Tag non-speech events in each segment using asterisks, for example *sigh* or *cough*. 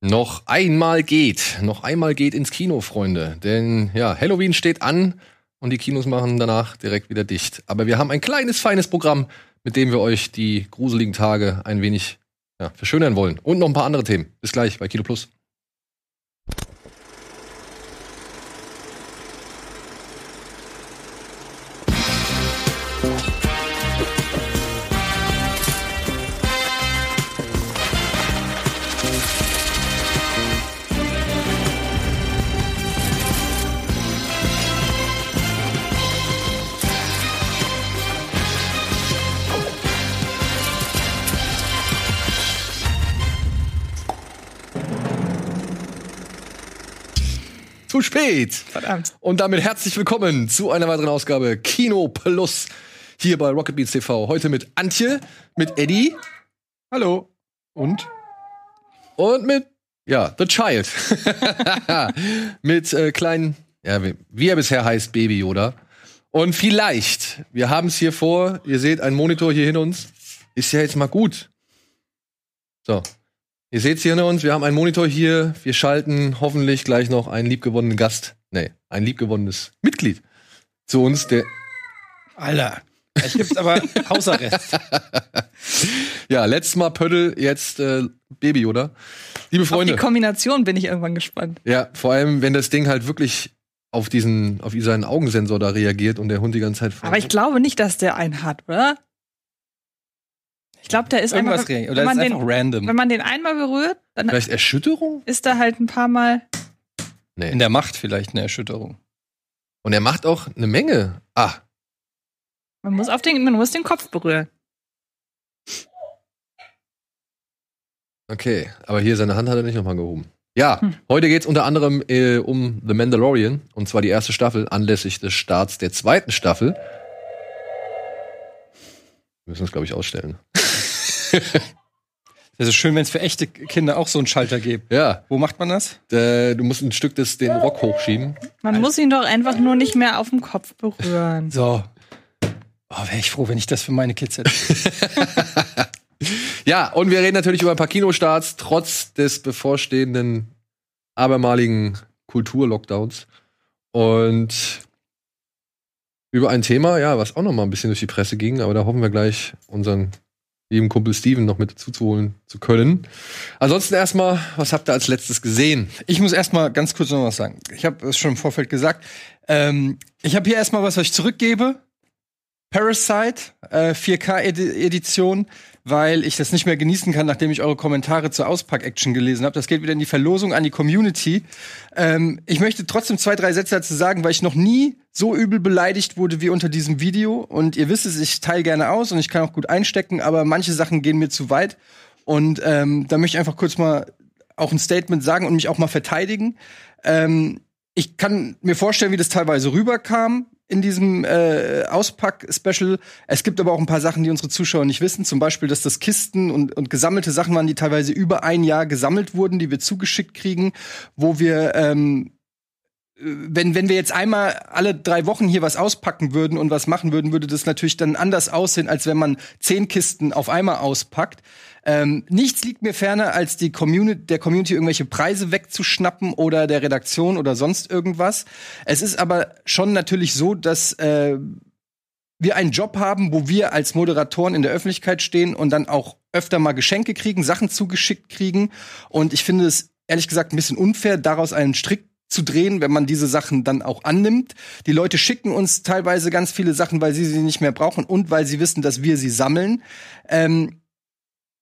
Noch einmal geht, noch einmal geht ins Kino, Freunde. Denn ja, Halloween steht an und die Kinos machen danach direkt wieder dicht. Aber wir haben ein kleines, feines Programm, mit dem wir euch die gruseligen Tage ein wenig ja, verschönern wollen. Und noch ein paar andere Themen. Bis gleich bei Kino Plus. Spät. Verdammt. Und damit herzlich willkommen zu einer weiteren Ausgabe Kino Plus hier bei Rocket Beats TV. Heute mit Antje, mit Eddie Hallo. Und? und mit ja The Child, *laughs* mit äh, kleinen, ja wie, wie er bisher heißt, Baby Yoda. Und vielleicht, wir haben es hier vor. Ihr seht einen Monitor hier hinter uns. Ist ja jetzt mal gut. So. Ihr seht hier hinter uns, wir haben einen Monitor hier. Wir schalten hoffentlich gleich noch einen liebgewonnenen Gast, nee, ein liebgewonnenes Mitglied zu uns, der Alter. Es gibt aber *laughs* Hausarrest. Ja, letztes Mal Pöttl, jetzt äh, Baby, oder? Liebe Auf Freunde. die Kombination bin ich irgendwann gespannt. Ja, vor allem, wenn das Ding halt wirklich auf diesen, auf seinen Augensensor da reagiert und der Hund die ganze Zeit. Aber ich glaube nicht, dass der einen hat, oder? Ich glaube, der ist Irgendwas einfach, wenn Oder ist man, einfach den, random. wenn man den einmal berührt, dann Vielleicht Erschütterung? ist er halt ein paar Mal. Nee. In der Macht vielleicht eine Erschütterung. Und er macht auch eine Menge. Ah, Man muss auf den, man muss den Kopf berühren. okay. Aber hier seine Hand hat er nicht nochmal gehoben. Ja, Hm. heute geht's unter anderem äh, um The Mandalorian. Und zwar die erste Staffel, anlässlich des Starts der zweiten Staffel. Wir müssen das, glaube ich, ausstellen. Es ist schön, wenn es für echte Kinder auch so einen Schalter gibt. Ja, Wo macht man das? äh, du musst ein Stück des, den Rock hochschieben. Man muss ihn doch einfach nur nicht mehr auf dem Kopf berühren. So. Oh, wäre ich froh, wenn ich das für meine Kids hätte. *laughs* Ja, und wir reden natürlich über ein paar Kinostarts, trotz des bevorstehenden abermaligen Kulturlockdowns. Und über ein Thema, ja, was auch noch mal ein bisschen durch die Presse ging, aber da hoffen wir gleich unseren lieben Kumpel Steven noch mit dazuzuholen zu können. Ansonsten erstmal, was habt ihr als letztes gesehen? Ich muss erstmal ganz kurz noch was sagen. Ich habe es schon im Vorfeld gesagt. Ähm, ich habe hier erstmal was, was ich zurückgebe. Parasite, äh, 4K-Edition, weil ich das nicht mehr genießen kann, nachdem ich eure Kommentare zur Auspack-Action gelesen habe. Das geht wieder in die Verlosung an die Community. Ähm, ich möchte trotzdem zwei, drei Sätze dazu sagen, weil ich noch nie so übel beleidigt wurde wie unter diesem Video. Und ihr wisst es, ich teile gerne aus und ich kann auch gut einstecken, aber manche Sachen gehen mir zu weit. Und ähm, da möchte ich einfach kurz mal auch ein Statement sagen und mich auch mal verteidigen. Ähm, ich kann mir vorstellen, wie das teilweise rüberkam in diesem äh, Auspack-Special. Es gibt aber auch ein paar Sachen, die unsere Zuschauer nicht wissen. Zum Beispiel, dass das Kisten und, und gesammelte Sachen waren, die teilweise über ein Jahr gesammelt wurden, die wir zugeschickt kriegen, wo wir ähm, wenn, wenn wir jetzt einmal alle drei Wochen hier was auspacken würden und was machen würden, würde das natürlich dann anders aussehen, als wenn man zehn Kisten auf einmal auspackt. Ähm, nichts liegt mir ferner, als die Community, der Community irgendwelche Preise wegzuschnappen oder der Redaktion oder sonst irgendwas. Es ist aber schon natürlich so, dass äh, wir einen Job haben, wo wir als Moderatoren in der Öffentlichkeit stehen und dann auch öfter mal Geschenke kriegen, Sachen zugeschickt kriegen. Und ich finde es ehrlich gesagt ein bisschen unfair, daraus einen Strick zu drehen, wenn man diese Sachen dann auch annimmt. Die Leute schicken uns teilweise ganz viele Sachen, weil sie sie nicht mehr brauchen und weil sie wissen, dass wir sie sammeln. Ähm,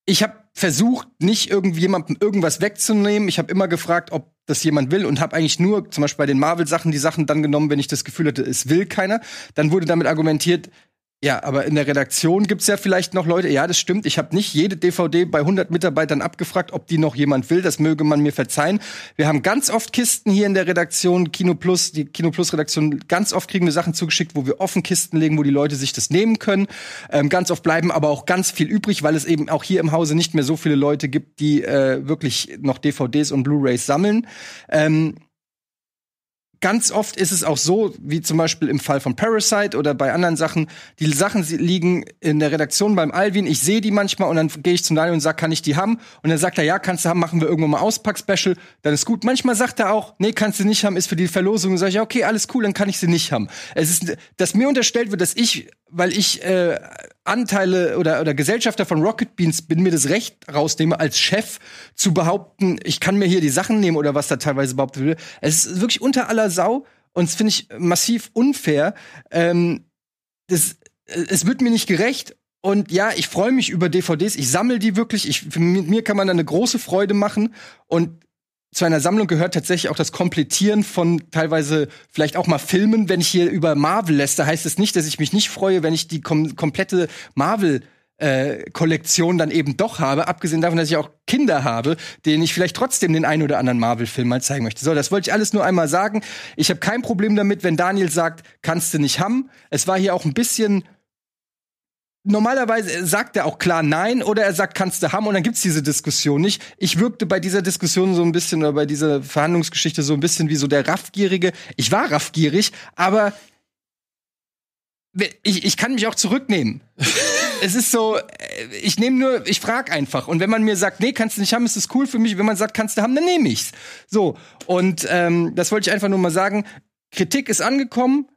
ich habe versucht, nicht irgendjemandem irgendwas wegzunehmen. Ich habe immer gefragt, ob das jemand will und habe eigentlich nur, zum Beispiel bei den Marvel-Sachen, die Sachen dann genommen, wenn ich das Gefühl hatte, es will keiner. Dann wurde damit argumentiert, ja, aber in der Redaktion gibt's ja vielleicht noch Leute. Ja, das stimmt. Ich habe nicht jede DVD bei 100 Mitarbeitern abgefragt, ob die noch jemand will. Das möge man mir verzeihen. Wir haben ganz oft Kisten hier in der Redaktion, Kino Plus, die Kino Plus Redaktion. Ganz oft kriegen wir Sachen zugeschickt, wo wir offen Kisten legen, wo die Leute sich das nehmen können. Ähm, ganz oft bleiben aber auch ganz viel übrig, weil es eben auch hier im Hause nicht mehr so viele Leute gibt, die äh, wirklich noch DVDs und Blu-rays sammeln. Ähm, ganz oft ist es auch so, wie zum Beispiel im Fall von Parasite oder bei anderen Sachen, die Sachen liegen in der Redaktion beim Alvin, ich sehe die manchmal und dann gehe ich zum Daniel und sage, kann ich die haben? Und dann sagt er, ja, kannst du haben, machen wir irgendwann mal Auspack-Special, dann ist gut. Manchmal sagt er auch, nee, kannst du nicht haben, ist für die Verlosung. Und sage ich, ja, okay, alles cool, dann kann ich sie nicht haben. Es ist, dass mir unterstellt wird, dass ich, weil ich äh, Anteile oder, oder Gesellschafter von Rocket Beans bin, mir das Recht rausnehme, als Chef zu behaupten, ich kann mir hier die Sachen nehmen oder was da teilweise behauptet wird. Es ist wirklich unter aller Sau und das finde ich massiv unfair. Ähm, das, es wird mir nicht gerecht. Und ja, ich freue mich über DVDs. Ich sammle die wirklich. Ich, mit mir kann man da eine große Freude machen. Und zu einer Sammlung gehört tatsächlich auch das Komplettieren von teilweise vielleicht auch mal Filmen. Wenn ich hier über Marvel lässt, heißt es nicht, dass ich mich nicht freue, wenn ich die kom komplette Marvel äh, Kollektion dann eben doch habe, abgesehen davon, dass ich auch Kinder habe, denen ich vielleicht trotzdem den einen oder anderen Marvel-Film mal zeigen möchte. So, das wollte ich alles nur einmal sagen. Ich habe kein Problem damit, wenn Daniel sagt, kannst du nicht haben. Es war hier auch ein bisschen normalerweise sagt er auch klar nein oder er sagt, kannst du haben und dann gibt's diese Diskussion nicht. Ich wirkte bei dieser Diskussion so ein bisschen oder bei dieser Verhandlungsgeschichte so ein bisschen wie so der Raffgierige. Ich war raffgierig, aber ich, ich kann mich auch zurücknehmen. *laughs* es ist so, äh, ich nehme nur, ich frage einfach. Und wenn man mir sagt, nee, kannst du nicht haben, ist es cool für mich. Wenn man sagt, kannst du haben, dann nehme ich's. So. Und ähm, das wollte ich einfach nur mal sagen. Kritik ist angekommen.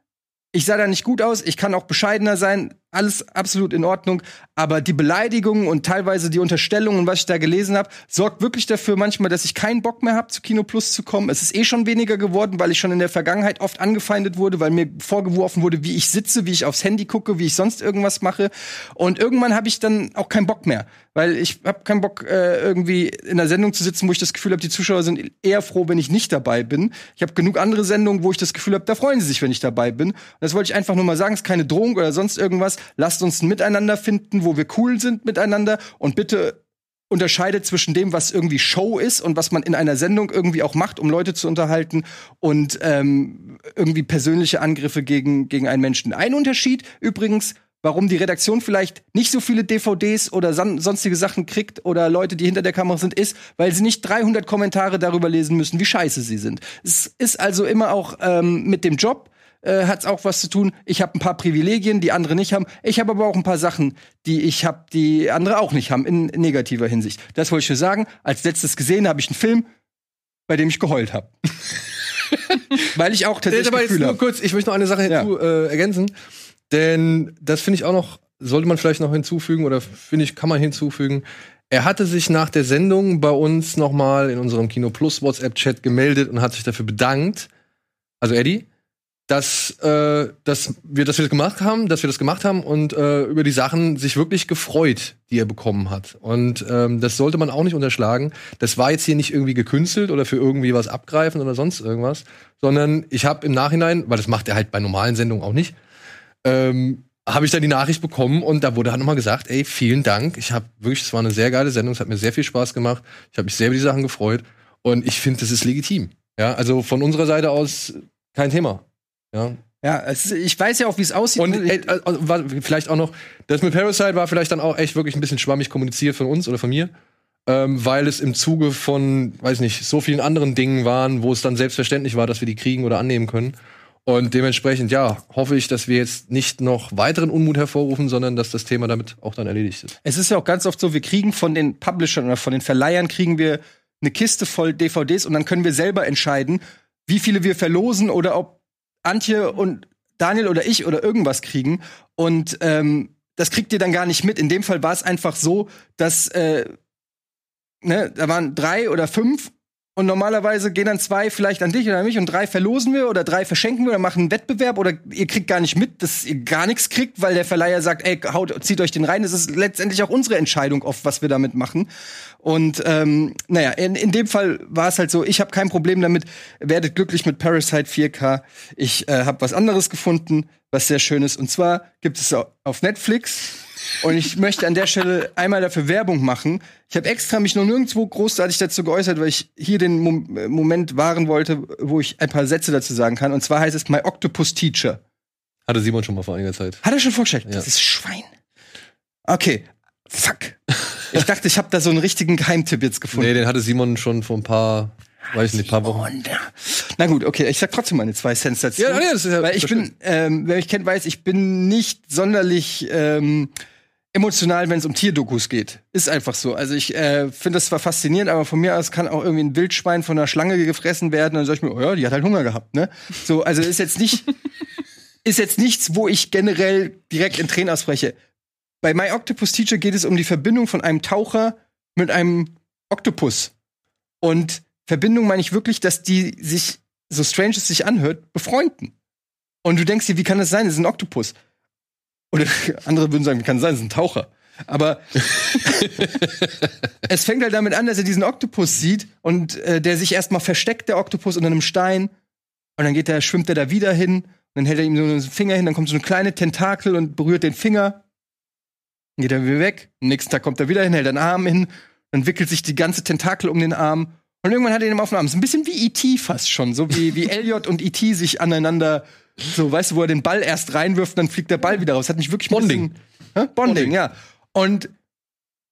Ich sah da nicht gut aus. Ich kann auch bescheidener sein. Alles absolut in Ordnung. Aber die Beleidigungen und teilweise die Unterstellungen, was ich da gelesen habe, sorgt wirklich dafür manchmal, dass ich keinen Bock mehr habe, zu Kino Plus zu kommen. Es ist eh schon weniger geworden, weil ich schon in der Vergangenheit oft angefeindet wurde, weil mir vorgeworfen wurde, wie ich sitze, wie ich aufs Handy gucke, wie ich sonst irgendwas mache. Und irgendwann habe ich dann auch keinen Bock mehr. Weil ich habe keinen Bock, äh, irgendwie in einer Sendung zu sitzen, wo ich das Gefühl habe, die Zuschauer sind eher froh, wenn ich nicht dabei bin. Ich habe genug andere Sendungen, wo ich das Gefühl habe, da freuen sie sich, wenn ich dabei bin. Und das wollte ich einfach nur mal sagen, es ist keine Drohung oder sonst irgendwas. Lasst uns ein Miteinander finden, wo wir cool sind miteinander und bitte unterscheidet zwischen dem, was irgendwie Show ist und was man in einer Sendung irgendwie auch macht, um Leute zu unterhalten und ähm, irgendwie persönliche Angriffe gegen, gegen einen Menschen. Ein Unterschied übrigens, warum die Redaktion vielleicht nicht so viele DVDs oder son sonstige Sachen kriegt oder Leute, die hinter der Kamera sind, ist, weil sie nicht 300 Kommentare darüber lesen müssen, wie scheiße sie sind. Es ist also immer auch ähm, mit dem Job äh, hat's auch was zu tun. Ich habe ein paar Privilegien, die andere nicht haben. Ich habe aber auch ein paar Sachen, die ich habe, die andere auch nicht haben, in negativer Hinsicht. Das wollte ich nur sagen. Als letztes gesehen habe ich einen Film, bei dem ich geheult habe. *laughs* Weil ich auch Jetzt tatsächlich aber jetzt Gefühle nur kurz, ich möchte noch eine Sache Ja. hinzu, äh, ergänzen. Denn das finde ich auch noch, sollte man vielleicht noch hinzufügen oder finde ich, kann man hinzufügen. Er hatte sich nach der Sendung bei uns nochmal in unserem Kino Plus WhatsApp-Chat gemeldet und hat sich dafür bedankt. Also Eddie, dass, äh, dass wir, dass wir das gemacht haben, dass wir das gemacht haben und äh, über die Sachen sich wirklich gefreut, die er bekommen hat. Und ähm, das sollte man auch nicht unterschlagen. Das war jetzt hier nicht irgendwie gekünstelt oder für irgendwie was abgreifen oder sonst irgendwas, sondern ich habe im Nachhinein, weil das macht er halt bei normalen Sendungen auch nicht, ähm, habe ich dann die Nachricht bekommen und da wurde halt nochmal gesagt, ey, vielen Dank. Ich habe wirklich, es war eine sehr geile Sendung, es hat mir sehr viel Spaß gemacht. Ich habe mich sehr über die Sachen gefreut und ich finde, das ist legitim. Ja, also von unserer Seite aus kein Thema. Ja. Ja, ist, ich weiß ja auch, wie es aussieht. Und äh, äh, war vielleicht auch noch, das mit Parasite war vielleicht dann auch echt wirklich ein bisschen schwammig kommuniziert von uns oder von mir. Ähm, weil es im Zuge von, weiß nicht, so vielen anderen Dingen waren, wo es dann selbstverständlich war, dass wir die kriegen oder annehmen können. Und dementsprechend, ja, hoffe ich, dass wir jetzt nicht noch weiteren Unmut hervorrufen, sondern dass das Thema damit auch dann erledigt ist. Es ist ja auch ganz oft so, wir kriegen von den Publishern oder von den Verleihern kriegen wir eine Kiste voll DVDs und dann können wir selber entscheiden, wie viele wir verlosen oder ob Antje und Daniel oder ich oder irgendwas kriegen. Und ähm, das kriegt ihr dann gar nicht mit. In dem Fall war es einfach so, dass äh, ne, da waren drei oder fünf und normalerweise gehen dann zwei vielleicht an dich oder an mich und drei verlosen wir oder drei verschenken wir oder machen einen Wettbewerb oder ihr kriegt gar nicht mit, dass ihr gar nichts kriegt, weil der Verleiher sagt, ey, haut, zieht euch den rein. Es ist letztendlich auch unsere Entscheidung oft, was wir damit machen. Und ähm, naja, in, in dem Fall war es halt so, ich habe kein Problem damit, werdet glücklich mit Parasite 4K. Ich äh, habe was anderes gefunden, was sehr schön ist. Und zwar gibt es au- auf Netflix und ich möchte an der Stelle einmal dafür Werbung machen. Ich habe extra mich noch nirgendwo großartig dazu geäußert, weil ich hier den Mom äh, Moment wahren wollte, wo ich ein paar Sätze dazu sagen kann. Und zwar heißt es My Octopus Teacher. Hatte Simon schon mal vor einiger Zeit. Hat er schon vorgestellt? Ja. Das ist Schwein. Okay. Fuck. Ich dachte, ich habe da so einen richtigen Geheimtipp jetzt gefunden. Nee, den hatte Simon schon vor ein paar, weiß ich nicht, paar Wochen. Und. Na gut, okay, ich sag trotzdem meine zwei Cents dazu. Ja, nee, das ist ja weil ich bin, ähm, wer mich kennt, weiß, ich bin nicht sonderlich ähm, emotional, wenn es um Tierdokus geht. Ist einfach so. Also ich äh, finde das zwar faszinierend, aber von mir aus kann auch irgendwie ein Wildschwein von einer Schlange gefressen werden. Und dann sag ich mir, oh ja, die hat halt Hunger gehabt, ne? So, also ist jetzt nicht, *laughs* ist jetzt nichts, wo ich generell direkt in Tränen ausbreche. Bei My Octopus Teacher geht es um die Verbindung von einem Taucher mit einem Oktopus. Und Verbindung meine ich wirklich, dass die sich, so strange es sich anhört, befreunden. Und du denkst dir, wie kann das sein? Das ist ein Oktopus. Oder *laughs* andere würden sagen, wie kann das sein? Das ist ein Taucher. Aber *laughs* es fängt halt damit an, dass er diesen Oktopus sieht und äh, der sich erstmal versteckt, der Oktopus, unter einem Stein. Und dann geht er, schwimmt er da wieder hin. Und dann hält er ihm so einen Finger hin, dann kommt so eine kleine Tentakel und berührt den Finger. Dann geht er wieder weg. Am nächsten Tag kommt er wieder hin, hält den Arm hin. Dann wickelt sich die ganze Tentakel um den Arm. Und irgendwann hat er ihn auf dem Arm. ist ein bisschen wie E.T. fast schon. So wie, wie *laughs* Elliot und E.T. sich aneinander, so, weißt du, wo er den Ball erst reinwirft, dann fliegt der Ball wieder raus. Hat mich wirklich ein Bonding. Bisschen? Bonding, Bonding. ja. Und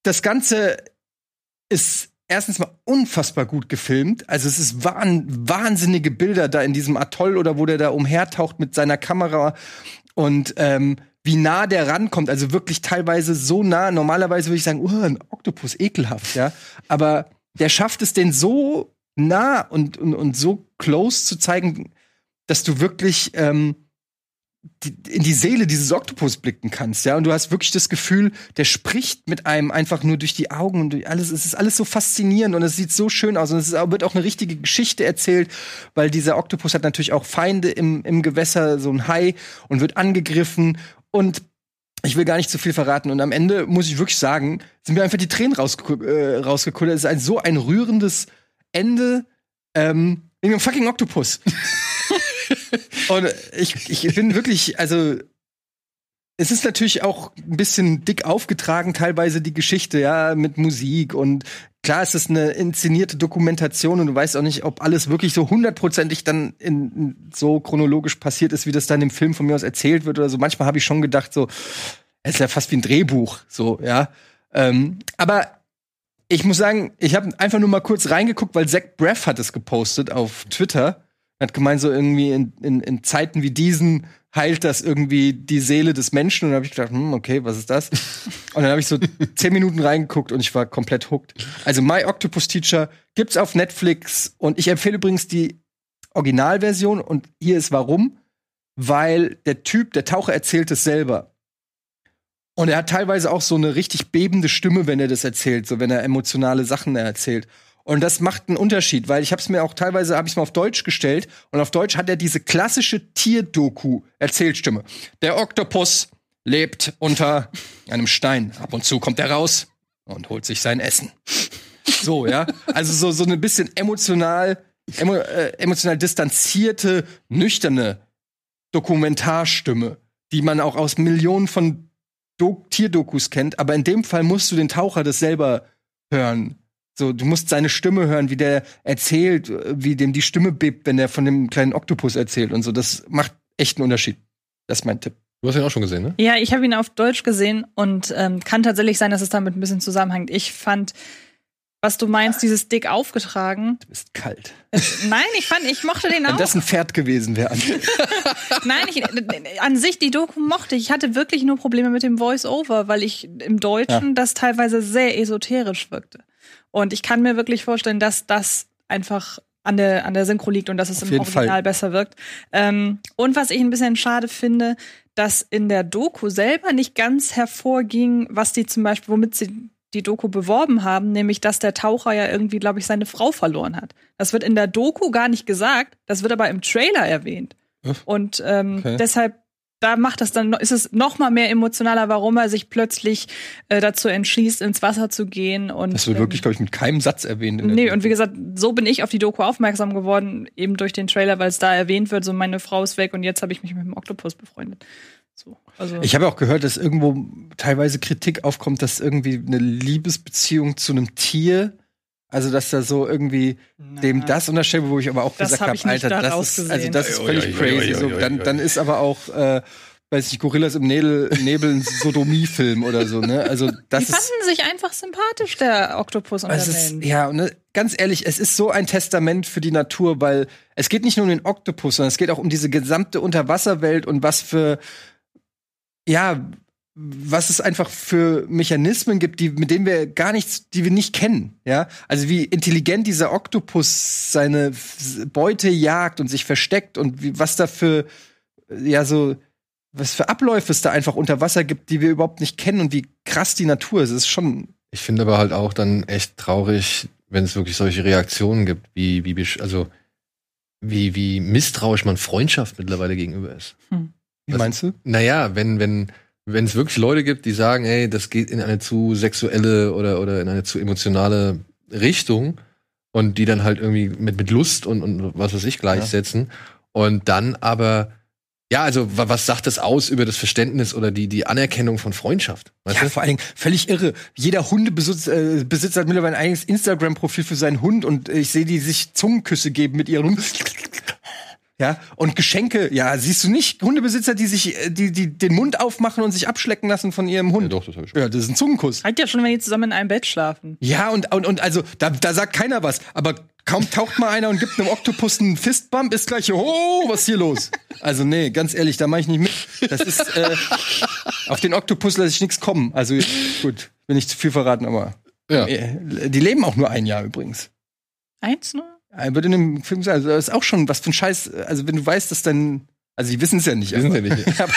das Ganze ist erstens mal unfassbar gut gefilmt. Also es ist wahn, wahnsinnige Bilder da in diesem Atoll oder wo der da umhertaucht mit seiner Kamera und ähm, wie nah der rankommt. Also wirklich teilweise so nah. Normalerweise würde ich sagen, oh, ein Oktopus, ekelhaft, ja. Aber der schafft es, den so nah und, und, und so close zu zeigen, dass du wirklich ähm, die, in die Seele dieses Oktopus blicken kannst, ja. Und du hast wirklich das Gefühl, der spricht mit einem einfach nur durch die Augen und durch alles. Es ist alles so faszinierend und es sieht so schön aus und es ist, wird auch eine richtige Geschichte erzählt, weil dieser Oktopus hat natürlich auch Feinde im, im Gewässer, so ein Hai und wird angegriffen und ich will gar nicht zu viel verraten. Und am Ende muss ich wirklich sagen, sind mir einfach die Tränen rausgeku- äh, rausgekullert. Es ist ein, so ein rührendes Ende ähm, wegen dem fucking Oktopus. *laughs* Und ich, ich bin wirklich, also es ist natürlich auch ein bisschen dick aufgetragen, teilweise die Geschichte, ja, mit Musik und klar ist es eine inszenierte Dokumentation und du weißt auch nicht, ob alles wirklich so hundertprozentig dann in, so chronologisch passiert ist, wie das dann im Film von mir aus erzählt wird oder so. Manchmal habe ich schon gedacht, so, es ist ja fast wie ein Drehbuch, so, ja. Ähm, aber ich muss sagen, ich habe einfach nur mal kurz reingeguckt, weil Zach Braff hat es gepostet auf Twitter. Hat gemeint, so irgendwie in, in, in Zeiten wie diesen heilt das irgendwie die Seele des Menschen. Und dann habe ich gedacht, hm, okay, was ist das? *laughs* Und dann habe ich so zehn Minuten reingeguckt und ich war komplett hooked. Also My Octopus Teacher gibt's auf Netflix und ich empfehle übrigens die Originalversion und hier ist warum. Weil der Typ, der Taucher erzählt es selber. Und er hat teilweise auch so eine richtig bebende Stimme, wenn er das erzählt, so wenn er emotionale Sachen erzählt. Und das macht einen Unterschied, weil ich habe es mir auch teilweise habe ich mal auf Deutsch gestellt und auf Deutsch hat er diese klassische Tierdoku Erzählstimme. Der Oktopus lebt unter einem Stein. Ab und zu kommt er raus und holt sich sein Essen. So, ja? Also so so eine bisschen emotional emo, äh, emotional distanzierte, nüchterne Dokumentarstimme, die man auch aus Millionen von Do Tierdokus kennt, aber in dem Fall musst du den Taucher das selber hören. So, du musst seine Stimme hören, wie der erzählt, wie dem die Stimme bebt, wenn er von dem kleinen Oktopus erzählt und so. Das macht echt einen Unterschied. Das ist mein Tipp. Du hast ihn auch schon gesehen, ne? Ja, ich habe ihn auf Deutsch gesehen und ähm, kann tatsächlich sein, dass es damit ein bisschen zusammenhängt. Ich fand, was du meinst, dieses dick aufgetragen. Du bist kalt. Nein, ich fand, ich mochte den Wenn auch. das ein Pferd gewesen wäre. *laughs* Nein, ich, an sich die Doku mochte ich. Ich hatte wirklich nur Probleme mit dem Voice-Over, weil ich im Deutschen das teilweise sehr esoterisch wirkte. Und ich kann mir wirklich vorstellen, dass das einfach an der, an der Synchro liegt und dass es Auf im Original Fall. besser wirkt. Ähm, und was ich ein bisschen schade finde, dass in der Doku selber nicht ganz hervorging, was die zum Beispiel, womit sie die Doku beworben haben, nämlich dass der Taucher ja irgendwie, glaube ich, seine Frau verloren hat. Das wird in der Doku gar nicht gesagt, das wird aber im Trailer erwähnt. Und ähm, Okay. deshalb, da macht das dann, ist es noch mal mehr emotionaler, warum er sich plötzlich äh, dazu entschließt, ins Wasser zu gehen. Und, Das wird ähm, wirklich, glaube ich, mit keinem Satz erwähnt. Nee, Doku. und wie gesagt, so bin ich auf die Doku aufmerksam geworden, eben durch den Trailer, weil es da erwähnt wird, so meine Frau ist weg und jetzt habe ich mich mit dem Oktopus befreundet. So, also Ich habe auch gehört, dass irgendwo teilweise Kritik aufkommt, dass irgendwie eine Liebesbeziehung zu einem Tier, also dass da so irgendwie dem das unterstellt, wo ich aber auch Das gesagt hab habe, Alter, da das ist, also das ist völlig crazy. So, dann, ist aber auch äh, weiß ich, Gorillas im Nebel, Nebel ein Sodomie-Film oder so, ne? Also das Die ist. fanden sich einfach sympathisch, der Oktopus und Es der ist, ja, und ne, ganz ehrlich, es ist so ein Testament für die Natur, weil es geht nicht nur um den Oktopus, sondern es geht auch um diese gesamte Unterwasserwelt und was für, ja, was es einfach für Mechanismen gibt, die, mit denen wir gar nichts, die wir nicht kennen, ja. Also wie intelligent dieser Oktopus seine Beute jagt und sich versteckt und wie, was da für, ja, so, was für Abläufe es da einfach unter Wasser gibt, die wir überhaupt nicht kennen und wie krass die Natur ist. Es ist schon Ich finde aber halt auch dann echt traurig, wenn es wirklich solche Reaktionen gibt, wie, wie, also, wie, wie misstrauisch man Freundschaft mittlerweile gegenüber ist. Wie Was- meinst du? Naja, wenn, wenn, wenn es wirklich Leute gibt, die sagen, ey, das geht in eine zu sexuelle oder, oder in eine zu emotionale Richtung und die dann halt irgendwie mit, mit Lust und, und was weiß ich gleichsetzen und dann aber, ja, also wa- was sagt das aus über das Verständnis oder die, die Anerkennung von Freundschaft? Weißt Ja, du? vor allen Dingen völlig irre. Jeder Hundebesitzer äh, Besitzer hat mittlerweile ein eigenes Instagram-Profil für seinen Hund und ich sehe die sich Zungenküsse geben mit ihren Hund. Ja, und Geschenke, ja, siehst du nicht Hundebesitzer, die sich, äh, die, die den Mund aufmachen und sich abschlecken lassen von ihrem Ja, Hund. doch, das habe ich schon. Ja, das ist ein Zungenkuss. Halt ja schon, wenn die zusammen in einem Bett schlafen. Ja, und, und, und also, da, da sagt keiner was. Aber kaum taucht mal einer und gibt einem Oktopus einen Fistbump, ist gleich, oh, was ist hier los? Also, nee, ganz ehrlich, da mache ich nicht mit. Das ist, äh, auf den Oktopus lasse ich nichts kommen. Also, gut, will nicht zu viel verraten, aber. Ja. Äh, Die leben auch nur ein Jahr übrigens. Eins nur? Äh, Wird in dem Film sagen, also das ist auch schon was für ein Scheiß, also wenn du weißt, dass dein, also die wissen es ja nicht. Wissen aber, sie nicht. *laughs* aber,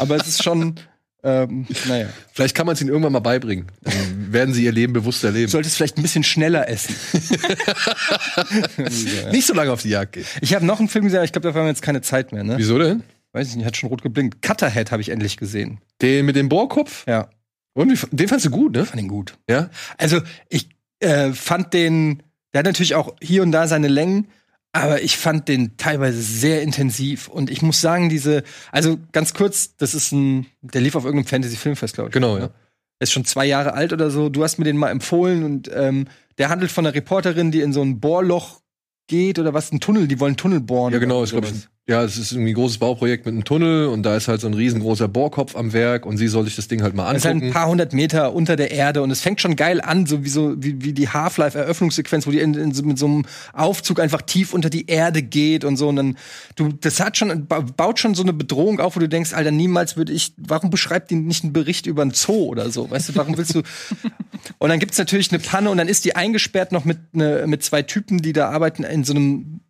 aber es ist schon, ähm, naja. Vielleicht kann man es ihnen irgendwann mal beibringen. Dann werden sie ihr Leben bewusster Du leben. solltest vielleicht ein bisschen schneller essen. *laughs* Nicht so lange auf die Jagd gehen. Ich habe noch einen Film gesehen, aber ich glaube, dafür haben wir jetzt keine Zeit mehr, ne? Wieso denn? Weiß ich nicht, hat schon rot geblinkt. Cutterhead habe ich endlich gesehen. Den mit dem Bohrkopf? Ja, Und den fandst du gut, ne? fand ihn gut. Ja? Also, ich äh, fand den, der hat natürlich auch hier und da seine Längen, aber ich fand den teilweise sehr intensiv. Und ich muss sagen, diese, also ganz kurz, das ist ein, der lief auf irgendeinem Fantasy-Filmfest, glaube ich. Genau, ja. Der ist schon zwei Jahre alt oder so. Du hast mir den mal empfohlen und ähm, der handelt von einer Reporterin, die in so ein Bohrloch geht oder was, ein Tunnel, die wollen Tunnel bohren. Ja, genau, ist, glaub ich, sowas. Ja, es ist irgendwie ein großes Bauprojekt mit einem Tunnel und da ist halt so ein riesengroßer Bohrkopf am Werk und sie soll sich das Ding halt mal Das ist halt angucken. ein paar hundert Meter unter der Erde und es fängt schon geil an, so wie so wie, wie die Half-Life-Eröffnungssequenz, wo die in, in, so, mit so einem Aufzug einfach tief unter die Erde geht und so. Und dann du, das hat schon ba- baut schon so eine Bedrohung auf, wo du denkst, Alter, niemals würde ich. Warum beschreibt die nicht einen Bericht über einen Zoo oder so? Weißt du, warum willst du? *laughs* und dann gibt's natürlich eine Panne und dann ist die eingesperrt noch mit ne, mit zwei Typen, die da arbeiten in so einem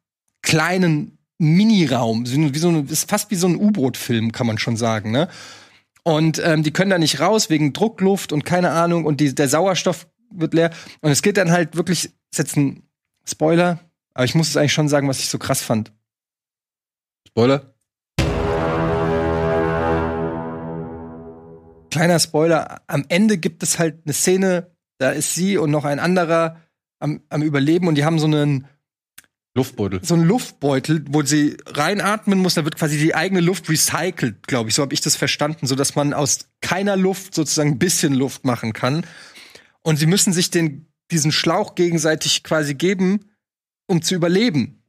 kleinen Miniraum, wie so ein, ist fast wie so ein U-Boot-Film, kann man schon sagen, ne? Und ähm, die können da nicht raus wegen Druckluft und keine Ahnung und die, der Sauerstoff wird leer. Und es geht dann halt wirklich, ist jetzt ein Spoiler, aber ich muss es eigentlich schon sagen, was ich so krass fand. Spoiler? Kleiner Spoiler, am Ende gibt es halt eine Szene, da ist sie und noch ein anderer am, am Überleben und die haben so einen Luftbeutel. so einen Luftbeutel, wo sie reinatmen muss, da wird quasi die eigene Luft recycelt, glaube ich. So habe ich das verstanden, so dass man aus keiner Luft sozusagen ein bisschen Luft machen kann. Und sie müssen sich den, diesen Schlauch gegenseitig quasi geben, um zu überleben.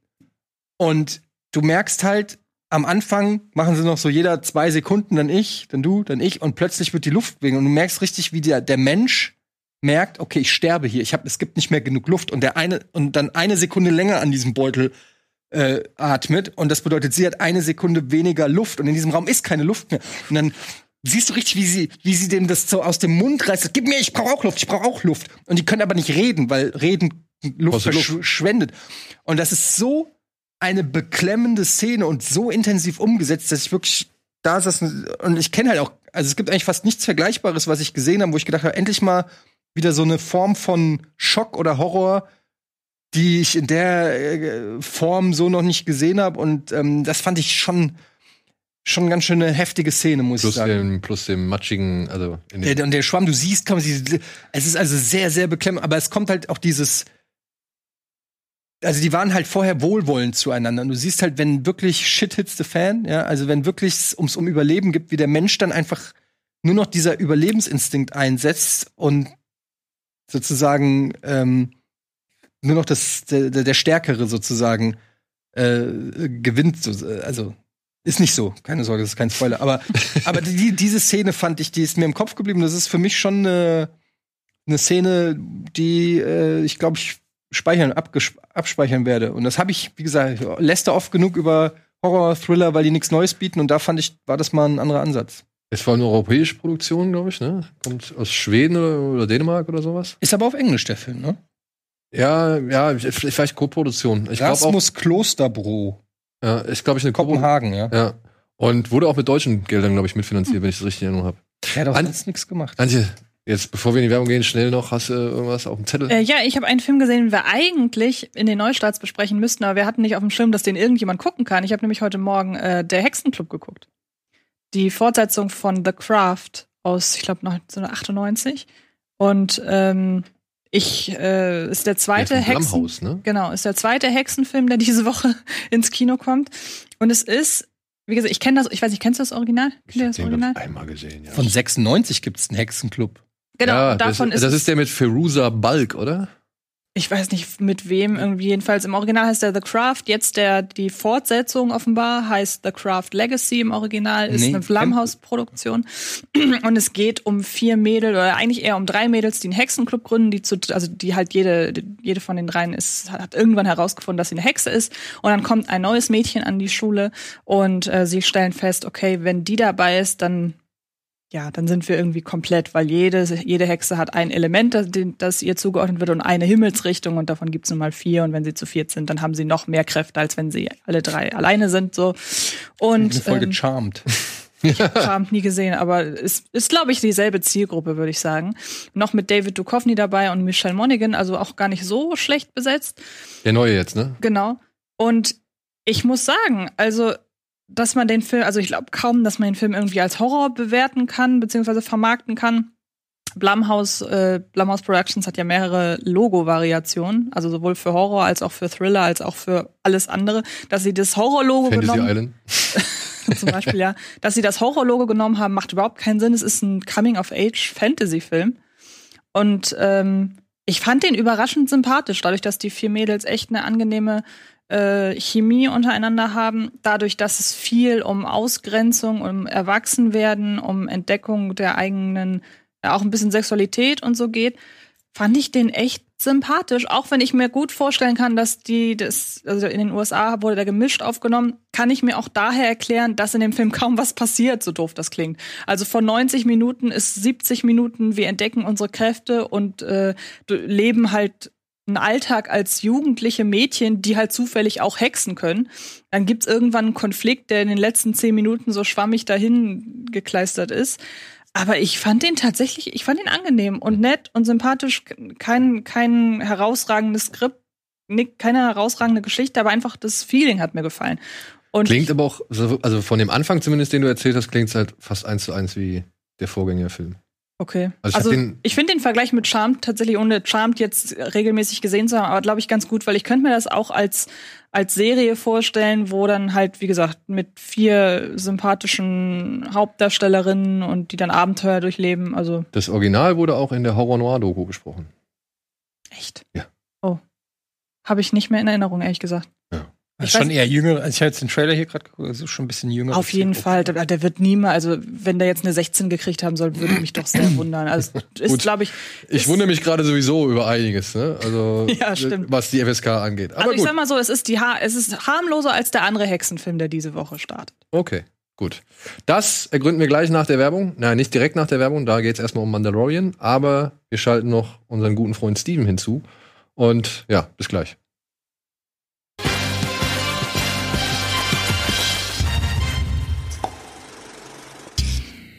Und du merkst halt, am Anfang machen sie noch so jeder zwei Sekunden, dann ich, dann du, dann ich, und plötzlich wird die Luft wegen. Und du merkst richtig, wie der, der Mensch merkt, okay, ich sterbe hier, ich hab, es gibt nicht mehr genug Luft. Und der eine und dann eine Sekunde länger an diesem Beutel äh, atmet. Und das bedeutet, sie hat eine Sekunde weniger Luft. Und in diesem Raum ist keine Luft mehr. Und dann siehst du richtig, wie sie, wie sie dem das so aus dem Mund reißt. Gib mir, ich brauche auch Luft, ich brauche auch Luft. Und die können aber nicht reden, weil reden Luft. verschwendet. Und das ist so eine beklemmende Szene und so intensiv umgesetzt, dass ich wirklich da saß und ich kenne halt auch, also es gibt eigentlich fast nichts Vergleichbares, was ich gesehen habe, wo ich gedacht habe, endlich mal wieder so eine Form von Schock oder Horror, die ich in der äh, Form so noch nicht gesehen habe. Und ähm, das fand ich schon schon ganz schön eine heftige Szene, muss Plus ich sagen. dem, plus dem matschigen, also in Der, und der Schwamm, du siehst, kann man sie, es ist also sehr, sehr beklemmend, aber es kommt halt auch dieses, also die waren halt vorher wohlwollend zueinander. Und du siehst halt, wenn wirklich Shit hits the fan, ja, also wenn wirklich es ums um Überleben gibt, wie der Mensch dann einfach nur noch dieser Überlebensinstinkt einsetzt und sozusagen ähm, nur noch das, der, der Stärkere sozusagen äh, gewinnt. So, also Ist nicht so, keine Sorge, das ist kein Spoiler. Aber, *laughs* aber die, diese Szene fand ich, die ist mir im Kopf geblieben. Das ist für mich schon eine, eine Szene, die äh, ich glaube ich speichern, abspeichern werde. Und das habe ich, wie gesagt, lässt oft genug über Horror-Thriller, weil die nichts Neues bieten. Und da fand ich, war das mal ein anderer Ansatz. Es war eine europäische Produktion, glaube ich, ne? Kommt aus Schweden oder, oder, Dänemark oder sowas. Ist aber auf Englisch der Film, ne? Ja, ja, vielleicht Co-Produktion. Rasmus Klosterbro. Ja, ist, glaube ich, eine Kopenhagen, ja. Ja. Und wurde auch mit deutschen Geldern, glaube ich, mitfinanziert, hm. wenn ich das richtig in Erinnerung habe. Ja, da hat nichts gemacht. Antje, jetzt, bevor wir in die Werbung gehen, schnell noch, hast du irgendwas auf dem Zettel? Äh, ja, ich habe einen Film gesehen, den wir eigentlich in den Neustarts besprechen müssten, aber wir hatten nicht auf dem Schirm, dass den irgendjemand gucken kann. Ich habe nämlich heute Morgen äh, der Hexenclub geguckt. Die Fortsetzung von The Craft aus, ich glaube, 1998. Und ähm, ich äh, ist der zweite ja, Hexen ne? genau ist der zweite Hexenfilm, der diese Woche *laughs* ins Kino kommt und es ist wie gesagt, ich kenne das, ich weiß nicht, kennst du das Original? Ich habe das Original? einmal gesehen, ja. Von 96 gibt es einen Hexenclub. Genau, ja, davon das, ist das ist der mit Feruza Balk, oder? Ich weiß nicht mit wem irgendwie. Jedenfalls im Original heißt der The Craft. Jetzt der die Fortsetzung offenbar heißt The Craft Legacy. Im Original ist nee, eine Flammhaus Produktion und es geht um vier Mädel oder eigentlich eher um drei Mädels die einen Hexenclub gründen die zu also die halt jede jede von den dreien ist hat irgendwann herausgefunden dass sie eine Hexe ist. Und dann kommt ein neues Mädchen an die Schule und äh, sie stellen fest okay wenn die dabei ist dann ja, dann sind wir irgendwie komplett, weil jede, jede Hexe hat ein Element, das, das ihr zugeordnet wird und eine Himmelsrichtung und davon gibt es nun mal vier und wenn sie zu viert sind, dann haben sie noch mehr Kräfte, als wenn sie alle drei alleine sind. So. Und, Eine Folge ähm, Charmed. *laughs* Ich habe Charmed nie gesehen, aber es ist, glaube ich, dieselbe Zielgruppe, würde ich sagen. Noch mit David Duchovny dabei und Michelle Monaghan, also auch gar nicht so schlecht besetzt. Der neue jetzt, ne? Genau. Und ich muss sagen, also dass man den Film, also ich glaube kaum, dass man den Film irgendwie als Horror bewerten kann, beziehungsweise vermarkten kann. Blumhouse, äh, Blumhouse Productions hat ja mehrere Logo-Variationen, also sowohl für Horror als auch für Thriller, als auch für alles andere, dass sie das Horror-Logo genommen Island. *laughs* zum Beispiel, ja. Dass sie das Horror-Logo genommen haben, macht überhaupt keinen Sinn. Es ist ein Coming-of-Age-Fantasy-Film. Und ähm, ich fand den überraschend sympathisch, dadurch, dass die vier Mädels echt eine angenehme äh, Chemie untereinander haben, dadurch, dass es viel um Ausgrenzung, um Erwachsenwerden, um Entdeckung der eigenen, ja, auch ein bisschen Sexualität und so geht, fand ich den echt sympathisch. Auch wenn ich mir gut vorstellen kann, dass die, das, also in den USA wurde der gemischt aufgenommen, kann ich mir auch daher erklären, dass in dem Film kaum was passiert, so doof das klingt. Also von 90 Minuten ist 70 Minuten, wir entdecken unsere Kräfte und äh, leben halt einen Alltag als jugendliche Mädchen, die halt zufällig auch hexen können. Dann gibt's irgendwann einen Konflikt, der in den letzten zehn Minuten so schwammig dahin gekleistert ist. Aber ich fand den tatsächlich, ich fand ihn angenehm und nett und sympathisch. Kein, kein herausragendes Skript, keine herausragende Geschichte, aber einfach das Feeling hat mir gefallen. Und klingt aber auch, also von dem Anfang zumindest, den du erzählt hast, klingt es halt fast eins zu eins wie der Vorgängerfilm. Okay. Also, ich, also, ich finde den Vergleich mit Charmed tatsächlich, ohne Charmed jetzt regelmäßig gesehen zu haben, aber glaube ich ganz gut, weil ich könnte mir das auch als, als Serie vorstellen, wo dann halt, wie gesagt, mit vier sympathischen Hauptdarstellerinnen und die dann Abenteuer durchleben. Also das Original wurde auch in der Horror Noir Doku besprochen. Echt? Ja. Oh. Habe ich nicht mehr in Erinnerung, ehrlich gesagt. Ist schon eher jünger. Also ich habe jetzt den Trailer hier gerade geguckt, das ist schon ein bisschen jünger. Auf jeden Fall. Der, der, wird niemals, also wenn der jetzt eine 16 gekriegt haben soll, würde mich doch sehr *clears throat* wundern. Also ist, glaube ich. Ich wundere mich gerade sowieso über einiges, ne? Also *laughs* ja, stimmt. was die FSK angeht. Aber also ich gut. sag mal so, es ist die ha es ist harmloser als der andere Hexenfilm, der diese Woche startet. Okay. Gut. Das ergründen wir gleich nach der Werbung. Nein, nicht direkt nach der Werbung, da geht es erstmal um Mandalorian, aber wir schalten noch unseren guten Freund Steven hinzu. Und ja, bis gleich.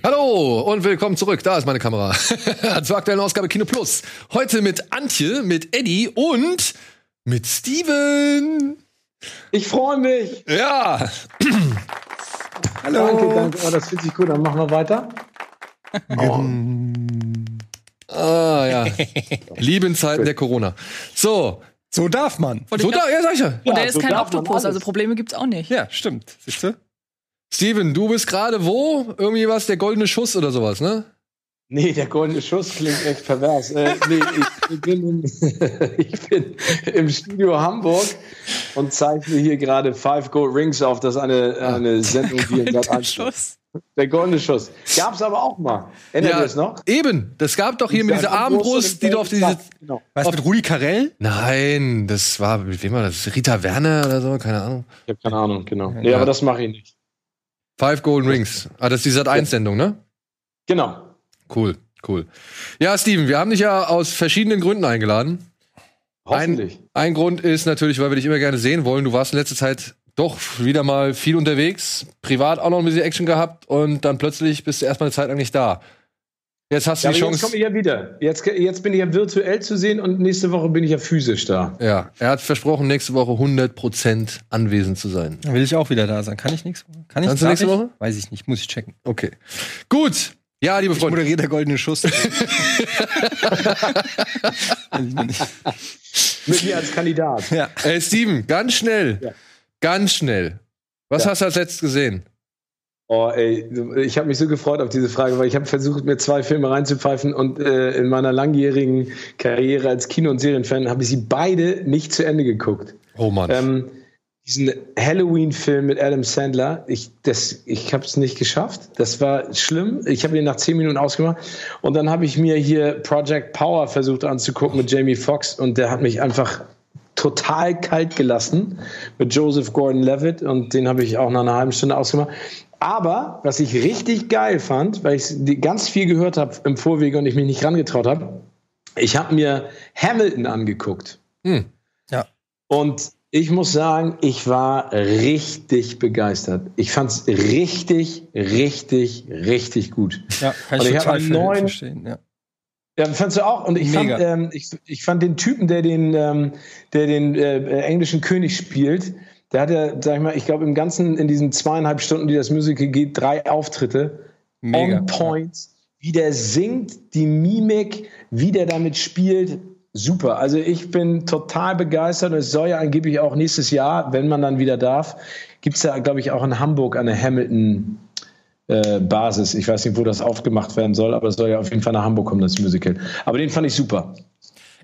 Hallo und willkommen zurück. Da ist meine Kamera. *laughs* Zur aktuellen Ausgabe Kino Plus. Heute mit Antje, mit Eddie und mit Steven. Ich freue mich. Ja. *clears throat* Hallo. Danke, danke. Oh, das fühlt sich gut an. Machen wir weiter. Oh. Ah, ja. Lieben Zeiten der Corona. So. So darf man. So da, ja, sag ich ja. Und der ist so kein Oktopus, also Probleme gibt's auch nicht. Ja, stimmt. Siehst du? Steven, du bist gerade wo? Irgendwie was, der goldene Schuss oder sowas, ne? Nee, der goldene Schuss klingt echt pervers. äh, nee, ich, bin im, *laughs* ich bin im Studio Hamburg und zeichne hier gerade Five Gold Rings auf. Das ist eine, eine Sendung, die in Sat 1 Schuss. Der goldene Schuss. Gab's aber auch mal. Erinnert ihr Ja, es noch? eben. Das gab doch hier mit dieser Armbrust, die du auf diese. Genau. Was mit Rudi Carell? Nein, das war, mit wem war das? Rita Werner oder so? Keine Ahnung. Ich habe keine Ahnung, genau. Nee, aber das mache ich nicht. Five Golden Rings. Ah, das ist die Sat 1 Sendung, ne? Genau. Cool, cool. Ja, Steven, wir haben dich ja aus verschiedenen Gründen eingeladen. Hoffentlich. Ein Grund ist natürlich, weil wir dich immer gerne sehen wollen. Du warst in letzter Zeit doch wieder mal viel unterwegs, privat auch noch ein bisschen Action gehabt und dann plötzlich bist du erstmal eine Zeit lang nicht da. Jetzt hast du Ja, die aber jetzt Chance. komme ich ja wieder. Jetzt, jetzt bin ich ja virtuell zu sehen und nächste Woche bin ich ja physisch da. Ja, er hat versprochen, nächste Woche 100% anwesend zu sein. Dann will ich auch wieder da sein. Kann ich nächste Woche? Kann ich Kannst du nächste ich? Woche? Weiß ich nicht, muss ich checken. Okay. Gut. Ja, liebe Ich Freunde. moderiere der goldene Schuss. *laughs* Mit mir als Kandidat. ja. Ey, Steven, ganz schnell. Ja. Ganz schnell. Was Ja. hast du als letztes gesehen? Oh, ey, ich habe mich so gefreut auf diese Frage, weil ich habe versucht, mir zwei Filme reinzupfeifen und äh, in meiner langjährigen Karriere als Kino- und Serienfan habe ich sie beide nicht zu Ende geguckt. Oh Mann. Ähm, diesen Halloween-Film mit Adam Sandler, ich, das, ich habe es nicht geschafft. Das war schlimm. Ich habe ihn nach zehn Minuten ausgemacht. Und dann habe ich mir hier Project Power versucht anzugucken mit Jamie Foxx und der hat mich einfach total kalt gelassen mit Joseph Gordon-Levitt und den habe ich auch nach einer halben Stunde ausgemacht. Aber was ich richtig geil fand, weil ich ganz viel gehört habe im Vorwege und ich mich nicht rangetraut habe, ich habe mir Hamilton angeguckt. Hm. Und ich muss sagen, ich war richtig begeistert. Ich fand es richtig, richtig, richtig gut. ja, kann Und ich ich total neuen- verstehen. Ja. Ja, fandst du auch? Und ich fand, Mega. ähm, ich, ich fand den Typen, der den, ähm, der den äh, englischen König spielt, der hat ja, sag ich mal, ich glaube im Ganzen in diesen zweieinhalb Stunden, die das Musical geht, drei Auftritte. Mega. On point. Wie der singt, die Mimik, wie der damit spielt. Super. Also ich bin total begeistert und es soll ja angeblich auch nächstes Jahr, wenn man dann wieder darf, gibt es ja, glaube ich, auch in Hamburg eine Hamilton äh, Basis. Ich weiß nicht, wo das aufgemacht werden soll, aber es soll ja auf jeden Fall nach Hamburg kommen, das Musical. Aber den fand ich super.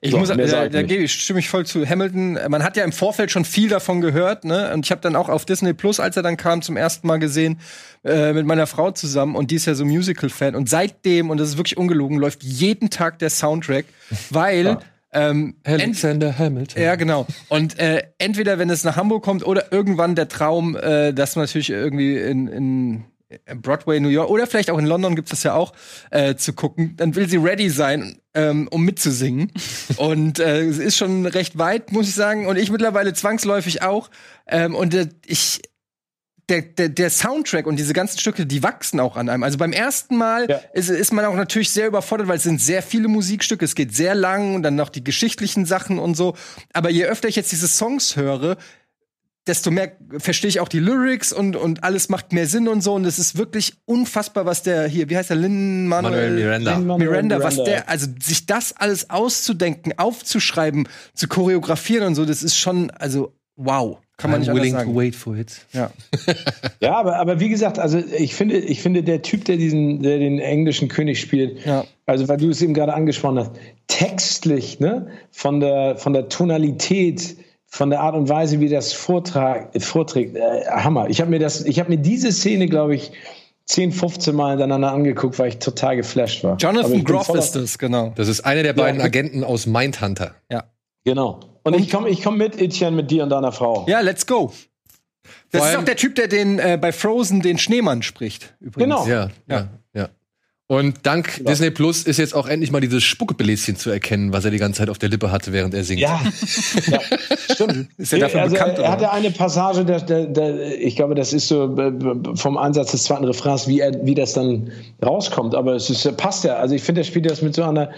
Ich So, muss, da, da gebe ich, stimme ich voll zu. Hamilton, man hat ja im Vorfeld schon viel davon gehört, ne? Und ich habe dann auch auf Disney Plus, als er dann kam, zum ersten Mal gesehen, äh, mit meiner Frau zusammen und die ist ja so Musical-Fan. Und seitdem, und das ist wirklich ungelogen, läuft jeden Tag der Soundtrack, *laughs* weil ähm, ent- Alexander Hamilton. ja, genau. Und äh, entweder, wenn es nach Hamburg kommt oder irgendwann der Traum, äh, dass man natürlich irgendwie in, in Broadway, New York oder vielleicht auch in London gibt es das ja auch, äh, zu gucken, dann will sie ready sein, ähm, um mitzusingen. *laughs* und äh, es ist schon recht weit, muss ich sagen. Und ich mittlerweile zwangsläufig auch. Ähm, und äh, ich. Der, der, der Soundtrack und diese ganzen Stücke, die wachsen auch an einem. Also beim ersten Mal Ja. ist, ist man auch natürlich sehr überfordert, weil es sind sehr viele Musikstücke, es geht sehr lang und dann noch die geschichtlichen Sachen und so. Aber je öfter ich jetzt diese Songs höre, desto mehr verstehe ich auch die Lyrics und, und alles macht mehr Sinn und so. Und es ist wirklich unfassbar, was der hier, wie heißt der, Lin Manuel, Manuel Miranda. Lin-Manuel Miranda, was der, also sich das alles auszudenken, aufzuschreiben, zu choreografieren und so, das ist schon, also wow, kann man nicht anders willing to sagen. wait for it. Ja. *laughs* Ja, aber, aber wie gesagt, also ich finde, ich finde, der Typ, der diesen, der den englischen König spielt, Ja. also weil du es eben gerade angesprochen hast, textlich, ne, von der, von der Tonalität, von der Art und Weise, wie das Vortrag, vorträgt, äh, Hammer. Ich habe mir das, ich habe mir diese Szene, glaube ich, 10, 15 Mal hintereinander angeguckt, weil ich total geflasht war. Jonathan Groff ist das, genau. Das ist einer der beiden Ja. Agenten aus Mindhunter. Ja. Genau. Und, ich komme ich komm mit, Etienne, mit dir und deiner Frau. Ja, let's go. Das Vor ist auch der Typ, der den äh, bei Frozen den Schneemann spricht. Übrigens. Genau. Ja, ja, ja. Und dank Disney Plus ist jetzt auch endlich mal dieses Spuckebeläschen zu erkennen, was er die ganze Zeit auf der Lippe hatte, während er singt. Ja, *laughs* ja stimmt. Ist er dafür also, bekannt, Er oder? hatte eine Passage, der, der, der, ich glaube, das ist so äh, vom Einsatz des zweiten Refrains, wie, er, wie das dann rauskommt. Aber es ist, passt ja. Also ich finde, er spielt das mit so einer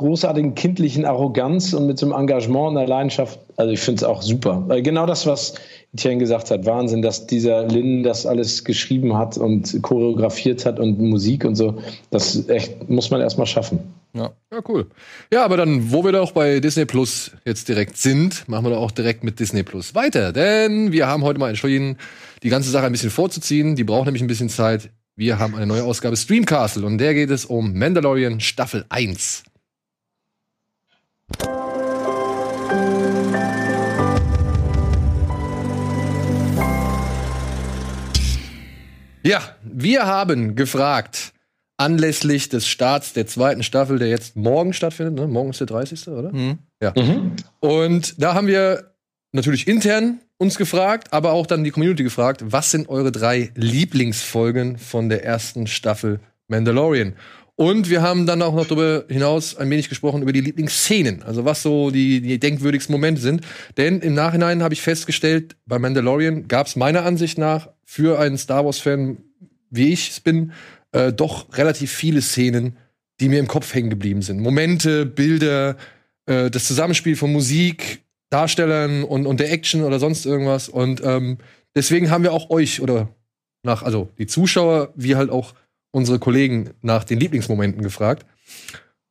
großartigen kindlichen Arroganz und mit so einem Engagement und einer Leidenschaft. Also ich finde es auch super. Weil genau das, was Etienne gesagt hat, Wahnsinn, dass dieser Lin das alles geschrieben hat und choreografiert hat und Musik und so. Das echt, muss man erstmal schaffen. Ja, cool. Ja, aber dann, wo wir doch bei Disney Plus jetzt direkt sind, machen wir doch auch direkt mit Disney Plus weiter. Denn wir haben heute mal entschieden, die ganze Sache ein bisschen vorzuziehen. Die braucht nämlich ein bisschen Zeit. Wir haben eine neue Ausgabe Streamcastle und der geht es um Mandalorian Staffel 1. Ja, wir haben gefragt, anlässlich des Starts der zweiten Staffel, der jetzt morgen stattfindet. Ne? Morgen ist der 30. oder? Ja. Und da haben wir natürlich intern uns gefragt, aber auch dann die Community gefragt, was sind eure drei Lieblingsfolgen von der ersten Staffel Mandalorian? Und wir haben dann auch noch darüber hinaus ein wenig gesprochen über die Lieblingsszenen, also was so die, die denkwürdigsten Momente sind. Denn im Nachhinein habe ich festgestellt, bei Mandalorian gab es meiner Ansicht nach für einen Star Wars-Fan, wie ich es bin, äh, doch relativ viele Szenen, die mir im Kopf hängen geblieben sind. Momente, Bilder, äh, das Zusammenspiel von Musik, Darstellern und, und der Action oder sonst irgendwas. Und ähm, deswegen haben wir auch euch oder nach, also die Zuschauer, wie halt auch unsere Kollegen nach den Lieblingsmomenten gefragt.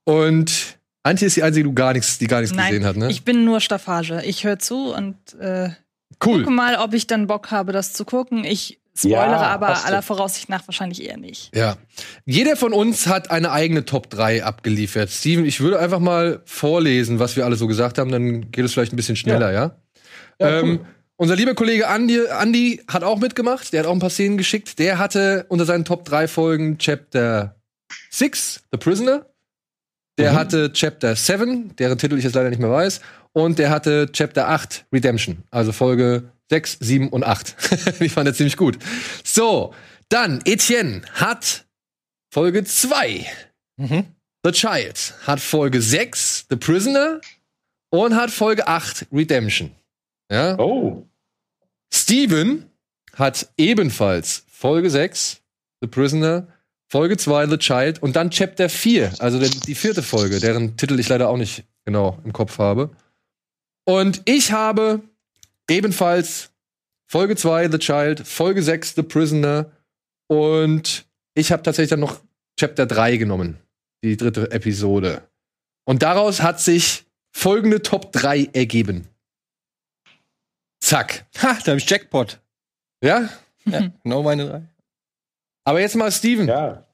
Und Antje ist die einzige, die gar nichts, die gar nichts gesehen hat, ne? ich bin nur Staffage. Ich höre zu und äh, cool. gucke mal, ob ich dann Bock habe, das zu gucken. Ich spoilere Ja, aber aller. Voraussicht nach wahrscheinlich eher nicht. Ja. Jeder von uns hat eine eigene Top 3 abgeliefert. Steven, ich würde einfach mal vorlesen, was wir alle so gesagt haben, dann geht es vielleicht ein bisschen schneller, ja? Ja, ähm, cool. unser lieber Kollege Andi, Andi hat auch mitgemacht, der hat auch ein paar Szenen geschickt. Der hatte unter seinen Top 3 Folgen Chapter 6, The Prisoner. Der hatte Chapter 7, deren Titel ich jetzt leider nicht mehr weiß. Und der hatte Chapter 8, Redemption. Also Folge 6, 7 und 8. ich *laughs* fand das ziemlich gut. So, dann Etienne hat Folge 2. The Child hat Folge 6, The Prisoner. Und hat Folge 8, Redemption. Ja. Oh. Steven hat ebenfalls Folge 6, The Prisoner, Folge 2, The Child und dann Chapter 4, also die vierte Folge, deren Titel ich leider auch nicht genau im Kopf habe. Und ich habe ebenfalls Folge 2, The Child, Folge 6, The Prisoner und ich habe tatsächlich dann noch Chapter 3 genommen, die dritte Episode. Und daraus hat sich folgende Top 3 ergeben. Zack. Ha, da habe ich Jackpot. Ja? Ja, genau meine drei. Aber jetzt mal Steven. Ja.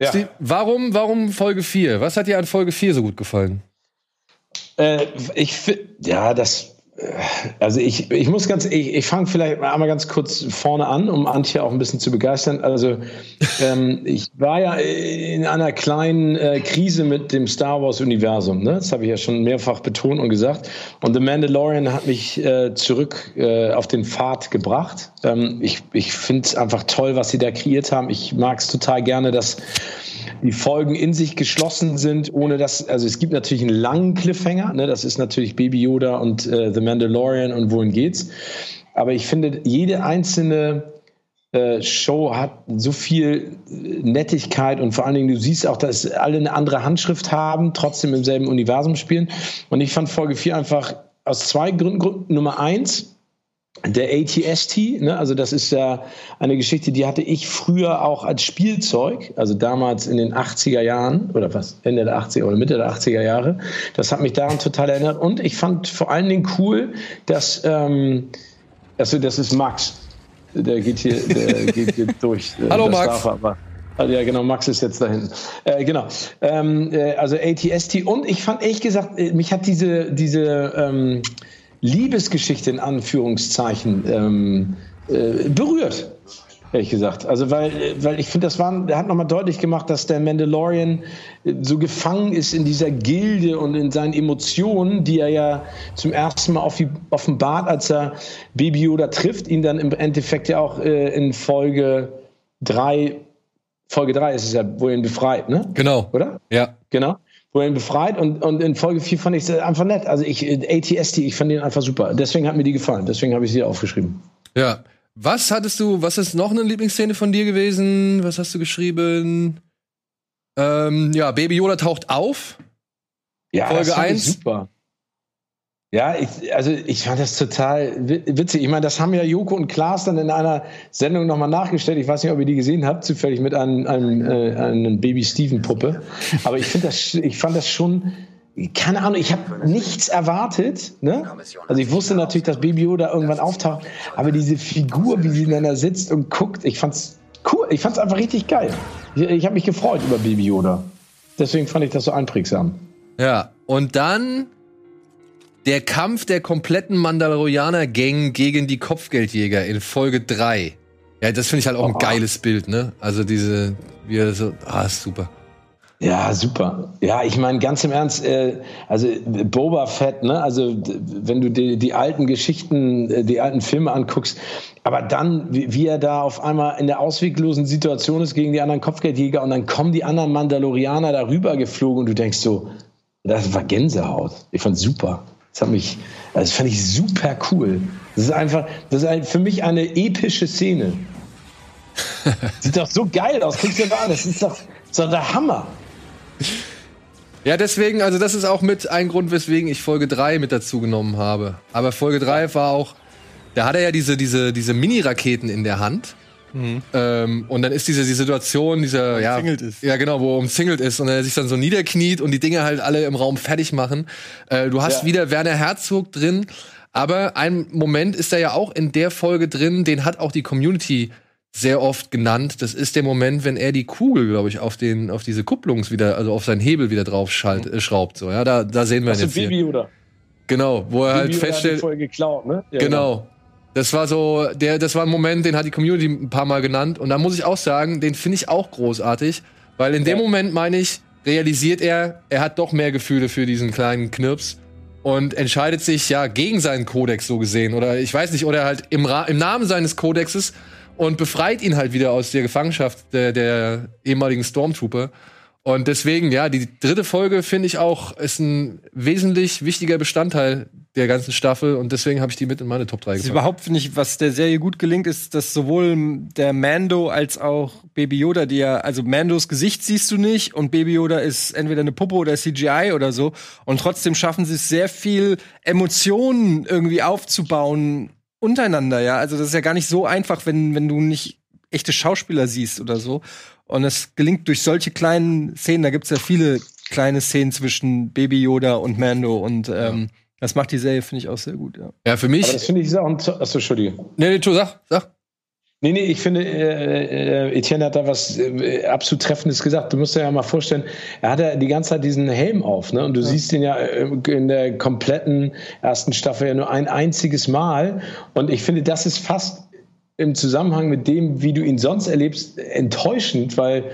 Ja. Steve, warum, warum Folge 4? Was hat dir an Folge 4 so gut gefallen? Äh, ich ja, das. äh, Also ich, ich muss ganz, ich, ich fange vielleicht mal einmal ganz kurz vorne an, um Antje auch ein bisschen zu begeistern. Also ähm, ich war ja in einer kleinen äh, Krise mit dem Star Wars Universum. Ne? Das habe ich ja schon mehrfach betont und gesagt. Und The Mandalorian hat mich äh, zurück äh, auf den Pfad gebracht. Ähm, ich ich finde es einfach toll, was sie da kreiert haben. Ich mag es total gerne, dass die Folgen in sich geschlossen sind, ohne dass, also es gibt natürlich einen langen Cliffhanger, ne, das ist natürlich Baby Yoda und äh, The Mandalorian und wohin geht's. Aber ich finde, jede einzelne äh, Show hat so viel äh, Nettigkeit und vor allen Dingen, du siehst auch, dass alle eine andere Handschrift haben, trotzdem im selben Universum spielen. Und ich fand Folge 4 einfach aus zwei Gründen, Grund Nummer eins, der ATST, ne, also das ist ja eine Geschichte, die hatte ich früher auch als Spielzeug, also damals in den 80er Jahren oder was, Ende der 80er oder Mitte der 80er Jahre. Das hat mich daran total erinnert und ich fand vor allen Dingen cool, dass, ähm, also das ist Max, der geht hier, der *laughs* geht hier durch. Hallo, Das Max. Ah, Ja, genau, Max ist jetzt da hinten. Äh, genau. Ähm, äh, also ATST. Und ich fand ehrlich gesagt, äh, mich hat diese, diese ähm, Liebesgeschichte in Anführungszeichen ähm, äh, berührt. Ehrlich gesagt. Also, weil, weil ich finde, das war, der hat nochmal deutlich gemacht, dass der Mandalorian äh, so gefangen ist in dieser Gilde und in seinen Emotionen, die er ja zum ersten Mal offenbart, als er Baby Yoda trifft, ihn dann im Endeffekt ja auch äh, in Folge drei Folge 3 ist es ja, wo er ihn befreit, ne? Genau. Oder? Ja. Genau. Ihn befreit und, und in Folge 4 fand ich es einfach nett. Also ich, äh, ATST, ich fand ihn einfach super. Deswegen hat mir die gefallen. Deswegen habe ich sie aufgeschrieben. Ja. Was hattest du, was ist noch eine Lieblingsszene von dir gewesen? Was hast du geschrieben? Ähm, ja, Baby Yoda taucht auf. Ja, Folge das fand ich eins? super. Ja, ich, also ich fand das total wi- witzig. Ich meine, das haben ja Joko und Klaas dann in einer Sendung nochmal nachgestellt. Ich weiß nicht, ob ihr die gesehen habt, zufällig mit einem, einem, äh, einem Baby Steven Puppe. Aber ich das, ich fand das schon, keine Ahnung, ich habe nichts erwartet. Ne? Also ich wusste natürlich, dass Baby Yoda irgendwann auftaucht, aber diese Figur, wie sie dann da sitzt und guckt, ich fand's cool. Ich fand's einfach richtig geil. Ich, ich habe mich gefreut über Baby Yoda. Deswegen fand ich das so einprägsam. Ja. Und dann der Kampf der kompletten Mandalorianer-Gang gegen die Kopfgeldjäger in Folge 3. Ja, das finde ich halt auch ein geiles Bild, ne? Also diese, wie er so, ah, ist super. Ja, super. Ja, ich meine, ganz im Ernst, äh, also Boba Fett, ne? Also wenn du die, die alten Geschichten, äh, die alten Filme anguckst, aber dann, wie, wie er da auf einmal in der ausweglosen Situation ist gegen die anderen Kopfgeldjäger und dann kommen die anderen Mandalorianer darüber geflogen und du denkst so, das war Gänsehaut. Ich fand's super. Das hat mich, also das fand ich super cool. Das ist einfach, das ist ein, für mich eine epische Szene. *laughs* Sieht doch so geil aus. Guck's dir mal an. Das ist doch, das ist doch der Hammer. Ja, deswegen, also das ist auch mit ein Grund, weswegen ich Folge 3 mit dazu genommen habe. Aber Folge 3 war auch, da hat er ja diese, diese, diese Mini-Raketen in der Hand. Ähm, und dann ist diese die Situation, dieser, ja, ja genau, wo er umzingelt ist und er sich dann so niederkniet und die Dinge halt alle im Raum fertig machen. Äh, du hast Ja. wieder Werner Herzog drin, aber ein Moment ist da ja auch in der Folge drin, den hat auch die Community sehr oft genannt. Das ist der Moment, wenn er die Kugel, glaube ich, auf den, auf diese Kupplungs wieder, also auf seinen Hebel wieder drauf schalt, äh, schraubt. So, ja, da, da sehen wir ihn jetzt hier. Baby oder? Genau, wo er halt Baby Yoda hat die feststellt, Folge geklaut, ne? Ja, Genau. Das war so, der, das war ein Moment, den hat die Community ein paar Mal genannt. Und da muss ich auch sagen, den finde ich auch großartig. Weil in dem. Moment, meine ich, realisiert er, er hat doch mehr Gefühle für diesen kleinen Knirps. Und entscheidet sich ja gegen seinen Kodex so gesehen. Oder ich weiß nicht, oder halt im, Ra im Namen seines Kodexes und befreit ihn halt wieder aus der Gefangenschaft der, der ehemaligen Stormtrooper. Und deswegen, ja, die dritte Folge finde ich auch, ist ein wesentlich wichtiger Bestandteil der ganzen Staffel und deswegen habe ich die mit in meine Top 3 Das ist gepackt. überhaupt, finde ich, was der Serie gut gelingt, ist, dass sowohl der Mando als auch Baby Yoda, die ja, also Mandos Gesicht siehst du nicht und Baby Yoda ist entweder eine Puppe oder CGI oder so. Und trotzdem schaffen sie es sehr viel Emotionen irgendwie aufzubauen untereinander, ja. Also das ist ja gar nicht so einfach, wenn, wenn du nicht echte Schauspieler siehst oder so. Und es gelingt durch solche kleinen Szenen, da gibt's ja viele kleine Szenen zwischen Baby Yoda und Mando und ähm, das macht die Serie, finde ich, auch sehr gut, ja. Ja, für mich. Aber das finde ich ist auch ein. Achso, Entschuldige. nee, nee, tu, sag, sag. Nee, nee, ich finde, äh, äh, Etienne hat da was äh, absolut Treffendes gesagt. Du musst dir ja mal vorstellen, er hat ja die ganze Zeit diesen Helm auf, ne? Und du siehst ihn ja äh, in der kompletten ersten Staffel ja nur ein einziges Mal. Und ich finde, das ist fast im Zusammenhang mit dem, wie du ihn sonst erlebst, enttäuschend, weil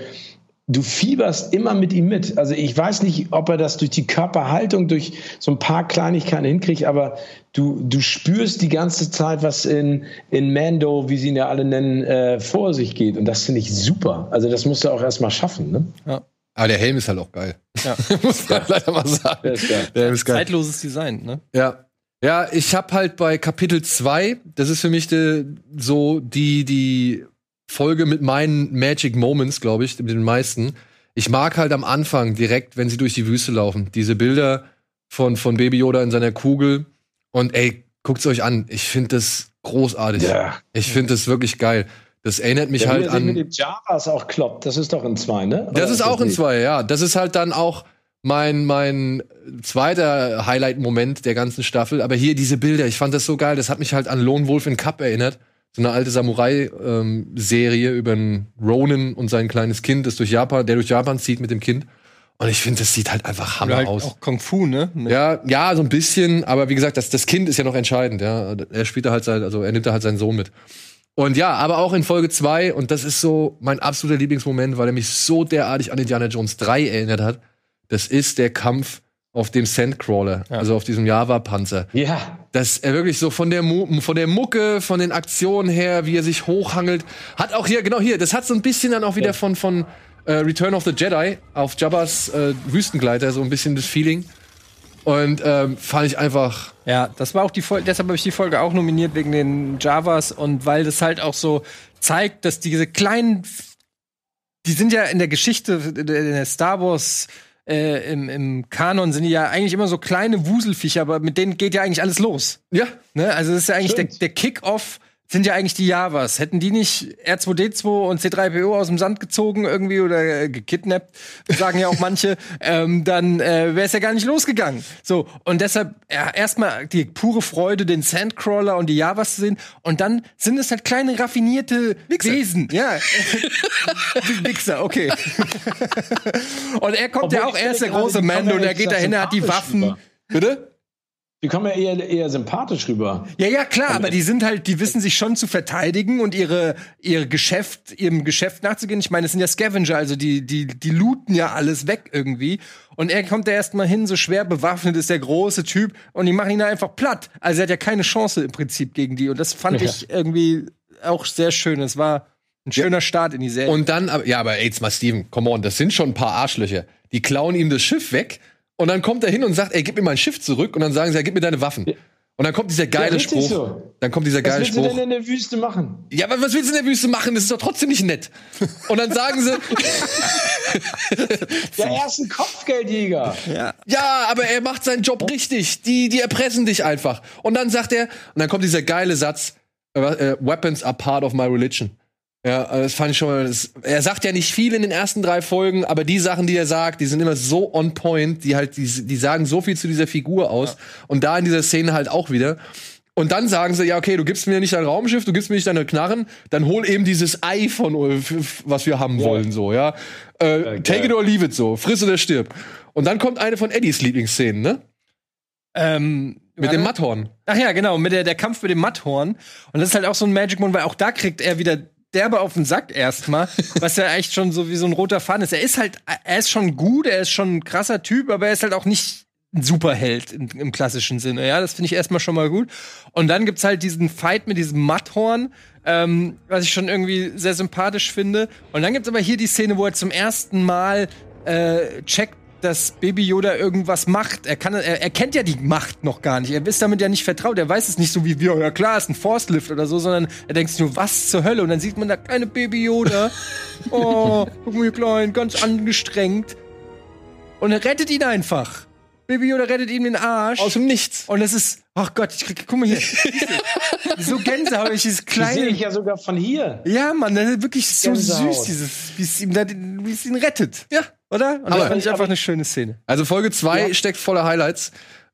du fieberst immer mit ihm mit. Also ich weiß nicht, ob er das durch die Körperhaltung, durch so ein paar Kleinigkeiten hinkriegt, aber du, du spürst die ganze Zeit, was in, in Mando, wie sie ihn ja alle nennen, äh, vor sich geht. Und das finde ich super. Also das musst du auch erstmal schaffen. Ne? Aber der Helm ist halt auch geil. Ja. *laughs* Muss man leider mal sagen. Der ist geil. Der Helm ist geil. Zeitloses Design, ne? Ja. Ja, ich habe halt bei Kapitel 2, das ist für mich de, so die, die Folge mit meinen Magic Moments, glaube ich, mit den meisten. Ich mag halt am Anfang direkt, wenn sie durch die Wüste laufen, diese Bilder von, von Baby Yoda in seiner Kugel. Und ey, guckt's euch an. Ich finde das großartig. Ja. Ich finde das wirklich geil. Das erinnert mich wie halt sich mit an. dem Javas auch kloppt. Das ist doch in zwei, ne? Das Oder ist auch in zwei, ja. Das ist halt dann auch mein, mein zweiter Highlight-Moment der ganzen Staffel. Aber hier diese Bilder, ich fand das so geil. Das hat mich halt an Lone Wolf in Cup erinnert. So eine alte Samurai-Serie über einen Ronin und sein kleines Kind, das durch Japan, der durch Japan zieht mit dem Kind. Und ich finde, das sieht halt einfach Hammer halt aus. auch Kung Fu, ne? Ja, ja, so ein bisschen, aber wie gesagt, das, das Kind ist ja noch entscheidend, ja. Er spielt da halt sein, also er nimmt da halt seinen Sohn mit. Und ja, aber auch in Folge 2, und das ist so mein absoluter Lieblingsmoment, weil er mich so derartig an Indiana Jones 3 erinnert hat. Das ist der Kampf auf dem Sandcrawler, Ja. also auf diesem Java-Panzer. Ja, Dass er wirklich so von der, Mu von der Mucke, von den Aktionen her, wie er sich hochhangelt, hat auch hier, genau hier, das hat so ein bisschen dann auch wieder Ja. von, von äh, Return of the Jedi auf Jabba's äh, Wüstengleiter, so ein bisschen das Feeling. Und ähm, fand ich einfach, Ja, das war auch die Folge, deshalb habe ich die Folge auch nominiert wegen den Javas und weil das halt auch so zeigt, dass diese kleinen, die sind ja in der Geschichte, in der Star Wars, äh, im, im Kanon sind die ja eigentlich immer so kleine Wuselviecher, aber mit denen geht ja eigentlich alles los. ja, Ne? Also das ist ja eigentlich der, Stimmt. der Kick-Off sind ja eigentlich die Javas. Hätten die nicht R2D2 und C3PO aus dem Sand gezogen irgendwie oder äh, gekidnappt, sagen ja auch manche, *laughs* ähm, dann äh, wäre es ja gar nicht losgegangen. So, und deshalb ja, erstmal die pure Freude, den Sandcrawler und die Javas zu sehen. Und dann sind es halt kleine raffinierte Wesen. Ja. *laughs* Wichser, okay. *laughs* und er kommt Obwohl ja auch, er ist der große Mando und er geht dahin, er hat die Waffen. rüber. bitte? Die kommen ja eher, eher sympathisch rüber. Ja, ja, klar, aber die sind halt, die wissen sich schon zu verteidigen und ihre, ihre Geschäft, ihrem Geschäft nachzugehen. Ich meine, es sind ja Scavenger, also die, die, die looten ja alles weg irgendwie. Und er kommt da erstmal hin, so schwer bewaffnet ist der große Typ und die machen ihn einfach platt. Also er hat ja keine Chance im Prinzip gegen die. Und das fand Ja. ich irgendwie auch sehr schön. Es war ein schöner Start in die Serie. Und dann, ja, aber jetzt mal Steven, come on, das sind schon ein paar Arschlöcher. Die klauen ihm das Schiff weg und dann kommt er hin und sagt, ey, gib mir mein Schiff zurück und dann sagen sie, ja, gib mir deine Waffen. Und dann kommt dieser geile richtig Spruch. so. Dann kommt dieser Was geile willst du Spruch. denn in der Wüste machen? Ja, aber was willst du in der Wüste machen? Das ist doch trotzdem nicht nett. Und dann sagen sie, *laughs* Ja, er ist ein Kopfgeldjäger. ja, aber er macht seinen Job richtig. Die, die erpressen dich einfach. Und dann sagt er, und dann kommt dieser geile Satz, äh, äh, Weapons are part of my religion. Ja, äh, das fand ich schon mal. Das, er sagt ja nicht viel in den ersten drei Folgen, aber die Sachen, die er sagt, die sind immer so on point, die halt, die, die sagen so viel zu dieser Figur aus. Und da in dieser Szene halt auch wieder. Und dann sagen sie, ja, okay, du gibst mir nicht dein Raumschiff, du gibst mir nicht deine Knarren, dann hol eben dieses Ei von, was wir haben wollen, so, ja. Äh, take it or leave it, so. Friss oder stirb. Und dann kommt eine von Eddies Lieblingsszenen, ne? ähm, Mit dem Matthorn. Ach ja, genau, mit der, der Kampf mit dem Matthorn. Und das ist halt auch so ein Magic Moment, weil auch da kriegt er wieder derbe auf den Sack erstmal, was ja echt schon so wie so ein roter Faden ist. Er ist halt, er ist schon gut, er ist schon ein krasser Typ, aber er ist halt auch nicht ein Superheld im, im klassischen Sinne. Ja, das finde ich erstmal schon mal gut. Und dann gibt's halt diesen Fight mit diesem Matthorn, ähm, was ich schon irgendwie sehr sympathisch finde. Und dann gibt's aber hier die Szene, wo er zum ersten Mal äh, checkt, dass Baby Yoda irgendwas macht. Er kann, er, er kennt ja die Macht noch gar nicht. Er ist damit ja nicht vertraut. Er weiß es nicht so wie wir. Ja klar, ist ein Force Lift oder so, sondern er denkt sich nur, was zur Hölle? Und dann sieht man da kleine Baby Yoda. *laughs* Oh, guck mal, hier klein, ganz angestrengt. Und er rettet ihn einfach. Baby Yoda rettet ihm den Arsch. Aus dem Nichts. Und es ist, ach Gott, ich krieg, guck mal hier. *laughs* so Gänsehaut, ich dieses Die sehe kleine. ich ja sogar von hier. Ja, Mann, das ist wirklich so Gänsehaut. süß, dieses, wie es ihn rettet. Ja. Oder? Und Aber- das fand ich einfach eine schöne Szene. Also Folge 2 steckt voller Highlights.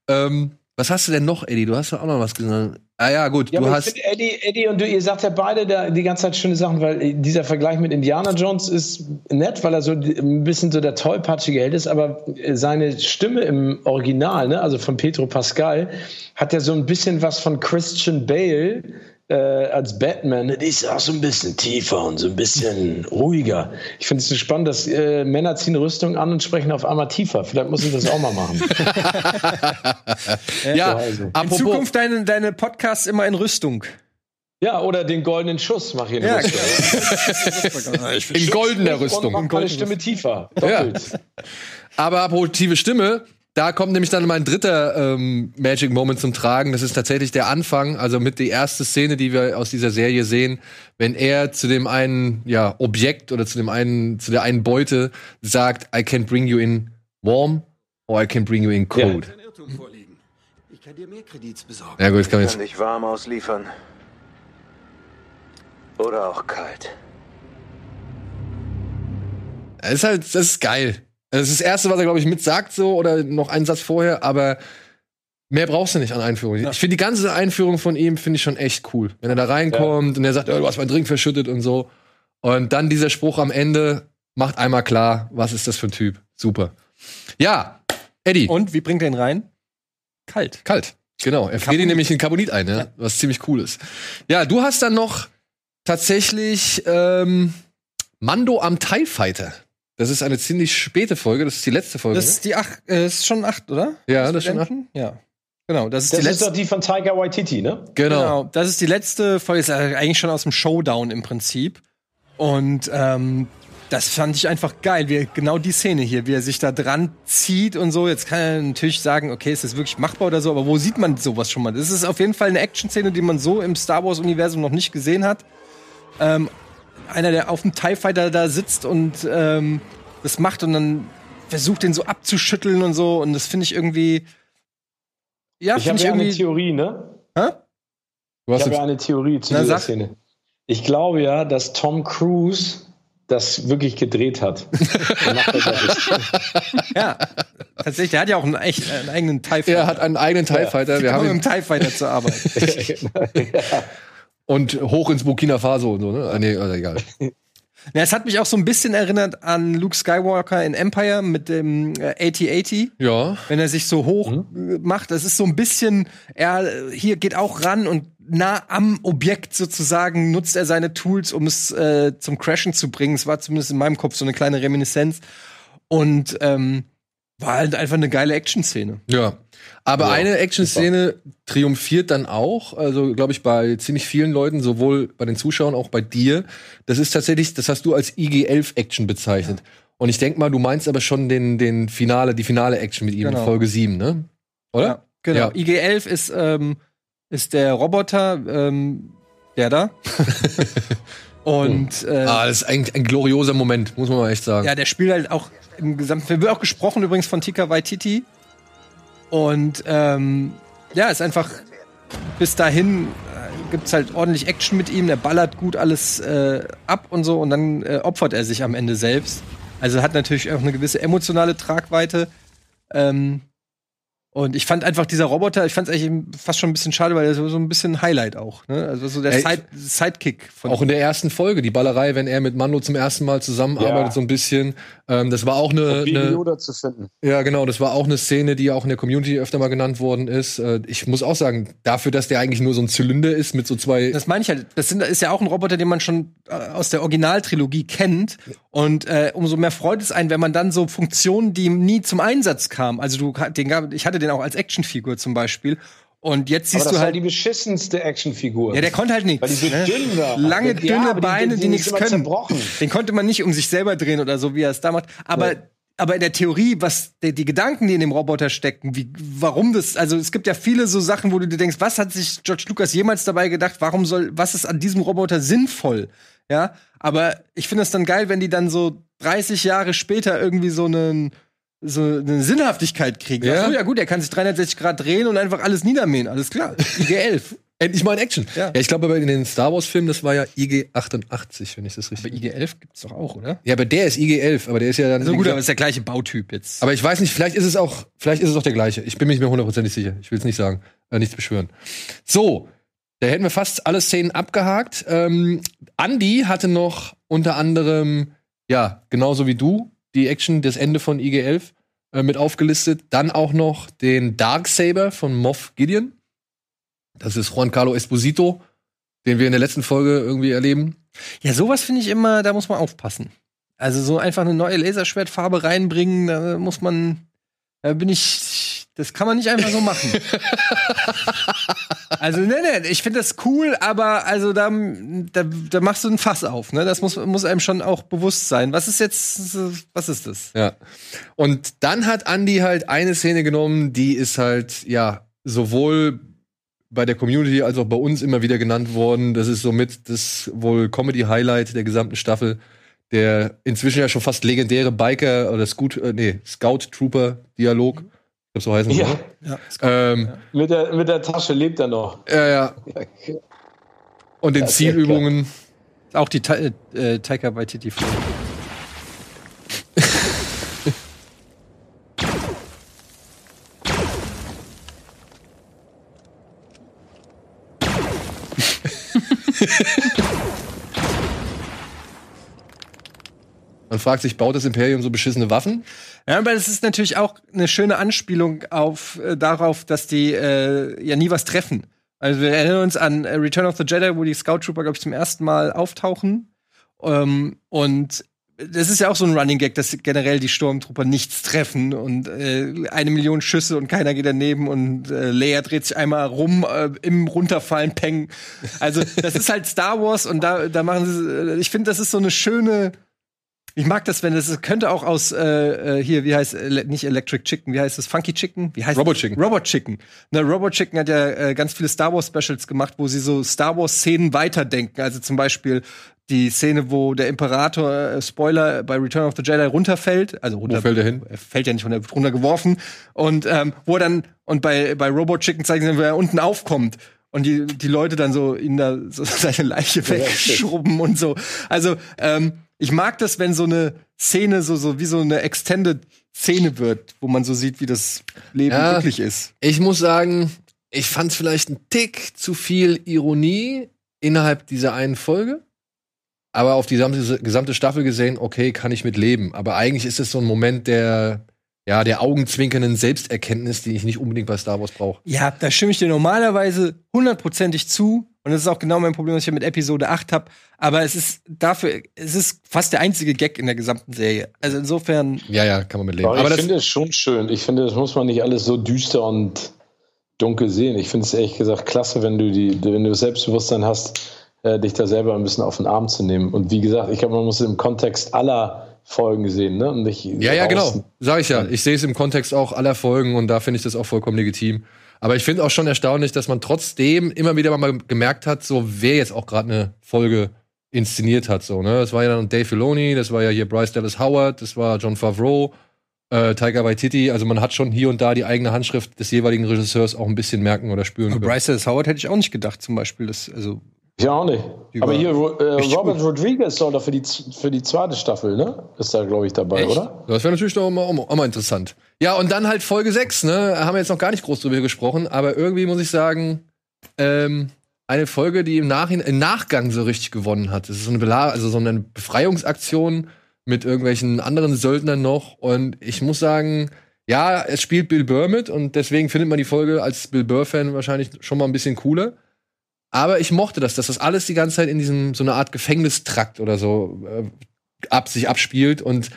Ähm, was hast du denn noch, Eddie? Du hast doch auch noch was gesagt. Ah ja, gut. Ja, du hast. finde, Eddie, Eddie und du, ihr sagt ja beide da die ganze Zeit schöne Sachen, weil dieser Vergleich mit Indiana Jones ist nett, weil er so ein bisschen so der tollpatschige Held ist, aber seine Stimme im Original, ne, also von Pedro Pascal, hat ja so ein bisschen was von Christian Bale äh, als Batman. Die ist auch so ein bisschen tiefer und so ein bisschen ruhiger. Ich finde es so spannend, dass äh, Männer ziehen Rüstung an und sprechen auf einmal tiefer. Vielleicht muss ich das auch mal machen. *laughs* ja, also. In apropos. Zukunft deine, deine Podcasts immer in Rüstung. Ja, oder den goldenen Schuss mache ich in Ja, Rüstung. *laughs* in goldener Rüstung. Und macht meine Stimme tiefer. Ja. Doppelt. Aber apropos tiefe Stimme, da kommt nämlich dann mein dritter ähm, Magic Moment zum Tragen. Das ist tatsächlich der Anfang, also mit die erste Szene, die wir aus dieser Serie sehen, wenn er zu dem einen ja, Objekt oder zu dem einen, zu der einen Beute sagt, I can bring you in warm or I can bring you in cold. Vorliegen. Ich kann dir mehr Kredits besorgen. Ja, gut, das kann man Kann jetzt. dich warm ausliefern. Oder auch kalt. Das ist halt, das ist geil. Das ist das Erste, was er, glaube ich, mit sagt, so, oder noch einen Satz vorher, aber mehr brauchst du nicht an Einführung. Ich finde die ganze Einführung von ihm, finde ich schon echt cool. Wenn er da reinkommt und er sagt, oh, du hast meinen Drink verschüttet und so. Und dann dieser Spruch am Ende macht einmal klar, was ist das für ein Typ. Super. Ja, Eddie. Und wie bringt er ihn rein? Kalt. Kalt. Genau. Er friert ihn nämlich in Carbonit ein, ne? was ziemlich cool ist. Ja, du hast dann noch tatsächlich ähm, Mando am TIE Fighter. Das ist eine ziemlich späte Folge, das ist die letzte Folge. Das ist die acht, äh, ist schon acht, oder? Ja, das ist schon Studenten? Ja. Genau, das ist Das die ist letzte. doch die von Tiger Waititi, ne? ne? genau. Genau, das ist die letzte Folge, ist eigentlich schon aus dem Showdown im Prinzip. Und ähm, das fand ich einfach geil, wie genau die Szene hier, wie er sich da dran zieht und so. Jetzt kann er natürlich sagen, okay, ist das wirklich machbar oder so, aber wo sieht man sowas schon mal? Das ist auf jeden Fall eine Action-Szene, die man so im Star Wars-Universum noch nicht gesehen hat. Ähm, einer, der auf dem TIE Fighter da sitzt und ähm, das macht und dann versucht, den so abzuschütteln und so. Und das finde ich irgendwie. Ja, Ich habe ich ja eine irgendwie. Theorie, ne? Hä? Du Ich hast habe ja eine Theorie zu Na, dieser sag. Szene. Ich glaube ja, dass Tom Cruise das wirklich gedreht hat. *laughs* Er macht das ja nicht. Ja, tatsächlich, der hat ja auch einen, echt, einen eigenen TIE Fighter. er hat einen eigenen TIE Fighter. Wir Immer haben mit ihn dem TIE Fighter zu arbeiten. *laughs* *laughs* und hoch ins Burkina Faso und so, ne? Ah, nee, also egal. *laughs* Ja, es hat mich auch so ein bisschen erinnert an Luke Skywalker in Empire mit dem äh, 8080. Ja. wenn er sich so hoch äh, macht. Das ist so ein bisschen, er hier geht auch ran und nah am Objekt sozusagen nutzt er seine Tools, um es äh, zum Crashen zu bringen. Es war zumindest in meinem Kopf so eine kleine Reminiszenz. Und ähm, war halt einfach eine geile Action-Szene. Ja. Aber eine Action-Szene triumphiert dann auch, also glaube ich bei ziemlich vielen Leuten, sowohl bei den Zuschauern, auch bei dir. Das ist tatsächlich, das hast du als IG-11-Action bezeichnet. Und ich denk mal, du meinst aber schon den, den Finale, die finale Action mit ihm Genau. in Folge 7, ne? Oder? Ja, genau. Ja. IG-11 ist, ähm, ist der Roboter, ähm, der da. *laughs* Und äh, Ah, das ist ein, ein glorioser Moment, muss man mal echt sagen. Ja, der spielt halt auch im gesamten Film. Wird auch gesprochen übrigens von Tika Waititi. Und ähm, ja, ist einfach bis dahin äh, gibt's halt ordentlich Action mit ihm. Der ballert gut alles äh, ab und so und dann äh, opfert er sich am Ende selbst. Also hat natürlich auch eine gewisse emotionale Tragweite. Ähm, und ich fand einfach dieser Roboter, ich fand es eigentlich fast schon ein bisschen schade, weil er so, so ein bisschen Highlight auch. Ne? Also so der Ey, Side Sidekick von Auch in der ersten Folge, die Ballerei, wenn er mit Mando zum ersten Mal zusammenarbeitet, Ja. so ein bisschen. Ähm, das war auch eine, eine Yoda zu finden. Ja, genau, das war auch eine Szene, die auch in der Community öfter mal genannt worden ist. Äh, ich muss auch sagen, dafür, dass der eigentlich nur so ein Zylinder ist mit so zwei. Das meine ich halt. Das sind, ist ja auch ein Roboter, den man schon äh, aus der Originaltrilogie kennt. Und äh, umso mehr freut es einen, wenn man dann so Funktionen, die nie zum Einsatz kamen. Also du, den gab, ich hatte den auch als Actionfigur zum Beispiel. Und jetzt Aber siehst das du halt. die beschissenste Actionfigur. Ja, der konnte halt nichts. Weil die so ne? dünn war. Lange, Ja, dünne aber die- Beine, die, die nichts ist immer können. zerbrochen. Den konnte man nicht um sich selber drehen oder so, wie er es da macht. Aber, aber in der Theorie, was die, die Gedanken, die in dem Roboter stecken, wie, warum das, also es gibt ja viele so Sachen, wo du dir denkst, was hat sich George Lucas jemals dabei gedacht, warum soll, was ist an diesem Roboter sinnvoll? Ja, aber ich finde es dann geil, wenn die dann so 30 Jahre später irgendwie so einen so eine Sinnhaftigkeit kriegen. Ja. Ja. So, ja gut, er kann sich 360 Grad drehen und einfach alles niedermähen. Alles klar. IG-11. *laughs* Endlich mal in Action. Ja. Ja, ich glaube, aber in den Star Wars-Filmen, das war ja IG-88, wenn ich das richtig. Aber IG-11 gibt's doch auch, oder? ja, aber der ist IG-11, aber der ist ja dann. So wie gut, aber ist der gleiche Bautyp jetzt. aber ich weiß nicht, vielleicht ist es auch, vielleicht ist es auch der gleiche. Ich bin mir nicht mehr hundertprozentig sicher. Ich will es nicht sagen, äh, nichts beschwören. So, da hätten wir fast alle Szenen abgehakt. Ähm, Andy hatte noch unter anderem, ja, genauso wie du, die Action, das Ende von IG-11 äh, mit aufgelistet. Dann auch noch den Darksaber von Moff Gideon. Das ist Juan Carlo Esposito, den wir in der letzten Folge irgendwie erleben. Ja, sowas finde ich immer, da muss man aufpassen. Also so einfach eine neue Laserschwertfarbe reinbringen, da muss man, da bin ich, das kann man nicht einfach so machen. *laughs* also ne, ne, ich finde das cool, aber also da, da, da machst du ein Fass auf, ne? Das muss, muss einem schon auch bewusst sein. Was ist jetzt, was ist das? Ja. Und dann hat Andy halt eine Szene genommen, die ist halt, ja, sowohl bei der Community als auch bei uns immer wieder genannt worden. Das ist somit das wohl Comedy-Highlight der gesamten Staffel. Der inzwischen ja schon fast legendäre Biker oder Scoot, äh, nee, Scout-Trooper-Dialog. Ich glaube, so heißen sie. Ja. ne? Ja. Ähm, Mit der, mit der Tasche lebt er noch. ja, ja. Und den Zielübungen. Auch die Ta äh, äh, Taika Waititi Folge. Man fragt sich, baut das Imperium so beschissene Waffen? Ja, aber das ist natürlich auch eine schöne Anspielung auf äh, darauf, dass die äh, ja nie was treffen. Also wir erinnern uns an äh, Return of the Jedi, wo die Scout Trooper, glaube ich, zum ersten Mal auftauchen. Ähm, und das ist ja auch so ein Running Gag, dass generell die Stormtrooper nichts treffen und äh, eine Million Schüsse und keiner geht daneben und äh, Leia dreht sich einmal rum äh, im Runterfallen, peng. Also das ist halt Star Wars und da, da machen sie, äh, ich finde, das ist so eine schöne ich mag das, wenn es könnte auch aus äh, äh, hier, wie heißt nicht Electric Chicken, wie heißt es? Funky Chicken? Wie heißt Robot das? Chicken. Robot Chicken. Ne, Robot Chicken hat ja äh, ganz viele Star Wars Specials gemacht, wo sie so Star Wars Szenen weiterdenken. Also zum Beispiel die Szene, wo der Imperator äh, Spoiler bei Return of the Jedi runterfällt, also runter, Wo fällt er hin? Er fällt ja nicht runter, runtergeworfen und ähm, wo er dann und bei bei Robot Chicken zeigen sie, dann, wo er unten aufkommt. Und die, die Leute dann so ihn da so *laughs* seine Leiche wegschrubben und so. Also, ähm, ich mag das, wenn so eine Szene so, so wie so eine Extended Szene wird, wo man so sieht, wie das Leben Ja. wirklich ist. Ich muss sagen, ich fand es vielleicht ein Tick zu viel Ironie innerhalb dieser einen Folge. aber auf die gesamte, gesamte Staffel gesehen, okay, kann ich mit leben. Aber eigentlich ist es so ein Moment der, ja, der augenzwinkernden Selbsterkenntnis, die ich nicht unbedingt bei Star Wars brauche. Ja, da stimme ich dir normalerweise hundertprozentig zu. Und das ist auch genau mein Problem, was ich mit Episode 8 habe. Aber es ist dafür, es ist fast der einzige Gag in der gesamten Serie. Also insofern. Ja, ja, kann man mit leben. Aber, Aber ich finde es schon schön. Ich finde, das muss man nicht alles so düster und dunkel sehen. Ich finde es ehrlich gesagt klasse, wenn du die, wenn du das Selbstbewusstsein hast, äh, dich da selber ein bisschen auf den Arm zu nehmen. Und wie gesagt, ich glaube, man muss es im Kontext aller Folgen sehen, ne? Und nicht Ja, ja, genau. Sag ich ja. Ich sehe es im Kontext auch aller Folgen und da finde ich das auch vollkommen legitim. Aber ich finde auch schon erstaunlich, dass man trotzdem immer wieder mal gemerkt hat, so wer jetzt auch gerade eine Folge inszeniert hat. So, ne? Das war ja dann Dave Filoni, das war ja hier Bryce Dallas Howard, das war John Favreau, äh, Taika Waititi. Also man hat schon hier und da die eigene Handschrift des jeweiligen Regisseurs auch ein bisschen merken oder spüren Aber können. Bryce Dallas Howard hätte ich auch nicht gedacht, zum Beispiel. Das, also, Ich auch nicht. Die Aber hier, äh, Robert. Rodriguez soll doch für die, für die zweite Staffel, ne? Ist da, glaube ich, dabei, Echt? oder? Das wäre natürlich doch mal, auch mal interessant. Ja, und dann halt Folge 6, ne? Haben wir jetzt noch gar nicht groß drüber gesprochen, aber irgendwie muss ich sagen, ähm, eine Folge, die im, Nachhin im Nachgang so richtig gewonnen hat. Das ist so eine, Bela also so eine Befreiungsaktion mit irgendwelchen anderen Söldnern noch. Und ich muss sagen, ja, es spielt Bill Burr mit und deswegen findet man die Folge als Bill Burr-Fan wahrscheinlich schon mal ein bisschen cooler. Aber ich mochte das, dass das alles die ganze Zeit in diesem so eine Art Gefängnistrakt oder so äh, ab sich abspielt und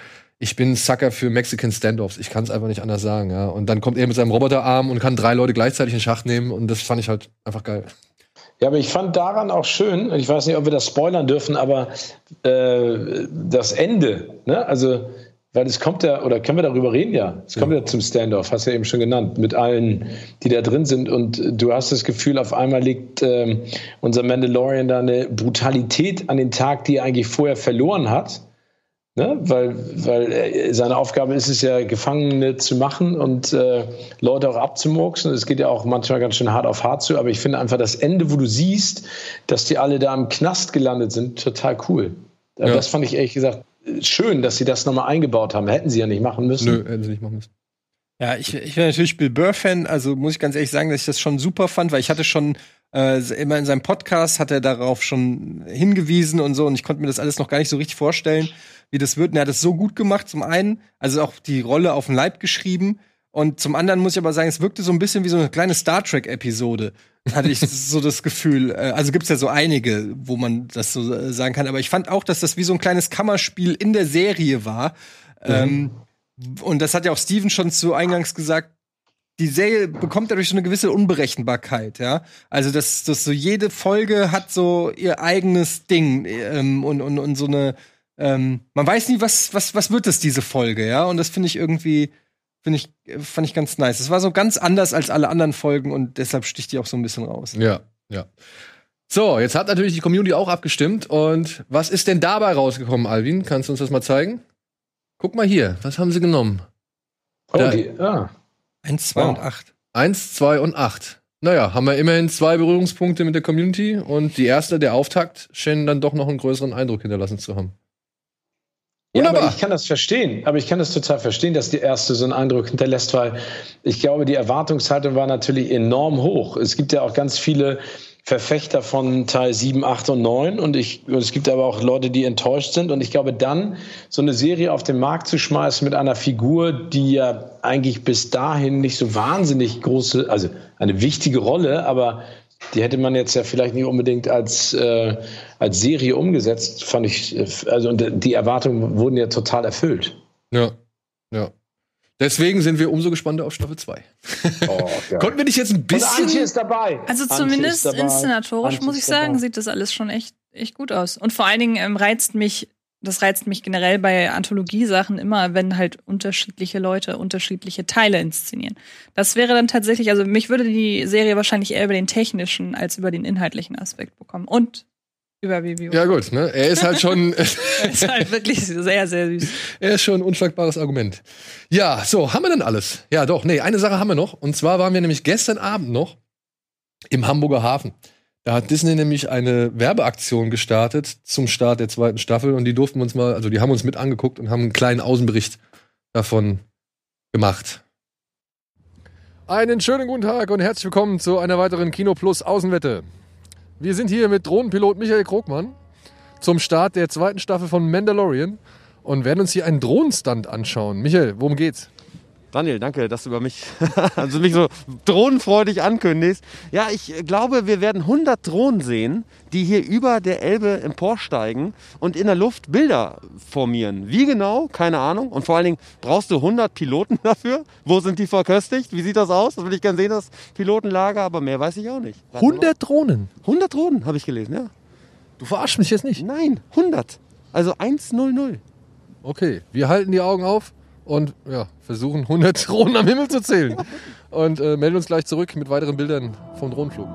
ich bin Sucker für Mexican Standoffs. Ich kann es einfach nicht anders sagen, ja. Und dann kommt er mit seinem Roboterarm und kann drei Leute gleichzeitig in Schacht nehmen und das fand ich halt einfach geil. Ja, aber ich fand daran auch schön, ich weiß nicht, ob wir das spoilern dürfen, aber äh, das Ende, ne? Also, weil es kommt ja, oder können wir darüber reden? Ja, es kommt ja zum Standoff, hast du ja eben schon genannt, mit allen, die da drin sind. Und du hast das Gefühl, auf einmal legt ähm, unser Mandalorian da eine Brutalität an den Tag, die er eigentlich vorher verloren hat. Ne? Weil, weil äh, seine Aufgabe ist es ja, Gefangene zu machen und äh, Leute auch abzumurksen. Es geht ja auch manchmal ganz schön hart auf hart zu, aber ich finde einfach das Ende, wo du siehst, dass die alle da im Knast gelandet sind, total cool. Ja. Das fand ich ehrlich gesagt schön, dass sie das nochmal eingebaut haben. Hätten sie ja nicht machen müssen. Nö, hätten sie nicht machen müssen. Ja, ich, ich bin natürlich Bill Burr-Fan, also muss ich ganz ehrlich sagen, dass ich das schon super fand, weil ich hatte schon äh, immer in seinem Podcast hat er darauf schon hingewiesen und so und ich konnte mir das alles noch gar nicht so richtig vorstellen, wie das wird. Und er hat es so gut gemacht, zum einen, also auch die Rolle auf den Leib geschrieben und zum anderen muss ich aber sagen, es wirkte so ein bisschen wie so eine kleine Star Trek-Episode. Hatte ich so das Gefühl. Äh, Also gibt's ja so einige, wo man das so äh, sagen kann. Aber ich fand auch, dass das wie so ein kleines Kammerspiel in der Serie war. Ähm, und das hat ja auch Steven schon zu Eingangs gesagt, die Serie bekommt dadurch so eine gewisse Unberechenbarkeit, ja. Also dass das so jede Folge hat so ihr eigenes Ding ähm, und, und, und so eine ähm, man weiß nie, was, was, was wird es, diese Folge, ja. Und das finde ich irgendwie, finde ich, äh, fand ich ganz nice. Es war so ganz anders als alle anderen Folgen und deshalb sticht die auch so ein bisschen raus. Ja, ja. So, jetzt hat natürlich die Community auch abgestimmt. Und was ist denn dabei rausgekommen, Alvin? Kannst du uns das mal zeigen? Guck mal hier, was haben sie genommen? Oh, die, ah. Eins, zwei Wow. und acht. Eins, zwei und acht. Naja, haben wir immerhin zwei Berührungspunkte mit der Community und die erste, der Auftakt, scheinen dann doch noch einen größeren Eindruck hinterlassen zu haben. Ja, Wunderbar. aber ich kann das verstehen. Aber ich kann das total verstehen, dass die erste so einen Eindruck hinterlässt, weil ich glaube, die Erwartungshaltung war natürlich enorm hoch. Es gibt ja auch ganz viele Verfechter von Teil 7, 8 und 9 und ich, und es gibt aber auch Leute, die enttäuscht sind und ich glaube, dann so eine Serie auf den Markt zu schmeißen mit einer Figur, die ja eigentlich bis dahin nicht so wahnsinnig große, also eine wichtige Rolle, aber die hätte man jetzt ja vielleicht nicht unbedingt als, äh, als Serie umgesetzt, fand ich, äh, also und die Erwartungen wurden ja total erfüllt. Ja, ja. Deswegen sind wir umso gespannter auf Staffel 2. Oh, *laughs* Konnten wir dich jetzt ein Und Antje bisschen. ist dabei. Also zumindest dabei. inszenatorisch, Antje muss ich sagen, dabei. sieht das alles schon echt, echt gut aus. Und vor allen Dingen ähm, reizt mich, das reizt mich generell bei Anthologiesachen immer, wenn halt unterschiedliche Leute unterschiedliche Teile inszenieren. Das wäre dann tatsächlich, also mich würde die Serie wahrscheinlich eher über den technischen als über den inhaltlichen Aspekt bekommen. Und über Bibi. Ja, gut, ne? Er ist halt schon. *laughs* ist halt wirklich sehr, sehr süß. Er ist schon ein unschlagbares Argument. Ja, so, haben wir denn alles? Ja, doch, nee, eine Sache haben wir noch. Und zwar waren wir nämlich gestern Abend noch im Hamburger Hafen. Da hat Disney nämlich eine Werbeaktion gestartet zum Start der zweiten Staffel und die durften uns mal, also die haben uns mit angeguckt und haben einen kleinen Außenbericht davon gemacht. Einen schönen guten Tag und herzlich willkommen zu einer weiteren Kino Plus Außenwette. Wir sind hier mit Drohnenpilot Michael Krogmann zum Start der zweiten Staffel von Mandalorian und werden uns hier einen Drohnenstand anschauen. Michael, worum geht's? Daniel, danke, dass du über mich, *laughs* also mich so drohnenfreudig ankündigst. Ja, ich glaube, wir werden 100 Drohnen sehen, die hier über der Elbe emporsteigen und in der Luft Bilder formieren. Wie genau? Keine Ahnung. Und vor allen Dingen, brauchst du 100 Piloten *laughs* dafür? Wo sind die verköstigt? Wie sieht das aus? Das will ich gerne sehen, das Pilotenlager, aber mehr weiß ich auch nicht. 100 Drohnen? 100 Drohnen, habe ich gelesen, ja. Du verarschst mich jetzt nicht. Nein, 100. Also 100. Okay, wir halten die Augen auf und ja, versuchen 100 *laughs* Drohnen am Himmel zu zählen. Und äh, melden uns gleich zurück mit weiteren Bildern vom Drohnenflug.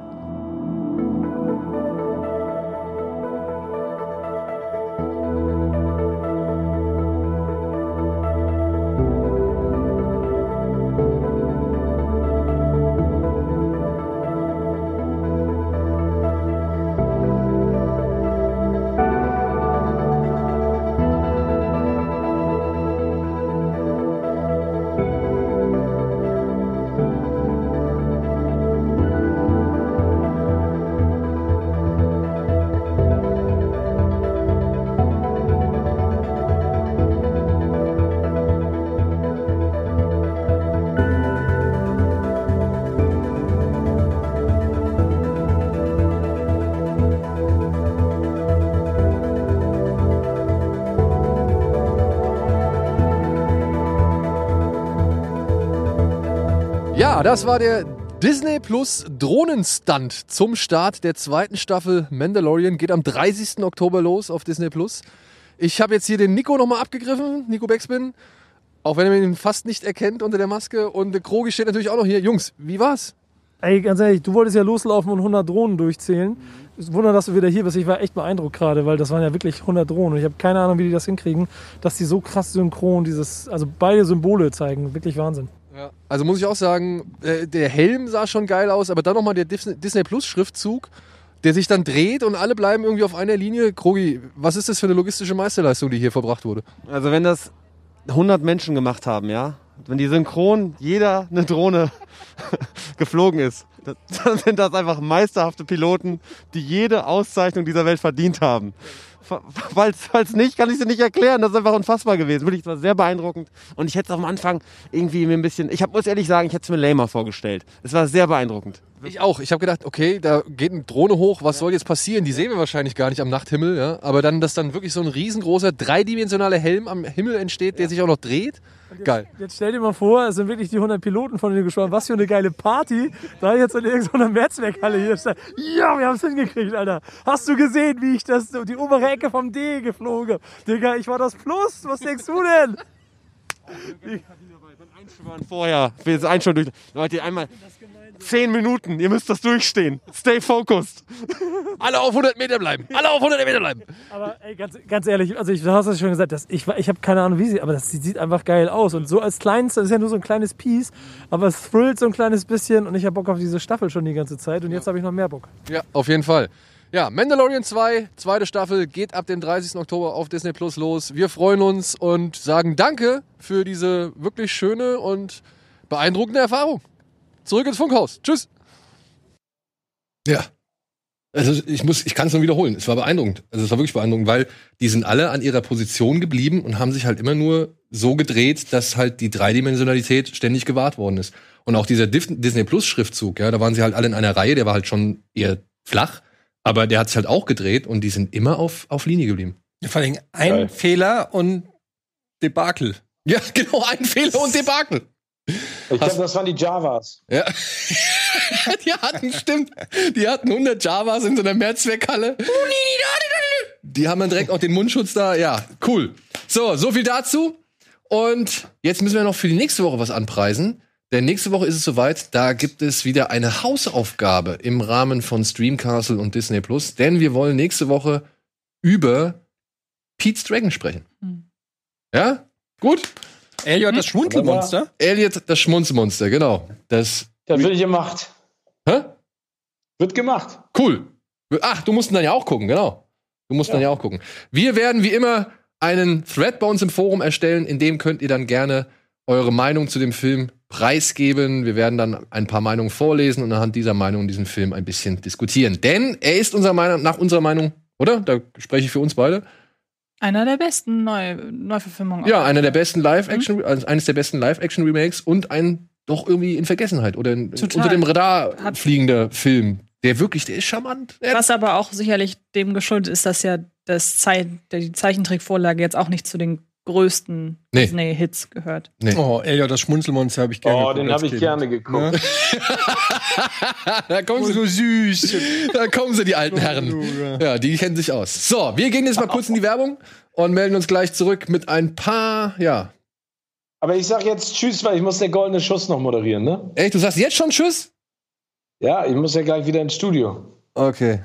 Das war der Disney Plus Drohnenstunt zum Start der zweiten Staffel Mandalorian. Geht am 30. Oktober los auf Disney Plus. Ich habe jetzt hier den Nico nochmal abgegriffen, Nico Beckspin. Auch wenn er ihn fast nicht erkennt unter der Maske. Und Krogi steht natürlich auch noch hier. Jungs, wie war's? Ey, ganz ehrlich, du wolltest ja loslaufen und 100 Drohnen durchzählen. Wunder, dass du wieder hier bist. Ich war echt beeindruckt gerade, weil das waren ja wirklich 100 Drohnen. Und ich habe keine Ahnung, wie die das hinkriegen, dass die so krass synchron dieses, also beide Symbole zeigen. Wirklich Wahnsinn. Ja. Also muss ich auch sagen, äh, der Helm sah schon geil aus, aber dann nochmal der Dis- Disney Plus Schriftzug, der sich dann dreht und alle bleiben irgendwie auf einer Linie. Krogi, was ist das für eine logistische Meisterleistung, die hier verbracht wurde? Also wenn das 100 Menschen gemacht haben, ja, wenn die synchron jeder eine Drohne *laughs* geflogen ist, das- *laughs* dann sind das einfach meisterhafte Piloten, die jede Auszeichnung dieser Welt verdient haben. Falls, falls nicht, kann ich sie nicht erklären. Das ist einfach unfassbar gewesen. Wirklich, es war sehr beeindruckend. Und ich hätte es am Anfang irgendwie mir ein bisschen, ich hab, muss ehrlich sagen, ich hätte es mir lamer vorgestellt. Es war sehr beeindruckend. Ich auch. Ich habe gedacht, okay, da geht eine Drohne hoch, was soll jetzt passieren? Die sehen wir wahrscheinlich gar nicht am Nachthimmel, ja. Aber dann, dass dann wirklich so ein riesengroßer, dreidimensionaler Helm am Himmel entsteht, der sich auch noch dreht. Geil. Jetzt stell dir mal vor, es sind wirklich die 100 Piloten von denen gesprochen. Was für eine geile Party. Da jetzt in irgendeiner Mehrzweckhalle hier steht. Ja, wir haben es hingekriegt, Alter. Hast du gesehen, wie ich das, die obere Ecke vom D geflogen hab? Digga, ich war das Plus. Was denkst du denn? Einschwören vorher. Wir jetzt einschwören durch. Leute, einmal 10 Minuten. Ihr müsst das durchstehen. Stay focused. Alle auf 100 Meter bleiben. Alle auf 100 Meter bleiben. Aber ey, ganz, ganz ehrlich, also ich, du hast es schon gesagt, das, ich, ich habe keine Ahnung, wie sie, aber das sieht, sieht einfach geil aus. Und so als kleines, das ist ja nur so ein kleines Piece, aber es thrillt so ein kleines bisschen und ich habe Bock auf diese Staffel schon die ganze Zeit und jetzt habe ich noch mehr Bock. Ja, auf jeden Fall. Ja, Mandalorian 2, zweite Staffel, geht ab dem 30. Oktober auf Disney Plus los. Wir freuen uns und sagen Danke für diese wirklich schöne und beeindruckende Erfahrung. Zurück ins Funkhaus. Tschüss. Ja. Also ich muss, ich kann es nur wiederholen. Es war beeindruckend. Also es war wirklich beeindruckend, weil die sind alle an ihrer Position geblieben und haben sich halt immer nur so gedreht, dass halt die Dreidimensionalität ständig gewahrt worden ist. Und auch dieser Disney Plus Schriftzug, ja, da waren sie halt alle in einer Reihe, der war halt schon eher flach, aber der hat sich halt auch gedreht und die sind immer auf, auf Linie geblieben. Vor allem ein Geil. Fehler und Debakel. Ja, *laughs* genau, ein Fehler und Debakel. Ich glaube, das waren die Javas. Ja. *laughs* die hatten, stimmt, die hatten 100 Javas in so einer Mehrzweckhalle. Die haben dann direkt auch den Mundschutz da. Ja, cool. So, so viel dazu. Und jetzt müssen wir noch für die nächste Woche was anpreisen. Denn nächste Woche ist es soweit, da gibt es wieder eine Hausaufgabe im Rahmen von Streamcastle und Disney Plus. Denn wir wollen nächste Woche über Pete's Dragon sprechen. Ja? Gut? Elliot, das Schmunzelmonster. Elliot, das Schmunzelmonster, genau. Das. Das wird gemacht. Hä? Wird gemacht. Cool. Ach, du musst ihn dann ja auch gucken, genau. Du musst dann ja auch gucken. Wir werden wie immer einen Thread bei uns im Forum erstellen, in dem könnt ihr dann gerne eure Meinung zu dem Film preisgeben. Wir werden dann ein paar Meinungen vorlesen und anhand dieser Meinung diesen Film ein bisschen diskutieren. Denn er ist unserer Meinung, nach unserer Meinung Oder? Da spreche ich für uns beide. Einer der besten Neu Neuverfilmungen. Ja, einer der besten Live-Action, also eines der besten Live-Action-Remakes und ein doch irgendwie in Vergessenheit oder in, unter dem Radar Hat- fliegender Film. Der wirklich, der ist charmant. Was aber auch sicherlich dem geschuldet ist, dass ja das der, die Zeichentrickvorlage jetzt auch nicht zu den größten Nee. Disney-Hits gehört. Nee. Oh, Elliot, das Schmunzelmonster habe ich gerne Oh, geguckt den als habe ich Kind. gerne geguckt. Ne? *laughs* da kommen Oh, sie, so süß. da kommen sie, die alten Herren. Ja, die kennen sich aus. So, wir gehen jetzt mal kurz in die Werbung und melden uns gleich zurück mit ein paar, ja. Aber ich sag jetzt Tschüss, weil ich muss der goldene Schuss noch moderieren, ne? Echt, du sagst jetzt schon Tschüss? Ja, ich muss ja gleich wieder ins Studio. Okay.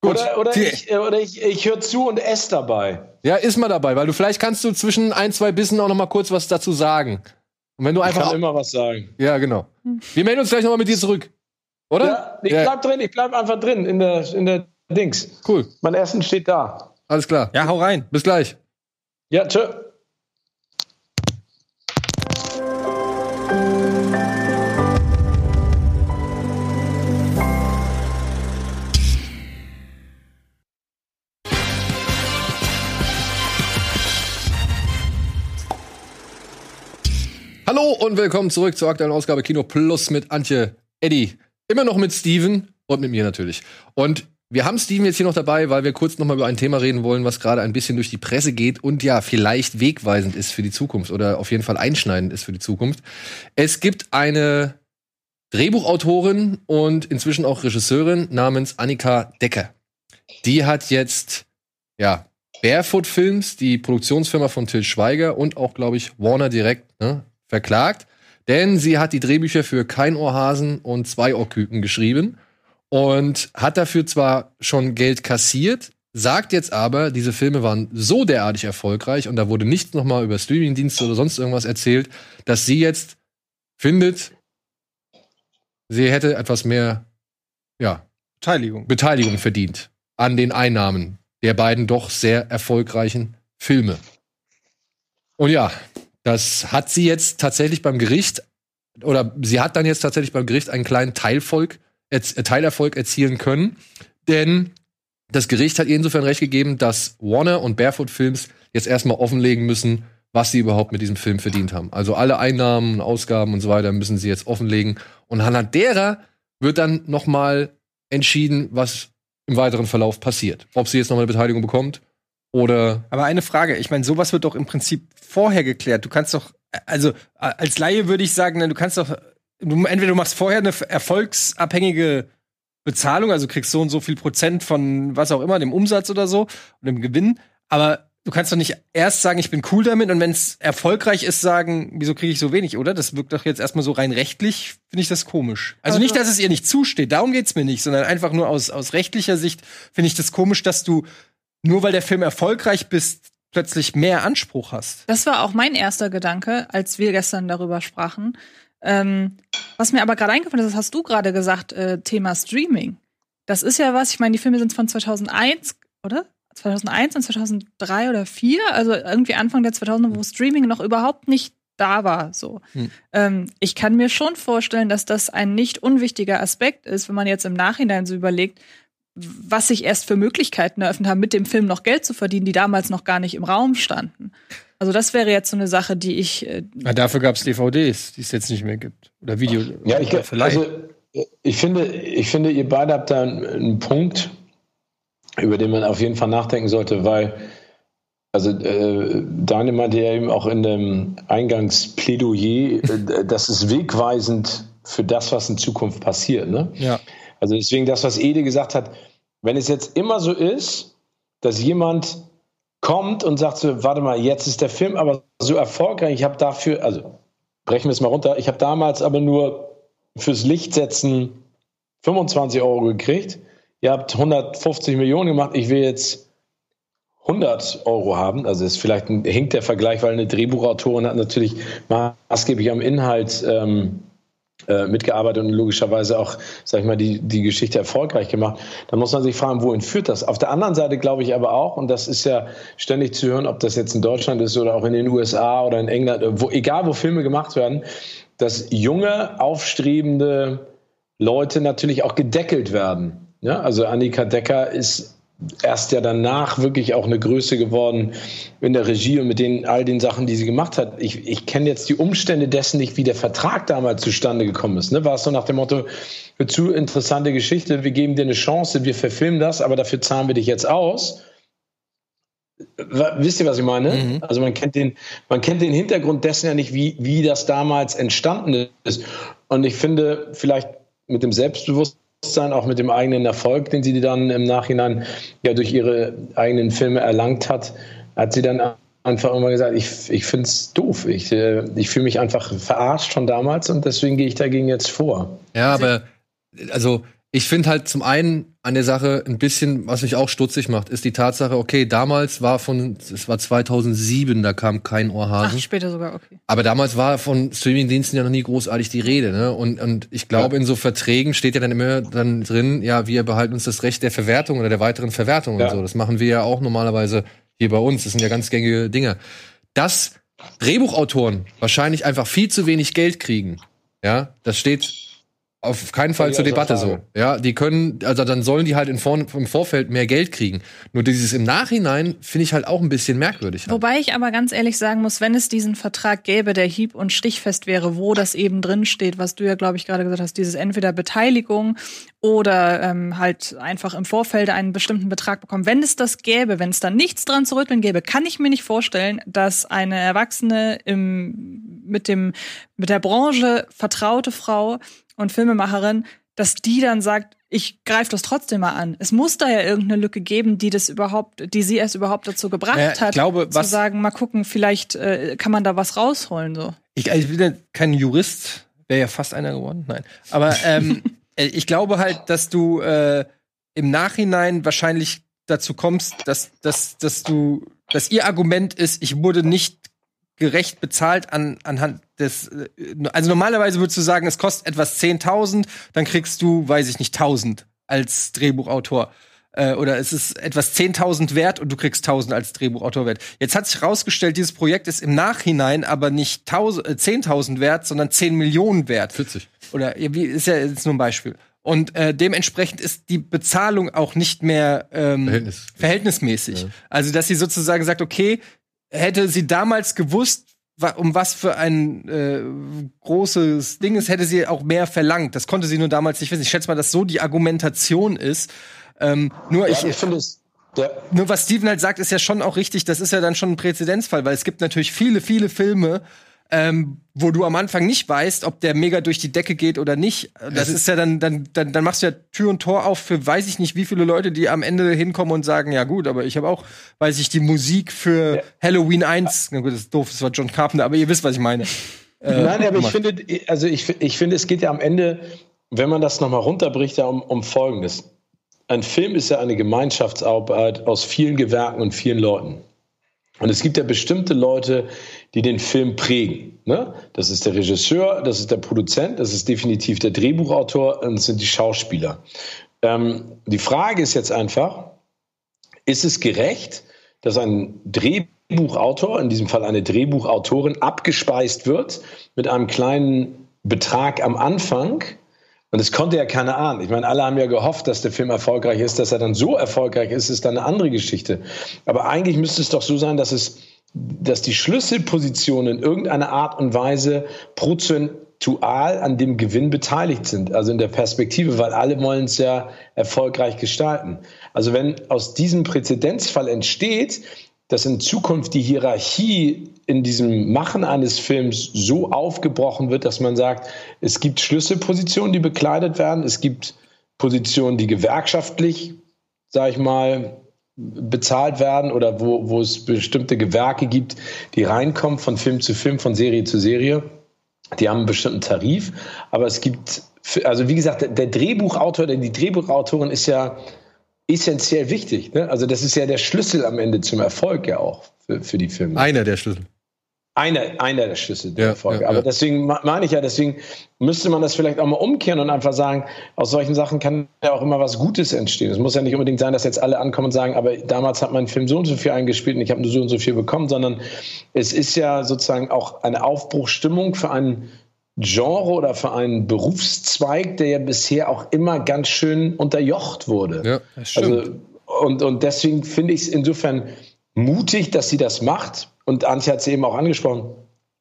Gut. Oder, oder, ich, äh, oder ich, ich höre zu und esse dabei. Ja, ist mal dabei, weil du vielleicht kannst du zwischen ein, zwei Bissen auch noch mal kurz was dazu sagen. Und wenn du Ich einfach. kann immer was sagen. ja, genau. Wir melden uns gleich noch mal mit dir zurück. Oder? Ja, ich bleib drin, ich bleib einfach drin in der, in der Dings. Cool. Mein Essen steht da. Alles klar. Ja, hau rein. Bis gleich. Ja, tschö. Hallo und willkommen zurück zur aktuellen Ausgabe Kino Plus mit Antje, Eddie, immer noch mit Steven und mit mir natürlich. Und wir haben Steven jetzt hier noch dabei, weil wir kurz noch mal über ein Thema reden wollen, was gerade ein bisschen durch die Presse geht und ja, vielleicht wegweisend ist für die Zukunft oder auf jeden Fall einschneidend ist für die Zukunft. Es gibt eine Drehbuchautorin und inzwischen auch Regisseurin namens Annika Decker. Die hat jetzt, ja, Barefoot Films, die Produktionsfirma von Till Schweiger und auch, glaube ich, Warner direkt, ne, verklagt. Denn sie hat die Drehbücher für Kein Ohrhasen und Zwei Ohrküken geschrieben und hat dafür zwar schon Geld kassiert, sagt jetzt aber, diese Filme waren so derartig erfolgreich und da wurde nichts nochmal über Streamingdienste oder sonst irgendwas erzählt, dass sie jetzt findet, sie hätte etwas mehr, ja, Beteiligung. Beteiligung verdient an den Einnahmen der beiden doch sehr erfolgreichen Filme. Und ja, das hat sie jetzt tatsächlich beim Gericht, oder sie hat dann jetzt tatsächlich beim Gericht einen kleinen Teilvolk, äh, Teilerfolg erzielen können, denn das Gericht hat ihr insofern recht gegeben, dass Warner und Barefoot Films jetzt erstmal offenlegen müssen, was sie überhaupt mit diesem Film verdient haben. Also alle Einnahmen, Ausgaben und so weiter müssen sie jetzt offenlegen. Und anhand derer wird dann noch mal entschieden, was im weiteren Verlauf passiert. Ob sie jetzt noch mal eine Beteiligung bekommt oder Aber eine Frage, ich meine, sowas wird doch im Prinzip vorher geklärt. Du kannst doch, also als Laie würde ich sagen, ne, du kannst doch, du, entweder du machst vorher eine erfolgsabhängige Bezahlung, also kriegst so und so viel Prozent von was auch immer, dem Umsatz oder so und dem Gewinn, aber du kannst doch nicht erst sagen, ich bin cool damit und wenn es erfolgreich ist, sagen, wieso kriege ich so wenig, oder? Das wirkt doch jetzt erstmal so rein rechtlich, finde ich das komisch. Also Also- nicht, dass es ihr nicht zusteht, darum geht's mir nicht, sondern einfach nur aus, aus rechtlicher Sicht finde ich das komisch, dass du nur weil der Film erfolgreich bist, plötzlich mehr Anspruch hast. Das war auch mein erster Gedanke, als wir gestern darüber sprachen. Ähm, was mir aber gerade eingefallen ist, das hast du gerade gesagt, äh, Thema Streaming. Das ist ja was, ich meine, die Filme sind von 2001, oder? 2001 und 2003 oder 2004, also irgendwie Anfang der 2000er, wo Streaming noch überhaupt nicht da war. So. Hm. Ähm, ich kann mir schon vorstellen, dass das ein nicht unwichtiger Aspekt ist, wenn man jetzt im Nachhinein so überlegt, was sich erst für Möglichkeiten eröffnet haben, mit dem Film noch Geld zu verdienen, die damals noch gar nicht im Raum standen. Also das wäre jetzt so eine Sache, die ich äh, Ja, dafür gab es DVDs, die es jetzt nicht mehr gibt. Oder Video. Ja, ich, oder vielleicht. also, ich, finde, ich finde, ihr beide habt da einen, einen Punkt, über den man auf jeden Fall nachdenken sollte, weil, also äh, Daniel meinte ja eben auch in dem Eingangsplädoyer, äh, *laughs* das ist wegweisend für das, was in Zukunft passiert. Ne? ja. Also deswegen das, was Ede gesagt hat, wenn es jetzt immer so ist, dass jemand kommt und sagt so, warte mal, jetzt ist der Film aber so erfolgreich, ich habe dafür, also brechen wir es mal runter, ich habe damals aber nur fürs Lichtsetzen 25 Euro gekriegt, ihr habt 150 Millionen gemacht, ich will jetzt 100 Euro haben, also ist vielleicht ein, hinkt der Vergleich, weil eine Drehbuchautorin hat natürlich maßgeblich am Inhalt ähm, äh, mitgearbeitet und logischerweise auch, sag ich mal, die, die Geschichte erfolgreich gemacht. Da muss man sich fragen, wohin führt das? Auf der anderen Seite glaube ich aber auch, und das ist ja ständig zu hören, ob das jetzt in Deutschland ist oder auch in den USA oder in England, wo, egal wo Filme gemacht werden, dass junge, aufstrebende Leute natürlich auch gedeckelt werden. Ja, also Annika Decker ist erst ja danach wirklich auch eine Größe geworden in der Regie und mit den, all den Sachen, die sie gemacht hat. Ich, ich kenne jetzt die Umstände dessen nicht, wie der Vertrag damals zustande gekommen ist. Ne? War es so nach dem Motto, zu interessante Geschichte, wir geben dir eine Chance, wir verfilmen das, aber dafür zahlen wir dich jetzt aus. Wisst ihr, was ich meine? Mhm. Also man kennt den, man kennt den Hintergrund dessen ja nicht, wie, wie das damals entstanden ist. Und ich finde, vielleicht mit dem Selbstbewusstsein, auch mit dem eigenen Erfolg, den sie dann im Nachhinein ja durch ihre eigenen Filme erlangt hat, hat sie dann einfach immer gesagt, ich, ich finde es doof. Ich, äh, ich fühle mich einfach verarscht von damals und deswegen gehe ich dagegen jetzt vor. Ja, aber also ich finde halt zum einen an der Sache ein bisschen, was mich auch stutzig macht, ist die Tatsache, okay, damals war von, es war 2007, da kam kein Ach, Ohrhase. später sogar, okay. Aber damals war von Streamingdiensten ja noch nie großartig die Rede, ne? Und, und ich glaube, in so Verträgen steht ja dann immer dann drin, ja, wir behalten uns das Recht der Verwertung oder der weiteren Verwertung Ja. und so. Das machen wir ja auch normalerweise hier bei uns. Das sind ja ganz gängige Dinge. Dass Drehbuchautoren wahrscheinlich einfach viel zu wenig Geld kriegen, ja, das steht auf keinen Fall zur Debatte so. Ja, die können, also dann sollen die halt in Vor im Vorfeld mehr Geld kriegen. Nur dieses im Nachhinein finde ich halt auch ein bisschen merkwürdig. Halt. Wobei ich aber ganz ehrlich sagen muss, wenn es diesen Vertrag gäbe, der hieb- und stichfest wäre, wo das eben drin steht, was du ja, glaube ich, gerade gesagt hast, dieses entweder Beteiligung oder ähm, halt einfach im Vorfeld einen bestimmten Betrag bekommen. Wenn es das gäbe, wenn es da nichts dran zu rütteln gäbe, kann ich mir nicht vorstellen, dass eine Erwachsene im, mit, dem, mit der Branche vertraute Frau und Filmemacherin, dass die dann sagt, ich greife das trotzdem mal an. Es muss da ja irgendeine Lücke geben, die das überhaupt, die sie erst überhaupt dazu gebracht Ja, ich hat, glaube, zu sagen, mal gucken, vielleicht äh, kann man da was rausholen so. Ich, also ich bin ja kein Jurist, wäre ja fast einer geworden, nein. Aber ähm, *laughs* äh, ich glaube halt, dass du äh, im Nachhinein wahrscheinlich dazu kommst, dass, dass, dass du, dass ihr Argument ist, ich wurde nicht gerecht bezahlt an, anhand des, äh, also normalerweise würdest du sagen, es kostet etwas 10.000, dann kriegst du, weiß ich nicht, 1.000 als Drehbuchautor. Äh, oder es ist etwas 10.000 wert und du kriegst 1.000 als Drehbuchautor wert. Jetzt hat sich herausgestellt, dieses Projekt ist im Nachhinein aber nicht 1000 äh, 10.000 wert, sondern 10 Millionen wert. 40. Oder ja, wie ist ja jetzt nur ein Beispiel. Und äh, dementsprechend ist die Bezahlung auch nicht mehr ähm, Verhältnis. verhältnismäßig. Also, dass sie sozusagen sagt, okay, hätte sie damals gewusst, um was für ein äh, großes Ding es hätte sie auch mehr verlangt. Das konnte sie nur damals nicht wissen. Ich schätze mal, dass so die Argumentation ist. Ähm, nur ich, Ja, ich finde es. Ja, nur was Steven halt sagt, ist ja schon auch richtig. Das ist ja dann schon ein Präzedenzfall, weil es gibt natürlich viele, viele Filme, ähm, wo du am Anfang nicht weißt, ob der mega durch die Decke geht oder nicht. Das ist ja dann, dann, dann, dann machst du ja Tür und Tor auf für weiß ich nicht wie viele Leute, die am Ende hinkommen und sagen, ja gut, aber ich habe auch, weiß ich, die Musik für Halloween 1. Na gut, das ist doof, das war John Carpenter, aber ihr wisst, was ich meine. Äh, Nein, aber ich finde, also ich, ich finde, es geht ja am Ende, wenn man das nochmal runterbricht, ja um, um Folgendes. Ein Film ist ja eine Gemeinschaftsarbeit aus vielen Gewerken und vielen Leuten. Und es gibt ja bestimmte Leute, die den Film prägen. Ne? Das ist der Regisseur, das ist der Produzent, das ist definitiv der Drehbuchautor und das sind die Schauspieler. Ähm, die Frage ist jetzt einfach, ist es gerecht, dass ein Drehbuchautor, in diesem Fall eine Drehbuchautorin, abgespeist wird mit einem kleinen Betrag am Anfang? Und das konnte ja keiner ahnen. Ich meine, alle haben ja gehofft, dass der Film erfolgreich ist. Dass er dann so erfolgreich ist, ist dann eine andere Geschichte. Aber eigentlich müsste es doch so sein, dass es, dass die Schlüsselpositionen in irgendeiner Art und Weise prozentual an dem Gewinn beteiligt sind. Also in der Perspektive, weil alle wollen es ja erfolgreich gestalten. Also wenn aus diesem Präzedenzfall entsteht, dass in Zukunft die Hierarchie in diesem Machen eines Films so aufgebrochen wird, dass man sagt, es gibt Schlüsselpositionen, die bekleidet werden, es gibt Positionen, die gewerkschaftlich, sag ich mal, bezahlt werden oder wo, wo es bestimmte Gewerke gibt, die reinkommen von Film zu Film, von Serie zu Serie. Die haben einen bestimmten Tarif, aber es gibt, also wie gesagt, der, Drehbuchautor, denn die Drehbuchautorin ist ja essentiell wichtig. Ne? Also das ist ja der Schlüssel am Ende zum Erfolg ja auch für, für die Filme. Einer der Schlüssel. Einer, einer der Schlüssel der Ja, Erfolge. ja, Aber ja. deswegen meine ich ja, deswegen müsste man das vielleicht auch mal umkehren und einfach sagen, aus solchen Sachen kann ja auch immer was Gutes entstehen. Es muss ja nicht unbedingt sein, dass jetzt alle ankommen und sagen, aber damals hat mein Film so und so viel eingespielt und ich habe nur so und so viel bekommen, sondern es ist ja sozusagen auch eine Aufbruchstimmung für ein Genre oder für einen Berufszweig, der ja bisher auch immer ganz schön unterjocht wurde. Ja. Das stimmt. Also, Und, und deswegen finde ich es insofern mutig, dass sie das macht. Und Antje hat es eben auch angesprochen.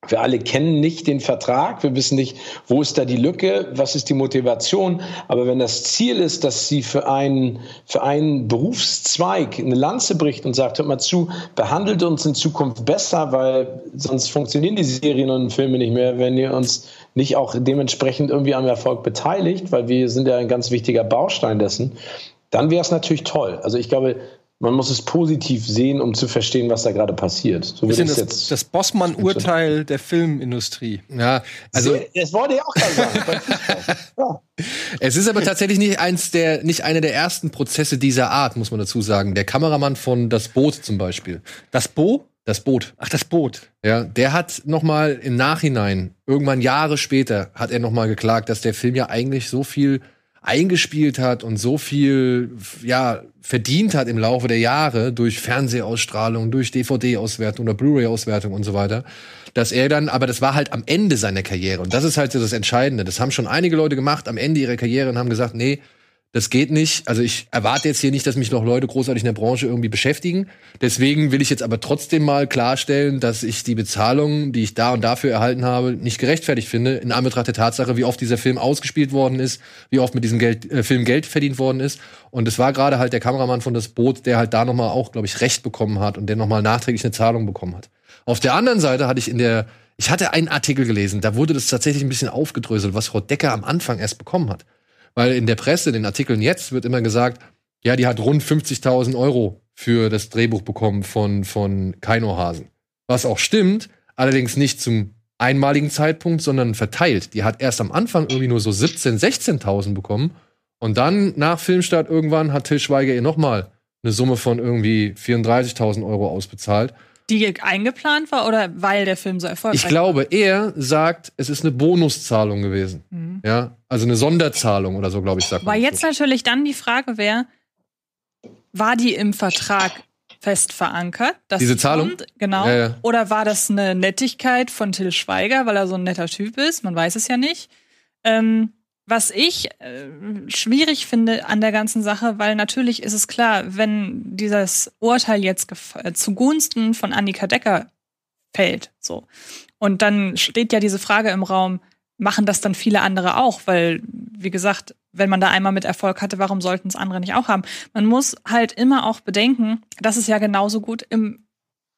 Wir alle kennen nicht den Vertrag, wir wissen nicht, wo ist da die Lücke, was ist die Motivation. Aber wenn das Ziel ist, dass sie für einen, für einen Berufszweig eine Lanze bricht und sagt, hört mal zu, behandelt uns in Zukunft besser, weil sonst funktionieren die Serien und Filme nicht mehr, wenn ihr uns nicht auch dementsprechend irgendwie am Erfolg beteiligt, weil wir sind ja ein ganz wichtiger Baustein dessen, dann wäre es natürlich toll. Also ich glaube, man muss es positiv sehen, um zu verstehen, was da gerade passiert. So ich das, jetzt. das Bossmann-Urteil der Filmindustrie. Ja, also das wollte ich auch gerade sagen. *laughs* ja. es ist aber tatsächlich nicht eins der, nicht einer der ersten Prozesse dieser Art, muss man dazu sagen. Der Kameramann von Das Boot zum Beispiel. Das Bo? Das Boot. Ach, das Boot. Ja, der hat noch mal im Nachhinein, irgendwann Jahre später, hat er noch mal geklagt, dass der Film ja eigentlich so viel eingespielt hat und so viel ja verdient hat im Laufe der Jahre durch Fernsehausstrahlung, durch DVD-Auswertung oder Blu-ray-Auswertung und so weiter, dass er dann, aber das war halt am Ende seiner Karriere und das ist halt so das Entscheidende. Das haben schon einige Leute gemacht am Ende ihrer Karriere und haben gesagt, nee, das geht nicht. Also ich erwarte jetzt hier nicht, dass mich noch Leute großartig in der Branche irgendwie beschäftigen. Deswegen will ich jetzt aber trotzdem mal klarstellen, dass ich die Bezahlung, die ich da und dafür erhalten habe, nicht gerechtfertigt finde, in Anbetracht der Tatsache, wie oft dieser Film ausgespielt worden ist, wie oft mit diesem Geld, äh, Film Geld verdient worden ist. Und es war gerade halt der Kameramann von das Boot, der halt da nochmal auch, glaube ich, Recht bekommen hat und der nochmal nachträglich eine Zahlung bekommen hat. Auf der anderen Seite hatte ich in der, ich hatte einen Artikel gelesen, da wurde das tatsächlich ein bisschen aufgedröselt, was Frau Decker am Anfang erst bekommen hat. Weil in der Presse, in den Artikeln jetzt, wird immer gesagt, ja, die hat rund 50.000 Euro für das Drehbuch bekommen von, von Keinohasen. Was auch stimmt, allerdings nicht zum einmaligen Zeitpunkt, sondern verteilt. Die hat erst am Anfang irgendwie nur so 17.000, 16.000 bekommen. Und dann nach Filmstart irgendwann hat Till Schweiger ihr nochmal eine Summe von irgendwie 34.000 Euro ausbezahlt. Die eingeplant war oder weil der Film so erfolgreich Ich glaube, er sagt, es ist eine Bonuszahlung gewesen. Mhm. Ja, also eine Sonderzahlung oder so, glaube ich, sagt. Weil jetzt natürlich dann die Frage wäre, war die im Vertrag fest verankert? dass Diese die Zahlung? Kommt? Genau. Ja, ja. Oder war das eine Nettigkeit von Till Schweiger, weil er so ein netter Typ ist? Man weiß es ja nicht. Ähm, was ich äh, schwierig finde an der ganzen Sache, weil natürlich ist es klar, wenn dieses Urteil jetzt äh, zugunsten von Annika Decker fällt, so. Und dann steht ja diese Frage im Raum, machen das dann viele andere auch? Weil, wie gesagt, wenn man da einmal mit Erfolg hatte, warum sollten es andere nicht auch haben? Man muss halt immer auch bedenken, dass es ja genauso gut im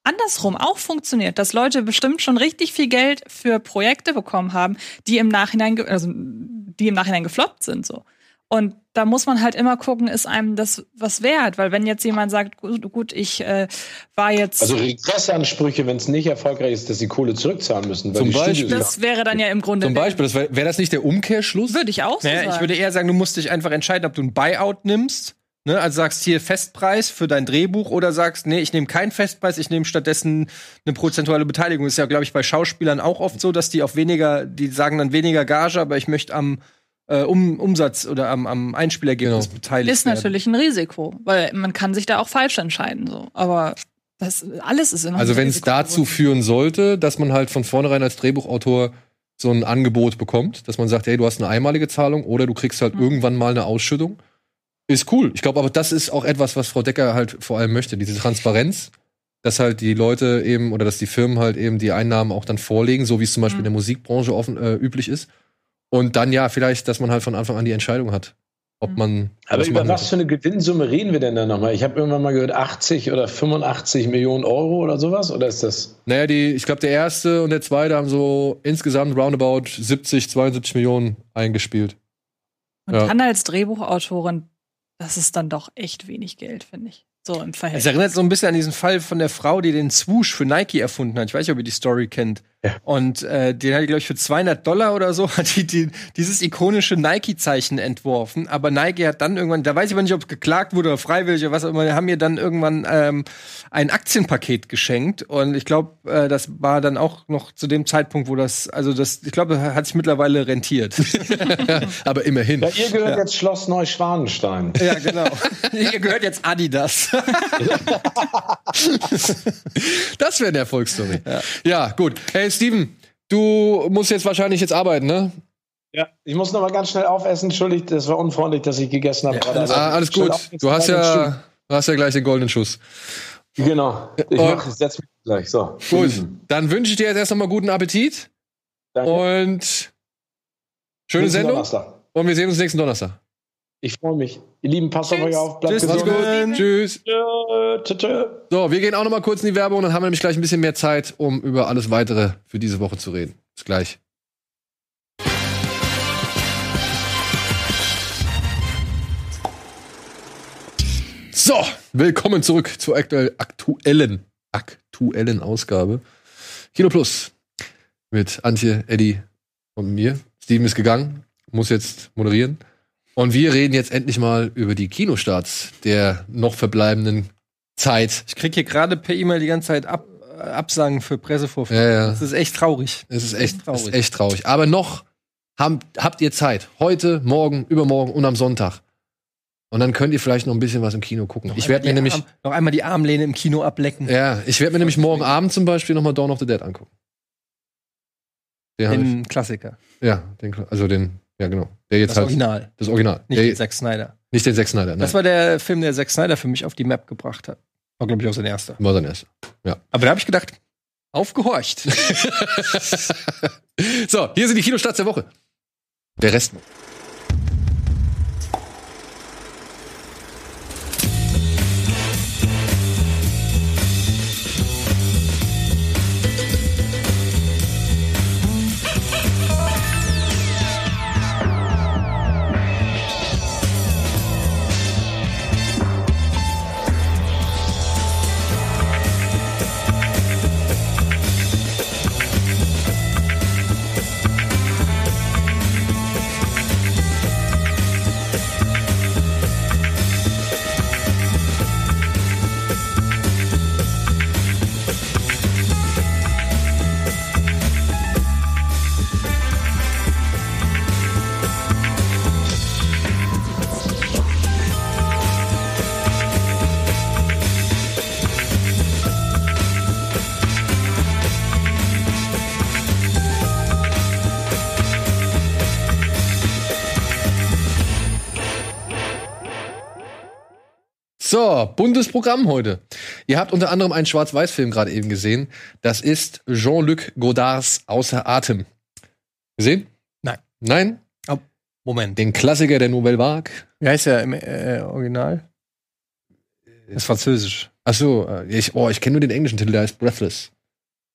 andersrum auch funktioniert, dass Leute bestimmt schon richtig viel Geld für Projekte bekommen haben, die im Nachhinein, also die im Nachhinein gefloppt sind, so. Und da muss man halt immer gucken, ist einem das was wert? Weil wenn jetzt jemand sagt, gut, gut ich äh, war jetzt, Also Regressansprüche, wenn es nicht erfolgreich ist, dass sie Kohle zurückzahlen müssen. weil Zum Beispiel. ja- das wäre dann ja im Grunde, Zum Beispiel, das wäre wär das nicht der Umkehrschluss? würde ich auch so Naja, sagen. ich würde eher sagen, du musst dich einfach entscheiden, ob du ein Buyout nimmst. Ne, also sagst hier Festpreis für dein Drehbuch oder sagst, nee, ich nehme keinen Festpreis, ich nehme stattdessen eine prozentuale Beteiligung. Ist ja, glaube ich, bei Schauspielern auch oft so, dass die auf weniger, die sagen dann weniger Gage, aber ich möchte am äh, um, Umsatz oder am, am Einspielergebnis Genau. beteiligt ist werden. natürlich ein Risiko, weil man kann sich da auch falsch entscheiden, so. Aber das, alles ist immer Also wenn es dazu führen sollte, dass man halt von vornherein als Drehbuchautor so ein Angebot bekommt, dass man sagt, hey, du hast eine einmalige Zahlung oder du kriegst halt Mhm. irgendwann mal eine Ausschüttung, ist cool. Ich glaube aber, das ist auch etwas, was Frau Decker halt vor allem möchte, diese Transparenz, dass halt die Leute eben oder dass die Firmen halt eben die Einnahmen auch dann vorlegen, so wie es zum Beispiel Mhm. in der Musikbranche offen äh, üblich ist. Und dann ja, vielleicht, dass man halt von Anfang an die Entscheidung hat, ob Mhm. man Aber über was für eine Gewinnsumme reden wir denn da nochmal? Ich habe irgendwann mal gehört, 80 oder 85 Millionen Euro oder sowas? Oder ist das? Naja, die, ich glaube, der erste und der zweite haben so insgesamt roundabout 70, 72 Millionen eingespielt. Und Ja. dann als Drehbuchautorin, das ist dann doch echt wenig Geld, finde ich. So im Es Verhältnis. erinnert so ein bisschen an diesen Fall von der Frau, die den Swoosh für Nike erfunden hat. Ich weiß nicht, ob ihr die Story kennt. Ja. Und äh, den hat die, glaube ich, für 200 Dollar oder so *laughs* hat die, die dieses ikonische Nike-Zeichen entworfen. Aber Nike hat dann irgendwann, da weiß ich aber nicht, ob es geklagt wurde oder freiwillig oder was auch immer, haben ihr dann irgendwann ähm, ein Aktienpaket geschenkt. Und ich glaube, äh, das war dann auch noch zu dem Zeitpunkt, wo das, also das, ich glaube, hat sich mittlerweile rentiert. *laughs* *laughs* Aber immerhin. Ja, ihr gehört jetzt Schloss Neuschwanstein. ja, genau. ihr gehört jetzt Adidas. Das wäre eine Erfolgsstory. Ja. gut. Hey, Steven, du musst jetzt wahrscheinlich jetzt arbeiten, ne? Ja, ich muss noch mal ganz schnell aufessen. Entschuldigt, das war unfreundlich, dass ich gegessen habe. gerade. Also, ah, alles gut. Du hast ja, Du hast ja gleich den goldenen Schuss. Genau. Ich Und- mach, ich setz mich gleich. So. Gut, dann wünsche ich dir jetzt erst nochmal guten Appetit Danke. und schöne Sendung. Donnerstag. Und wir sehen uns nächsten Donnerstag. Ich freue mich. Ihr Lieben, passt auf euch auf. Bleibt Tschüss, gesund. Tschüss. So, wir gehen auch nochmal kurz in die Werbung, dann haben wir nämlich gleich ein bisschen mehr Zeit, um über alles weitere für diese Woche zu reden. Bis gleich. So, willkommen zurück zur aktuell, aktuellen, aktuellen Ausgabe. Kino Plus mit Antje, Eddie und mir. Steven ist gegangen, muss jetzt moderieren. Und wir reden jetzt endlich mal über die Kinostarts der noch verbleibenden Zeit. Ich krieg hier gerade per E-Mail die ganze Zeit Ab äh, Absagen für Pressevorführungen. Ja, ja. Das ist echt traurig. Es ist echt, Traurig. es ist echt traurig. Aber noch habt, habt ihr Zeit. Heute, morgen, übermorgen und am Sonntag. Und dann könnt ihr vielleicht noch ein bisschen was im Kino gucken. ich werde mir nämlich, Arm, noch einmal die Armlehne im Kino ablecken. ja, ich werde mir nämlich morgen Abend zum Beispiel nochmal Dawn of the Dead angucken. Den Den Klassiker. ja, den, also den, ja genau. Der jetzt Das halt, Original. das Original. Nicht der, den Zack Snyder. nicht den Zack Snyder, nein. Das war der Film, der Zack Snyder für mich auf die Map gebracht hat. War, glaube ich, auch sein erster. war sein erster. Aber da habe ich gedacht, aufgehorcht. *laughs* *laughs* so, hier sind die Kinostarts der Woche. Der Rest. Buntes Programm heute. Ihr habt unter anderem einen Schwarz-Weiß-Film gerade eben gesehen. Das ist Jean-Luc Godards Außer Atem. Gesehen? Nein. Nein? Moment. Den Klassiker der Nouvelle Vague. Wie heißt der im äh, Original? Das ist französisch. Ach so, äh, ich, oh, ich kenne nur den englischen Titel, der heißt Breathless.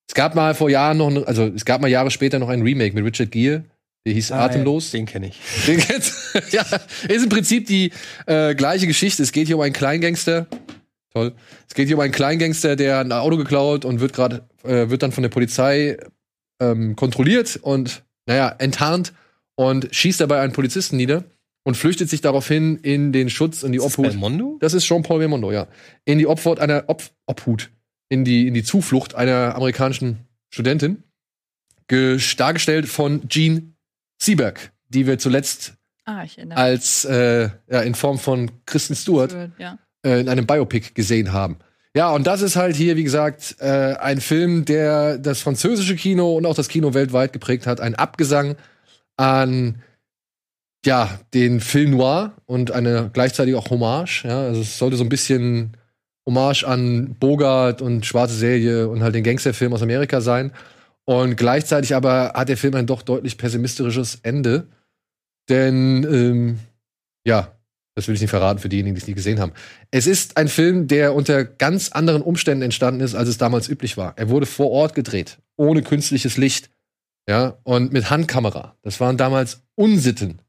Es gab mal vor Jahren noch, also es gab mal Jahre später noch ein Remake mit Richard Gere, der hieß Atemlos. Den kenne ich. *laughs* Den kennst *laughs* Ja, ist im Prinzip die äh, gleiche Geschichte. Es geht hier um einen Kleingangster. Toll. Es geht hier um einen Kleingangster, der ein Auto geklaut und wird gerade äh, wird dann von der Polizei ähm, kontrolliert und naja enttarnt und schießt dabei einen Polizisten nieder und flüchtet sich daraufhin in den Schutz und die Ist das Obhut. Belmondo? Das ist Jean-Paul Belmondo, ja. In die Obhut einer Ob Obhut, in die in die Zuflucht einer amerikanischen Studentin, ges- dargestellt von Jean Seberg, die wir zuletzt Ah, als äh, ja, in Form von Kristen Stewart mich. Ja. äh, in einem Biopic gesehen haben. Ja, und das ist halt hier, wie gesagt, äh, ein Film, der das französische Kino und auch das Kino weltweit geprägt hat. Ein Abgesang an ja, den Film Noir und eine gleichzeitig auch Hommage. Ja, also es sollte so ein bisschen Hommage an Bogart und Schwarze Serie und halt den Gangsterfilm aus Amerika sein. Und gleichzeitig aber hat der Film ein doch deutlich pessimistisches Ende. Denn, ähm, ja, das will ich nicht verraten für diejenigen, die es nie gesehen haben. Es ist ein Film, der unter ganz anderen Umständen entstanden ist, als es damals üblich war. Er wurde vor Ort gedreht, ohne künstliches Licht. Ja, und mit Handkamera. Das waren damals Unsitten.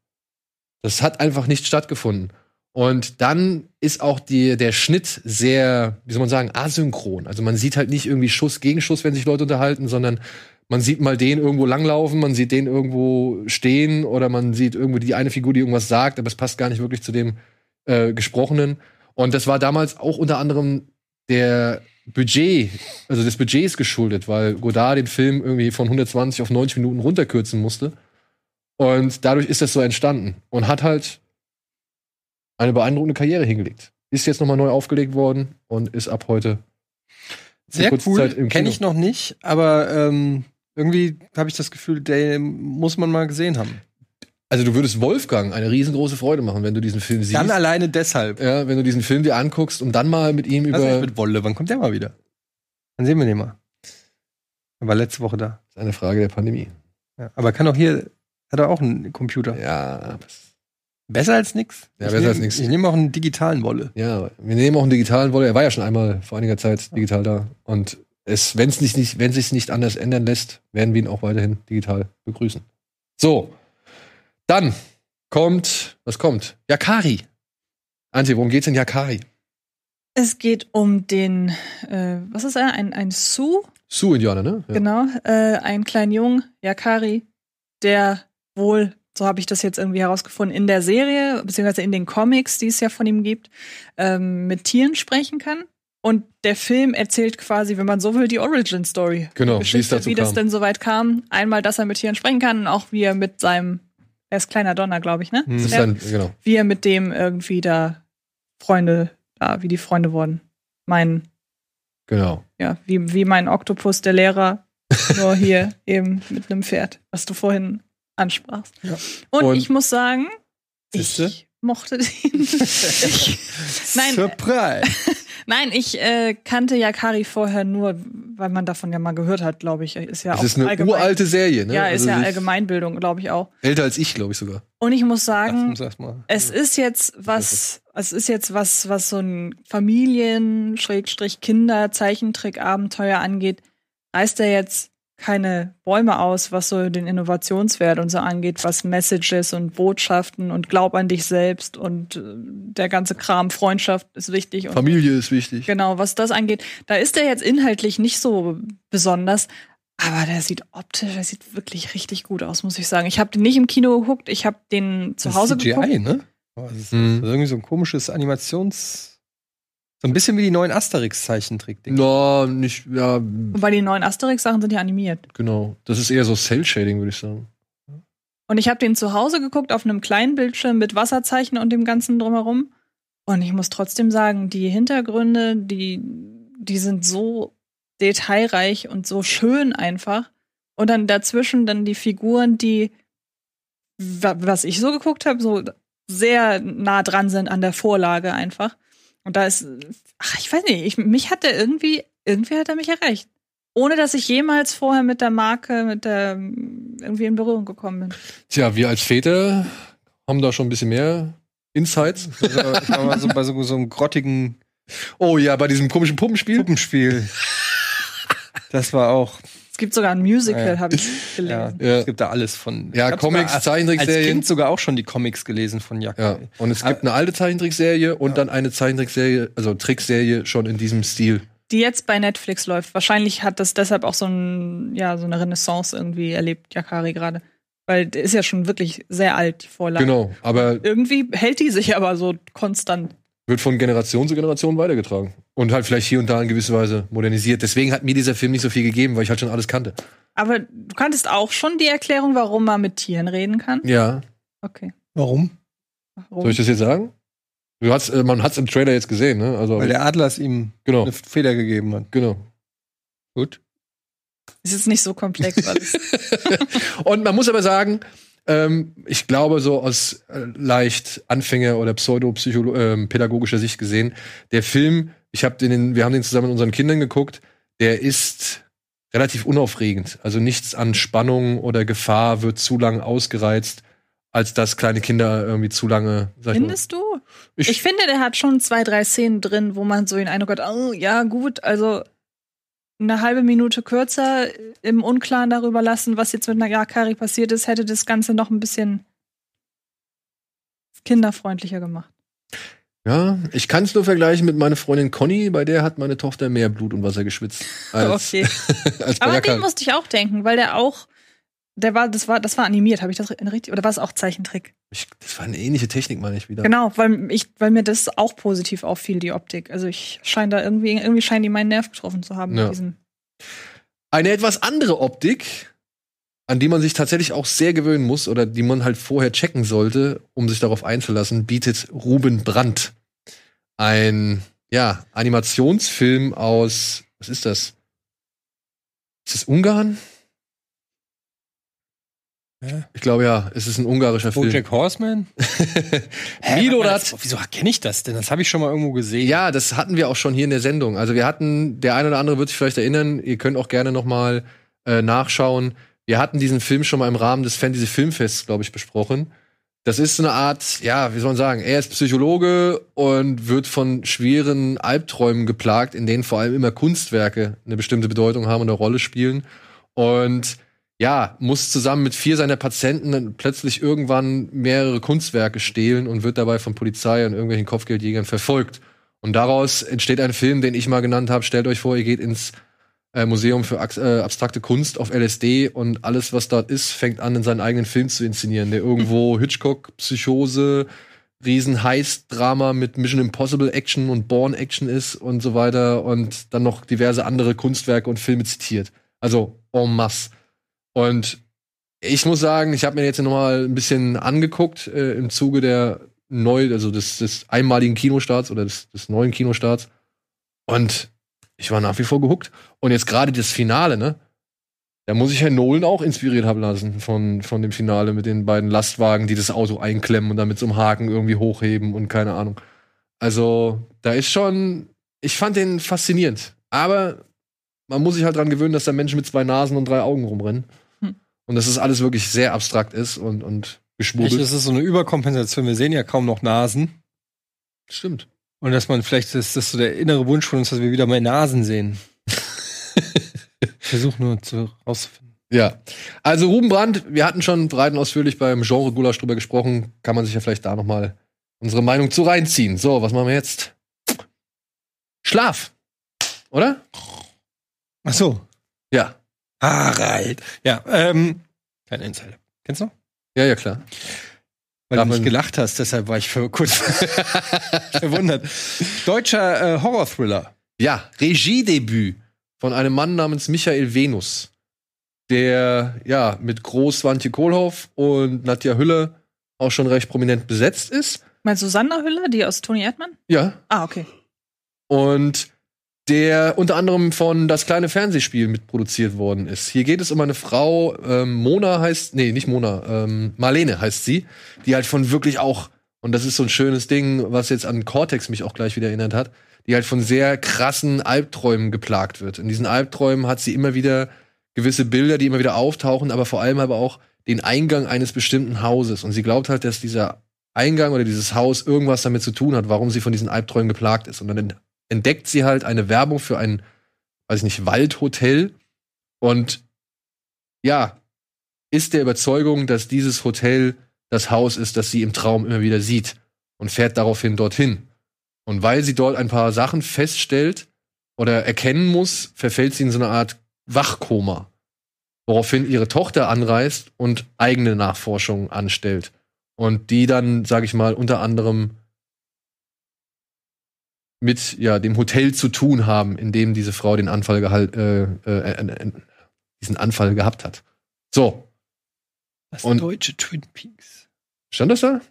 Das hat einfach nicht stattgefunden. Und dann ist auch die, der Schnitt sehr, wie soll man sagen, asynchron. Also man sieht halt nicht irgendwie Schuss gegen Schuss, wenn sich Leute unterhalten, sondern man sieht mal den irgendwo langlaufen, man sieht den irgendwo stehen oder man sieht irgendwo die eine Figur, die irgendwas sagt, aber es passt gar nicht wirklich zu dem äh, Gesprochenen. Und das war damals auch unter anderem der Budget, also des Budgets geschuldet, weil Godard den Film irgendwie von 120 auf 90 Minuten runterkürzen musste. Und dadurch ist das so entstanden und hat halt eine beeindruckende Karriere hingelegt. Ist jetzt nochmal neu aufgelegt worden und ist ab heute Sehr cool. Kenne ich noch nicht, aber ähm, irgendwie habe ich das Gefühl, den muss man mal gesehen haben. Also du würdest Wolfgang eine riesengroße Freude machen, wenn du diesen Film siehst. Dann alleine deshalb. ja, wenn du diesen Film dir anguckst und dann mal mit ihm über mit Wolle? Wann kommt der mal wieder? Dann sehen wir den mal. Er war letzte Woche da. Das ist eine Frage der Pandemie. Ja. Aber kann auch hier, hat er auch einen Computer. Ja, Besser als nix. Ja, Ich besser nehm- als nix. Ich nehme auch einen digitalen Wolle. ja, wir nehmen auch einen digitalen Wolle. Er war ja schon einmal vor einiger Zeit digital da und es, wenn es nicht, nicht, wenn sich nicht anders ändern lässt, werden wir ihn auch weiterhin digital begrüßen. So, dann kommt, was kommt? Yakari. Antje, worum geht's in Yakari? Es geht um den, äh, was ist er? Ein, ein Su, Sioux-Indianer, ne? Ja. genau, äh, einen kleinen Jungen, Yakari, der wohl, so habe ich das jetzt irgendwie herausgefunden, in der Serie, beziehungsweise in den Comics, die es ja von ihm gibt, ähm, mit Tieren sprechen kann. Und der Film erzählt quasi, wenn man so will, die Origin Story. Genau, wie es dazu wie das kam. denn so weit kam. Einmal, dass er mit Tieren sprechen kann und auch wie er mit seinem, er ist kleiner Donner, glaube ich, ne? Das ist dann, genau. wie er mit dem irgendwie da Freunde, da, wie die Freunde wurden. Mein, Genau. ja, wie, wie mein Oktopus, der Lehrer, *laughs* nur hier eben mit einem Pferd, was du vorhin ansprachst. Und, Und- ich muss sagen, Siehste? ich mochte den. *laughs* ich, nein, Surprise! *laughs* nein, ich äh, kannte Yakari vorher nur, weil man davon ja mal gehört hat, glaube ich. Ist ja Das auch ist eine allgemein, uralte Serie, ne? Ja, ist Also ja Allgemeinbildung, glaube ich auch. Älter als ich, glaube ich sogar. Und ich muss sagen, mal. Es ist jetzt was, es ist jetzt was, was so ein Familien, Schrägstrich, Kinder, Zeichentrick, Abenteuer angeht, reißt er jetzt keine Bäume aus, was so den Innovationswert und so angeht, was Messages und Botschaften und Glaub an dich selbst und äh, der ganze Kram, Freundschaft ist wichtig und Familie ist wichtig. Genau, was das angeht, da ist er jetzt inhaltlich nicht so besonders, aber der sieht optisch, der sieht wirklich richtig gut aus, muss ich sagen. Ich habe den nicht im Kino geguckt, ich habe den zu Das Hause ist CGI, geguckt. ne? Aber Das ist, Mhm. das ist irgendwie so ein komisches Animations. So ein bisschen wie die neuen Asterix-Zeichentrick-Dinger. No, nicht, ja, Wobei die neuen Asterix-Sachen sind ja animiert. genau. Das ist eher so Cell-Shading, würde ich sagen. Und ich habe den zu Hause geguckt auf einem kleinen Bildschirm mit Wasserzeichen und dem ganzen drumherum. Und ich muss trotzdem sagen, die Hintergründe, die, die sind so detailreich und so schön einfach. Und dann dazwischen dann die Figuren, die, wa- was ich so geguckt habe, so sehr nah dran sind an der Vorlage einfach. Und da ist, ach, ich weiß nicht, ich, mich hat er irgendwie, irgendwie hat er mich erreicht. Ohne dass ich jemals vorher mit der Marke, mit der irgendwie in Berührung gekommen bin. Tja, wir als Väter haben da schon ein bisschen mehr Insights. Also, *laughs* ich war mal so bei so, so einem grottigen Oh ja, bei diesem komischen Puppenspiel. Puppenspiel. Das war auch. Es gibt sogar ein Musical, Ja. habe ich *laughs* gelesen. Ja. Es gibt da alles von. Ja, Comics, sogar Zeichentrickserien. Als Kind sogar auch schon die Comics gelesen von Jack. Ja, und es gibt eine alte Zeichentrickserie und dann eine Zeichentrickserie, also Trickserie schon in diesem Stil. Die jetzt bei Netflix läuft. Wahrscheinlich hat das deshalb auch so, ein, ja, so eine Renaissance irgendwie erlebt, Yakari gerade. Weil der ist ja schon wirklich sehr alt, die Vorlage. Genau, aber Irgendwie hält die sich aber so konstant. Wird von Generation zu Generation weitergetragen. Und halt vielleicht hier und da in gewisser Weise modernisiert. Deswegen hat mir dieser Film nicht so viel gegeben, weil ich halt schon alles kannte. Aber du kanntest auch schon die Erklärung, warum man mit Tieren reden kann? Ja. Okay. Warum? Warum? Soll ich das jetzt sagen? Du hast, äh, man hat es im Trailer jetzt gesehen, ne? Also, Weil der Adler es ihm genau, eine Feder gegeben hat. genau. Gut. Ist jetzt nicht so komplex alles. *laughs* Und man muss aber sagen, ähm, ich glaube, so aus äh, leicht Anfänger- oder pseudo-pädagogischer Sicht gesehen, der Film, ich habe den, wir haben den zusammen mit unseren Kindern geguckt, der ist relativ unaufregend. Also nichts an Spannung oder Gefahr wird zu lang ausgereizt, als dass kleine Kinder irgendwie zu lange. Ich mal, Findest du? ich, Ich finde, der hat schon zwei, drei Szenen drin, wo man so den Eindruck hat, oh, ja, gut, also eine halbe Minute kürzer im Unklaren darüber lassen, was jetzt mit Nagakari passiert ist, hätte das Ganze noch ein bisschen kinderfreundlicher gemacht. ja, ich kann es nur vergleichen mit meiner Freundin Conny, bei der hat meine Tochter mehr Blut und Wasser geschwitzt. *laughs* Als, okay. *laughs* als Aber an den musste ich auch denken, weil der auch, der war, das war, das war animiert, habe ich das richtig, oder war es auch Zeichentrick? Ich, das war eine ähnliche Technik, meine ich wieder. Genau, weil ich, weil mir das auch positiv auffiel, die Optik. Also ich scheine da irgendwie, irgendwie scheinen die meinen Nerv getroffen zu haben Ja. Eine etwas andere Optik, an die man sich tatsächlich auch sehr gewöhnen muss oder die man halt vorher checken sollte, um sich darauf einzulassen, bietet Ruben Brandt. Ein, ja, Animationsfilm aus, was ist das? Ist das Ungarn? Ich glaube ja, es ist ein ungarischer Film. Bojack Horseman? *laughs* Das- Wieso kenne ich das denn? Das habe ich schon mal irgendwo gesehen. Ja, das hatten wir auch schon hier in der Sendung. Also wir hatten, der eine oder andere wird sich vielleicht erinnern, ihr könnt auch gerne noch mal äh, nachschauen. Wir hatten diesen Film schon mal im Rahmen des Fantasy Filmfests, glaube ich, besprochen. Das ist so eine Art, ja, wie soll man sagen, er ist Psychologe und wird von schweren Albträumen geplagt, in denen vor allem immer Kunstwerke eine bestimmte Bedeutung haben und eine Rolle spielen. Und ja, muss zusammen mit vier seiner Patienten dann plötzlich irgendwann mehrere Kunstwerke stehlen und wird dabei von Polizei und irgendwelchen Kopfgeldjägern verfolgt. Und daraus entsteht ein Film, den ich mal genannt habe. Stellt euch vor, ihr geht ins äh, Museum für äh, abstrakte Kunst auf LSD und alles, was dort ist, fängt an, in seinen eigenen Film zu inszenieren, der irgendwo Hitchcock, Psychose, riesen Heist-Drama mit Mission Impossible Action und Born Action ist und so weiter und dann noch diverse andere Kunstwerke und Filme zitiert. Also en masse. Und ich muss sagen, ich habe mir jetzt noch mal ein bisschen angeguckt äh, im Zuge der neu, also des, des einmaligen Kinostarts oder des, des neuen Kinostarts. Und ich war nach wie vor gehuckt. Und jetzt gerade das Finale, ne? Da muss ich Herrn Nolan auch inspiriert haben lassen von, von dem Finale mit den beiden Lastwagen, die das Auto einklemmen und dann mit so einem Haken irgendwie hochheben und keine Ahnung. Also, da ist schon, ich fand den faszinierend. Aber man muss sich halt dran gewöhnen, dass da Menschen mit zwei Nasen und drei Augen rumrennen. Und dass es alles wirklich sehr abstrakt ist und, und geschmuggelt. das ist so eine Überkompensation. Wir sehen ja kaum noch Nasen. Stimmt. Und dass man vielleicht, ist das so der innere Wunsch von uns, dass wir wieder mal Nasen sehen. *laughs* Versuch nur zu rauszufinden. Ja. Also Ruben Brandt, wir hatten schon breit und ausführlich beim Genre Gulasch drüber gesprochen. Kann man sich ja vielleicht da noch mal unsere Meinung zu reinziehen. So, was machen wir jetzt? Schlaf. Oder? Ach so. Ja. Harald. Ja, ähm, kein Insider. Kennst du? Ja, ja, klar. Weil Darf du nicht gelacht hast, deshalb war ich für kurz *laughs* verwundert. Deutscher äh, Horror-Thriller. Ja, Regiedebüt von einem Mann namens Michael Venus, der ja mit Groß Swantje Kohlhoff und Nadja Hülle auch schon recht prominent besetzt ist. Meinst du Sandra Hüller, die aus Toni Erdmann? Ja, Ah, okay. und der unter anderem von das kleine Fernsehspiel mitproduziert worden ist. Hier geht es um eine Frau, ähm, Mona heißt, nee, nicht Mona, ähm, Marlene heißt sie, die halt von wirklich auch, und das ist so ein schönes Ding, was jetzt an Cortex mich auch gleich wieder erinnert hat, die halt von sehr krassen Albträumen geplagt wird. In diesen Albträumen hat sie immer wieder gewisse Bilder, die immer wieder auftauchen, aber vor allem aber auch den Eingang eines bestimmten Hauses. Und sie glaubt halt, dass dieser Eingang oder dieses Haus irgendwas damit zu tun hat, warum sie von diesen Albträumen geplagt ist. Und dann entdeckt sie halt eine Werbung für ein, weiß ich nicht, Waldhotel und ja, ist der Überzeugung, dass dieses Hotel das Haus ist, das sie im Traum immer wieder sieht und fährt daraufhin dorthin. Und weil sie dort ein paar Sachen feststellt oder erkennen muss, verfällt sie in so eine Art Wachkoma, woraufhin ihre Tochter anreist und eigene Nachforschungen anstellt. Und die dann, sag ich mal, unter anderem mit ja, dem Hotel zu tun haben, in dem diese Frau den Anfall gehalt, äh, äh, äh, äh, diesen Anfall gehabt hat. So, Das Und- deutsche Twin Peaks. stand das da?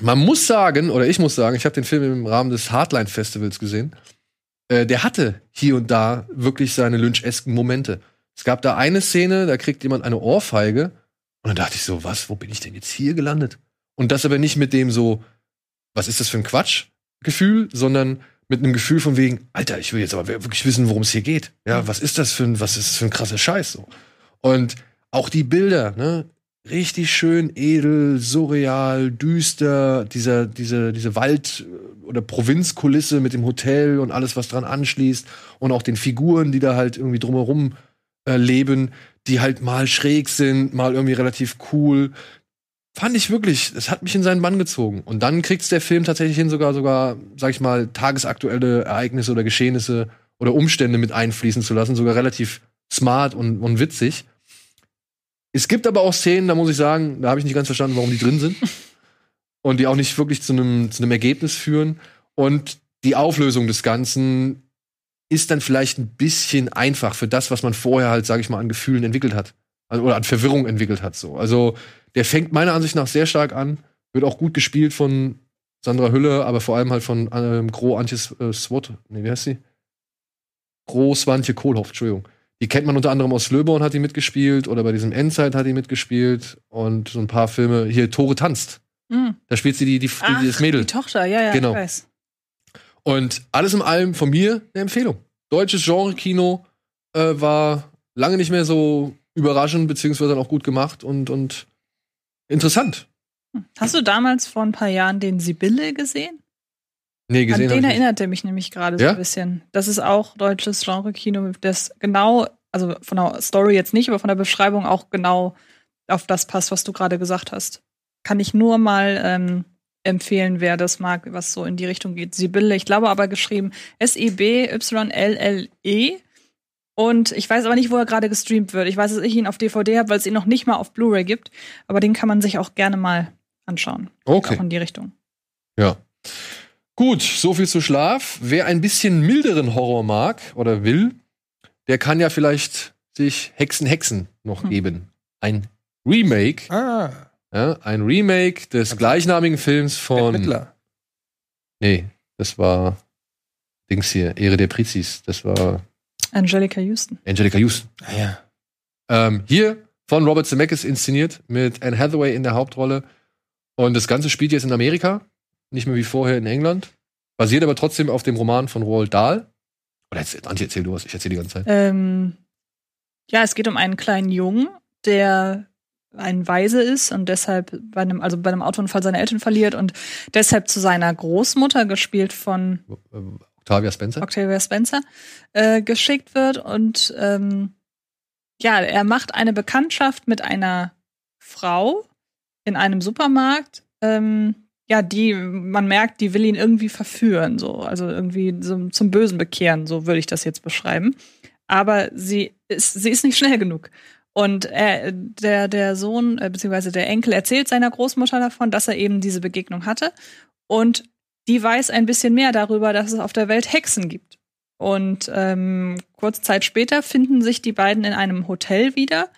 Man muss sagen, oder ich muss sagen, ich habe den Film im Rahmen des Hardline Festivals gesehen. Äh, der hatte hier und da wirklich seine lynchesken Momente. Es gab da eine Szene, da kriegt jemand eine Ohrfeige und dann dachte ich so, was, wo bin ich denn jetzt hier gelandet? Und das aber nicht mit dem so, was ist das für ein Quatsch-Gefühl, sondern mit einem Gefühl von wegen, Alter, ich will jetzt aber wirklich wissen, worum es hier geht. Ja, was ist das für ein, was ist das für ein krasser Scheiß so? Und auch die Bilder, ne, richtig schön edel, surreal, düster, dieser, diese, diese Wald- oder Provinzkulisse mit dem Hotel und alles, was dran anschließt und auch den Figuren, die da halt irgendwie drumherum äh, leben, die halt mal schräg sind, mal irgendwie relativ cool. Fand ich wirklich, es hat mich in seinen Bann gezogen. Und dann kriegt's der Film tatsächlich hin, sogar, sogar, sag ich mal, tagesaktuelle Ereignisse oder Geschehnisse oder Umstände mit einfließen zu lassen, sogar relativ smart und, und witzig. Es gibt aber auch Szenen, da muss ich sagen, da habe ich nicht ganz verstanden, warum die drin sind. *laughs* und die auch nicht wirklich zu einem zu einem Ergebnis führen. Und die Auflösung des Ganzen ist dann vielleicht ein bisschen einfach für das, was man vorher halt, sage ich mal, an Gefühlen entwickelt hat. Also, oder an Verwirrung entwickelt hat. So. Also der fängt meiner Ansicht nach sehr stark an, wird auch gut gespielt von Sandra Hülle, aber vor allem halt von ähm, Gro Antjes äh, Swot. Nee, wie heißt sie? Gro Swantje Kohlhoff, Entschuldigung. Die kennt man unter anderem aus Slöborn hat die mitgespielt oder bei diesem Endzeit hat die mitgespielt und so ein paar Filme. Hier, Tore tanzt. Hm. Da spielt sie die, die, die Ach, das Mädel. Die Tochter, ja, ja, Genau. ich weiß. Und alles in allem von mir eine Empfehlung. Deutsches Genre-Kino äh, war lange nicht mehr so überraschend, beziehungsweise dann auch gut gemacht und, und interessant. Hast du damals vor ein paar Jahren den Sibylle gesehen? Nee, An gesehen den habe ich nicht. erinnert er mich nämlich gerade so Ja? ein bisschen. Das ist auch deutsches Genre-Kino, das genau, also von der Story jetzt nicht, aber von der Beschreibung auch genau auf das passt, was du gerade gesagt hast. Kann ich nur mal ähm, empfehlen, wer das mag, was so in die Richtung geht. Sibylle, ich glaube aber geschrieben S-I-B-Y-L-L-E. E. Und ich weiß aber nicht, wo er gerade gestreamt wird. Ich weiß, dass ich ihn auf DVD habe, weil es ihn noch nicht mal auf Blu-ray gibt. Aber den kann man sich auch gerne mal anschauen. Okay. Auch in die Richtung. Ja. Gut, so viel zu Schlaf. Wer ein bisschen milderen Horror mag oder will, der kann ja vielleicht sich Hexen Hexen noch Hm. geben. Ein Remake, Ah, ja, ein Remake des gleichnamigen Films von. Mittler. Nee, das war Dings hier, Ehre der Prizis. Das war Angelica Houston. Angelica Houston. Ah, ja. Ähm, hier von Robert Zemeckis inszeniert mit Anne Hathaway in der Hauptrolle. Und das Ganze spielt jetzt in Amerika, nicht mehr wie vorher in England. Basiert aber trotzdem auf dem Roman von Roald Dahl. Oder jetzt, Antje, erzähl du was, ich erzähl die ganze Zeit. Ähm, ja, es geht um einen kleinen Jungen, der ein Waise ist und deshalb bei einem, also bei einem Autounfall seine Eltern verliert und deshalb zu seiner Großmutter, gespielt von Äh, Octavia Spencer. Octavia Spencer, äh, geschickt wird. Und ähm, ja, er macht eine Bekanntschaft mit einer Frau in einem Supermarkt. Ähm, ja, die, man merkt, die will ihn irgendwie verführen, so, also irgendwie so zum Bösen bekehren, so würde ich das jetzt beschreiben. Aber sie ist, sie ist nicht schnell genug. Und er, der, der Sohn, äh, beziehungsweise der Enkel erzählt seiner Großmutter davon, dass er eben diese Begegnung hatte. Und die weiß ein bisschen mehr darüber, dass es auf der Welt Hexen gibt. Und ähm, kurze Zeit später finden sich die beiden in einem Hotel wieder,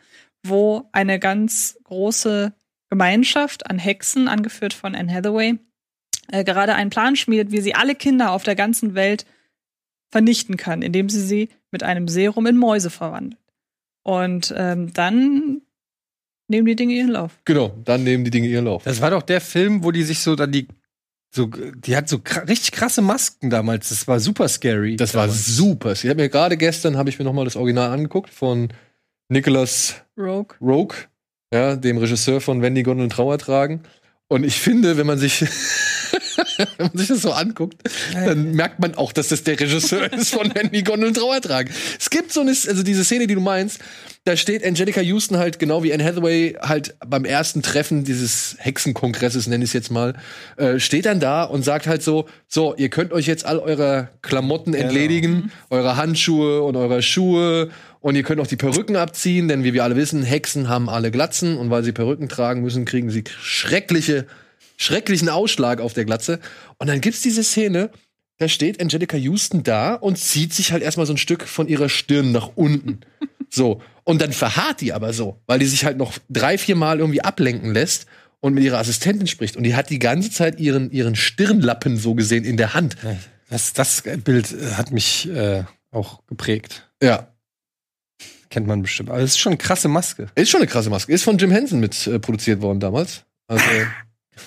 wo eine ganz große Gemeinschaft an Hexen, angeführt von Anne Hathaway, äh, gerade einen Plan schmiedet, wie sie alle Kinder auf der ganzen Welt vernichten kann, indem sie sie mit einem Serum in Mäuse verwandelt. Und ähm, dann nehmen die Dinge ihren Lauf. Genau, dann nehmen die Dinge ihren Lauf. Das war doch der Film, wo die sich so dann die so die hat so kra- richtig krasse Masken damals. Das war super scary. Das war damals. super. Ich habe mir gerade gestern habe ich mir noch mal das Original angeguckt von Nicholas Rogue. Rogue, ja, dem Regisseur von Wenn die Gondeln Trauer tragen. Und ich finde, wenn man sich, *laughs* wenn man sich das so anguckt, dann merkt man auch, dass das der Regisseur *laughs* ist von Wenn die Gondeln Trauer tragen. Es gibt so eine, also diese Szene, die du meinst, da steht Angelica Houston halt genau wie Anne Hathaway halt beim ersten Treffen dieses Hexenkongresses, nenne ich es jetzt mal, äh, steht dann da und sagt halt so, so, ihr könnt euch jetzt all eurer Klamotten entledigen, eure Handschuhe und eure Schuhe und ihr könnt auch die Perücken abziehen, denn wie wir alle wissen, Hexen haben alle Glatzen und weil sie Perücken tragen müssen, kriegen sie schreckliche, schrecklichen Ausschlag auf der Glatze. Und dann gibt's diese Szene, da steht Angelica Houston da und zieht sich halt erstmal so ein Stück von ihrer Stirn nach unten. *laughs* So. Und dann verharrt die aber so, weil die sich halt noch drei, vier Mal irgendwie ablenken lässt und mit ihrer Assistentin spricht. Und die hat die ganze Zeit ihren, ihren Stirnlappen so gesehen in der Hand. Das, das Bild äh, hat mich äh, auch geprägt. Ja. Kennt man bestimmt. Aber es ist schon eine krasse Maske. Ist schon eine krasse Maske. Ist von Jim Henson mit äh, produziert worden damals. Also.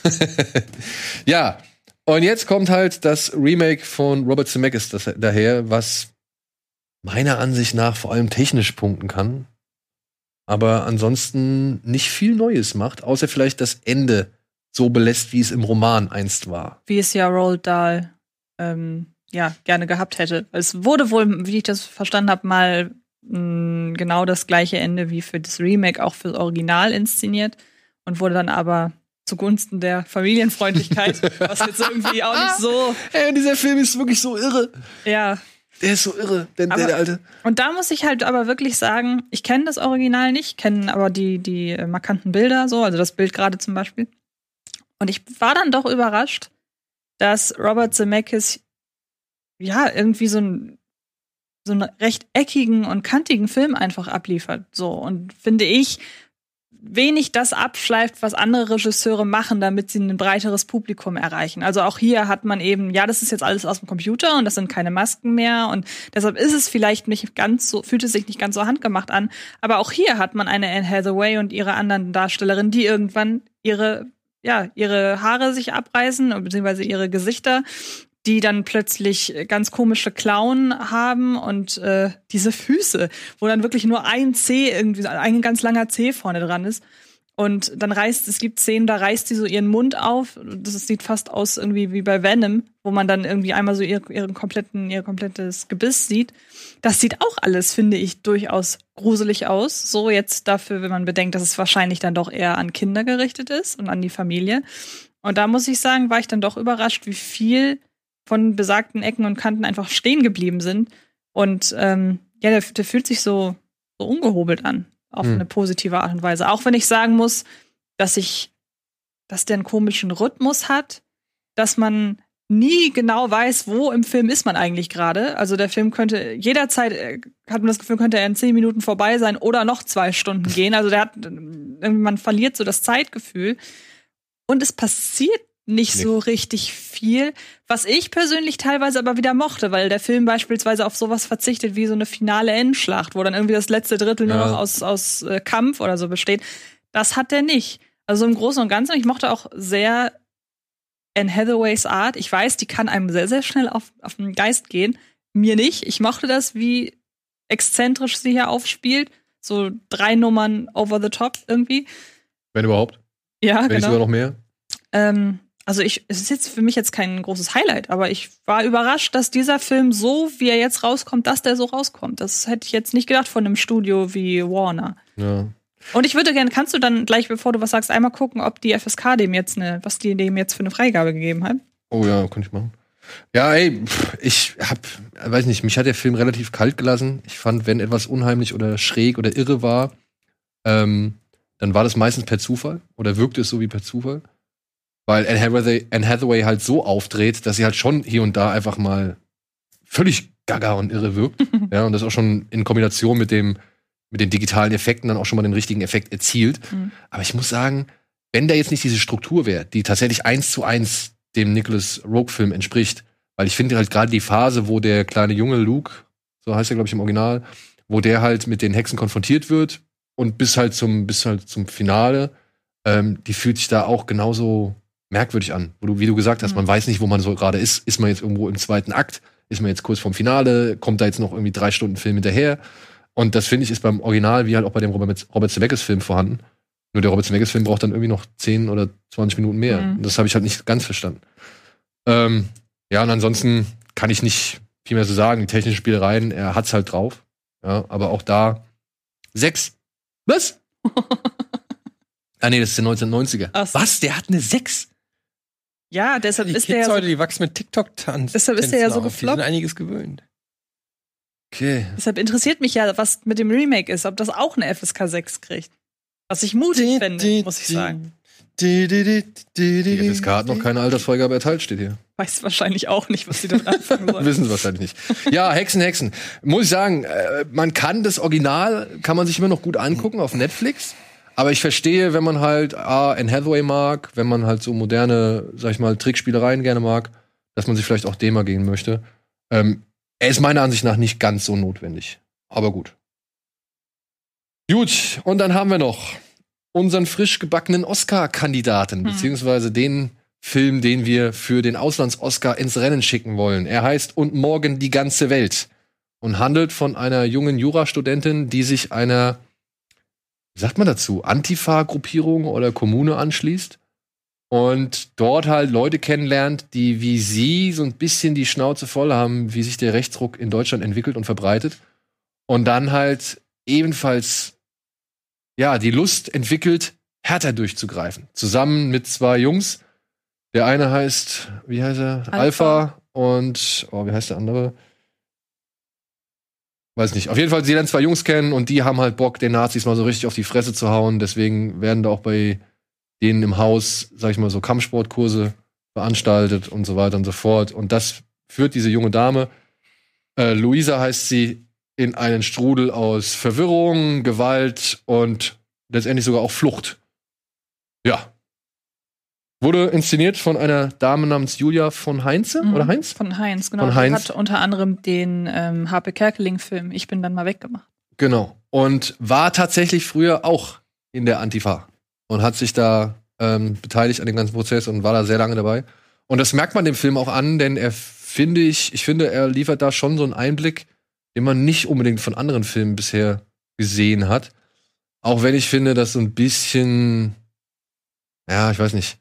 *laughs* ja. Und jetzt kommt halt das Remake von Robert Zemeckis das, daher, was meiner Ansicht nach vor allem technisch punkten kann. Aber ansonsten nicht viel Neues macht, außer vielleicht das Ende so belässt, wie es im Roman einst war. wie es ja Roald Dahl ähm, ja gerne gehabt hätte. Es wurde wohl, wie ich das verstanden habe, mal mh, genau das gleiche Ende wie für das Remake auch für das Original inszeniert und wurde dann aber zugunsten der Familienfreundlichkeit, *laughs* was jetzt irgendwie auch nicht so, Ey, dieser Film ist wirklich so irre. ja. Der ist so irre, denn der, Aber- der alte. Und da muss ich halt aber wirklich sagen, ich kenne das Original nicht, kenne aber die, die äh, markanten Bilder so, also das Bild gerade zum Beispiel. Und ich war dann doch überrascht, dass Robert Zemeckis ja irgendwie so ein so einen recht eckigen und kantigen Film einfach abliefert. So und finde ich wenig das abschleift, was andere Regisseure machen, damit sie ein breiteres Publikum erreichen. Also auch hier hat man eben, ja, das ist jetzt alles aus dem Computer und das sind keine Masken mehr und deshalb ist es vielleicht nicht ganz so, fühlt es sich nicht ganz so handgemacht an. Aber auch hier hat man eine Anne Hathaway und ihre anderen Darstellerinnen, die irgendwann ihre ja, ihre Haare sich abreißen, beziehungsweise ihre Gesichter die dann plötzlich ganz komische Klauen haben und äh, diese Füße, wo dann wirklich nur ein C irgendwie, ein ganz langer C vorne dran ist. Und dann reißt, es gibt Szenen, da reißt sie so ihren Mund auf. Das sieht fast aus irgendwie wie bei Venom, wo man dann irgendwie einmal so ihr, ihren kompletten, ihr komplettes Gebiss sieht. Das sieht auch alles, finde ich, durchaus gruselig aus. So jetzt dafür, wenn man bedenkt, dass es wahrscheinlich dann doch eher an Kinder gerichtet ist und an die Familie. Und da muss ich sagen, war ich dann doch überrascht, wie viel von besagten Ecken und Kanten einfach stehen geblieben sind. Und ähm, ja, der, der fühlt sich so, so ungehobelt an, auf Hm. eine positive Art und Weise. Auch wenn ich sagen muss, dass ich, dass der einen komischen Rhythmus hat, dass man nie genau weiß, wo im Film ist man eigentlich gerade. Also der Film könnte jederzeit, äh, hat man das Gefühl, könnte er in zehn Minuten vorbei sein oder noch zwei Stunden gehen. Also der hat, irgendwie man verliert so das Zeitgefühl. Und es passiert nicht Nee. so richtig viel, was ich persönlich teilweise aber wieder mochte, weil der Film beispielsweise auf sowas verzichtet wie so eine finale Endschlacht, wo dann irgendwie das letzte Drittel nur Ja. noch aus, aus äh, Kampf oder so besteht. Das hat der nicht. Also im Großen und Ganzen, ich mochte auch sehr Anne Hathaways Art. Ich weiß, die kann einem sehr, sehr schnell auf, auf den Geist gehen. Mir nicht. Ich mochte das, wie exzentrisch sie hier aufspielt. So drei Nummern over the top irgendwie. Wenn überhaupt. Ja, Wenn nicht sogar genau. noch mehr. Ähm, also ich, es ist jetzt für mich jetzt kein großes Highlight, aber ich war überrascht, dass dieser Film so, wie er jetzt rauskommt, dass der so rauskommt. Das hätte ich jetzt nicht gedacht von einem Studio wie Warner. Ja. Und ich würde gerne, kannst du dann gleich, bevor du was sagst, einmal gucken, ob die FSK dem jetzt eine, was die dem jetzt für eine Freigabe gegeben hat? Oh ja, könnte ich machen. Ja, ey, ich hab, weiß nicht, mich hat der Film relativ kalt gelassen. Ich fand, wenn etwas unheimlich oder schräg oder irre war, ähm, dann war das meistens per Zufall oder wirkte es so wie per Zufall. Weil Anne Hathaway, Anne Hathaway halt so aufdreht, dass sie halt schon hier und da einfach mal völlig gaga und irre wirkt. *laughs* ja, und das auch schon in Kombination mit dem, mit den digitalen Effekten dann auch schon mal den richtigen Effekt erzielt. Mhm. Aber ich muss sagen, wenn da jetzt nicht diese Struktur wäre, die tatsächlich eins zu eins dem Nicholas Rogue-Film entspricht, weil ich finde halt gerade die Phase, wo der kleine junge Luke, so heißt er glaube ich im Original, wo der halt mit den Hexen konfrontiert wird und bis halt zum bis halt zum Finale, ähm, die fühlt sich da auch genauso merkwürdig an. Wo du, wie du gesagt hast, Mhm. man weiß nicht, wo man so gerade ist. Ist man jetzt irgendwo im zweiten Akt? Ist man jetzt kurz vorm Finale? Kommt da jetzt noch irgendwie drei Stunden Film hinterher? Und das finde ich ist beim Original wie halt auch bei dem Robert, Robert Zemeckis Film vorhanden. Nur der Robert Zemeckis Film braucht dann irgendwie noch 10 oder 20 Minuten mehr. Mhm. Und Das habe ich halt nicht ganz verstanden. Ähm, ja, und ansonsten kann ich nicht viel mehr so sagen. Die technischen Spielereien, er hat's halt drauf. Ja, aber auch da sechs. Was? *laughs* ah nee, das ist der 1990er. Ach so. Was? Der hat eine 6? Ja, deshalb Die ist der Kids ja heute, so, die wachsen mit TikTok-Tanz. Deshalb ist der ja so auf. Die gefloppt. sind einiges gewöhnt. Okay. deshalb interessiert mich ja, was mit dem Remake ist, ob das auch eine FSK 6 kriegt. Was ich mutig finde, muss ich sagen. Die FSK hat noch keine Altersfreigabe erteilt, steht hier. Weiß wahrscheinlich auch nicht, was sie damit anfangen *laughs* sollen. Wissen sie wahrscheinlich nicht. Ja, Hexen, Hexen. Muss ich sagen, äh, man kann das Original, kann man sich immer noch gut angucken auf Netflix. Aber ich verstehe, wenn man halt ah, Anne Hathaway mag, wenn man halt so moderne, sag ich mal, Trickspielereien gerne mag, dass man sich vielleicht auch dem mal gehen möchte. Ähm, er ist meiner Ansicht nach nicht ganz so notwendig. Aber gut. Gut, und dann haben wir noch unseren frisch gebackenen Oscar-Kandidaten, Hm. beziehungsweise den Film, den wir für den Auslands-Oscar ins Rennen schicken wollen. Er heißt Und morgen die ganze Welt und handelt von einer jungen Jurastudentin, die sich einer, wie sagt man dazu, Antifa-Gruppierung oder Kommune anschließt und dort halt Leute kennenlernt, die wie sie so ein bisschen die Schnauze voll haben, wie sich der Rechtsruck in Deutschland entwickelt und verbreitet und dann halt ebenfalls ja, die Lust entwickelt, härter durchzugreifen. Zusammen mit zwei Jungs. Der eine heißt, wie heißt er? Alpha, Alpha. und, oh, wie heißt der andere? Weiß nicht. Auf jeden Fall, sie lernen zwei Jungs kennen und die haben halt Bock, den Nazis mal so richtig auf die Fresse zu hauen. Deswegen werden da auch bei denen im Haus, sag ich mal, so Kampfsportkurse veranstaltet und so weiter und so fort. Und das führt diese junge Dame, äh, Luisa heißt sie, in einen Strudel aus Verwirrung, Gewalt und letztendlich sogar auch Flucht. Ja. Wurde inszeniert von einer Dame namens Julia von Heinze Mhm. oder Heinz? Von Heinz, genau. Von Die Heinz. hat unter anderem den ähm, Harpe Kerkeling-Film Ich bin dann mal weggemacht. Genau. Und war tatsächlich früher auch in der Antifa und hat sich da ähm, beteiligt an dem ganzen Prozess und war da sehr lange dabei. Und das merkt man dem Film auch an, denn er finde ich, ich finde, er liefert da schon so einen Einblick, den man nicht unbedingt von anderen Filmen bisher gesehen hat. Auch wenn ich finde, dass so ein bisschen, ja, ich weiß nicht.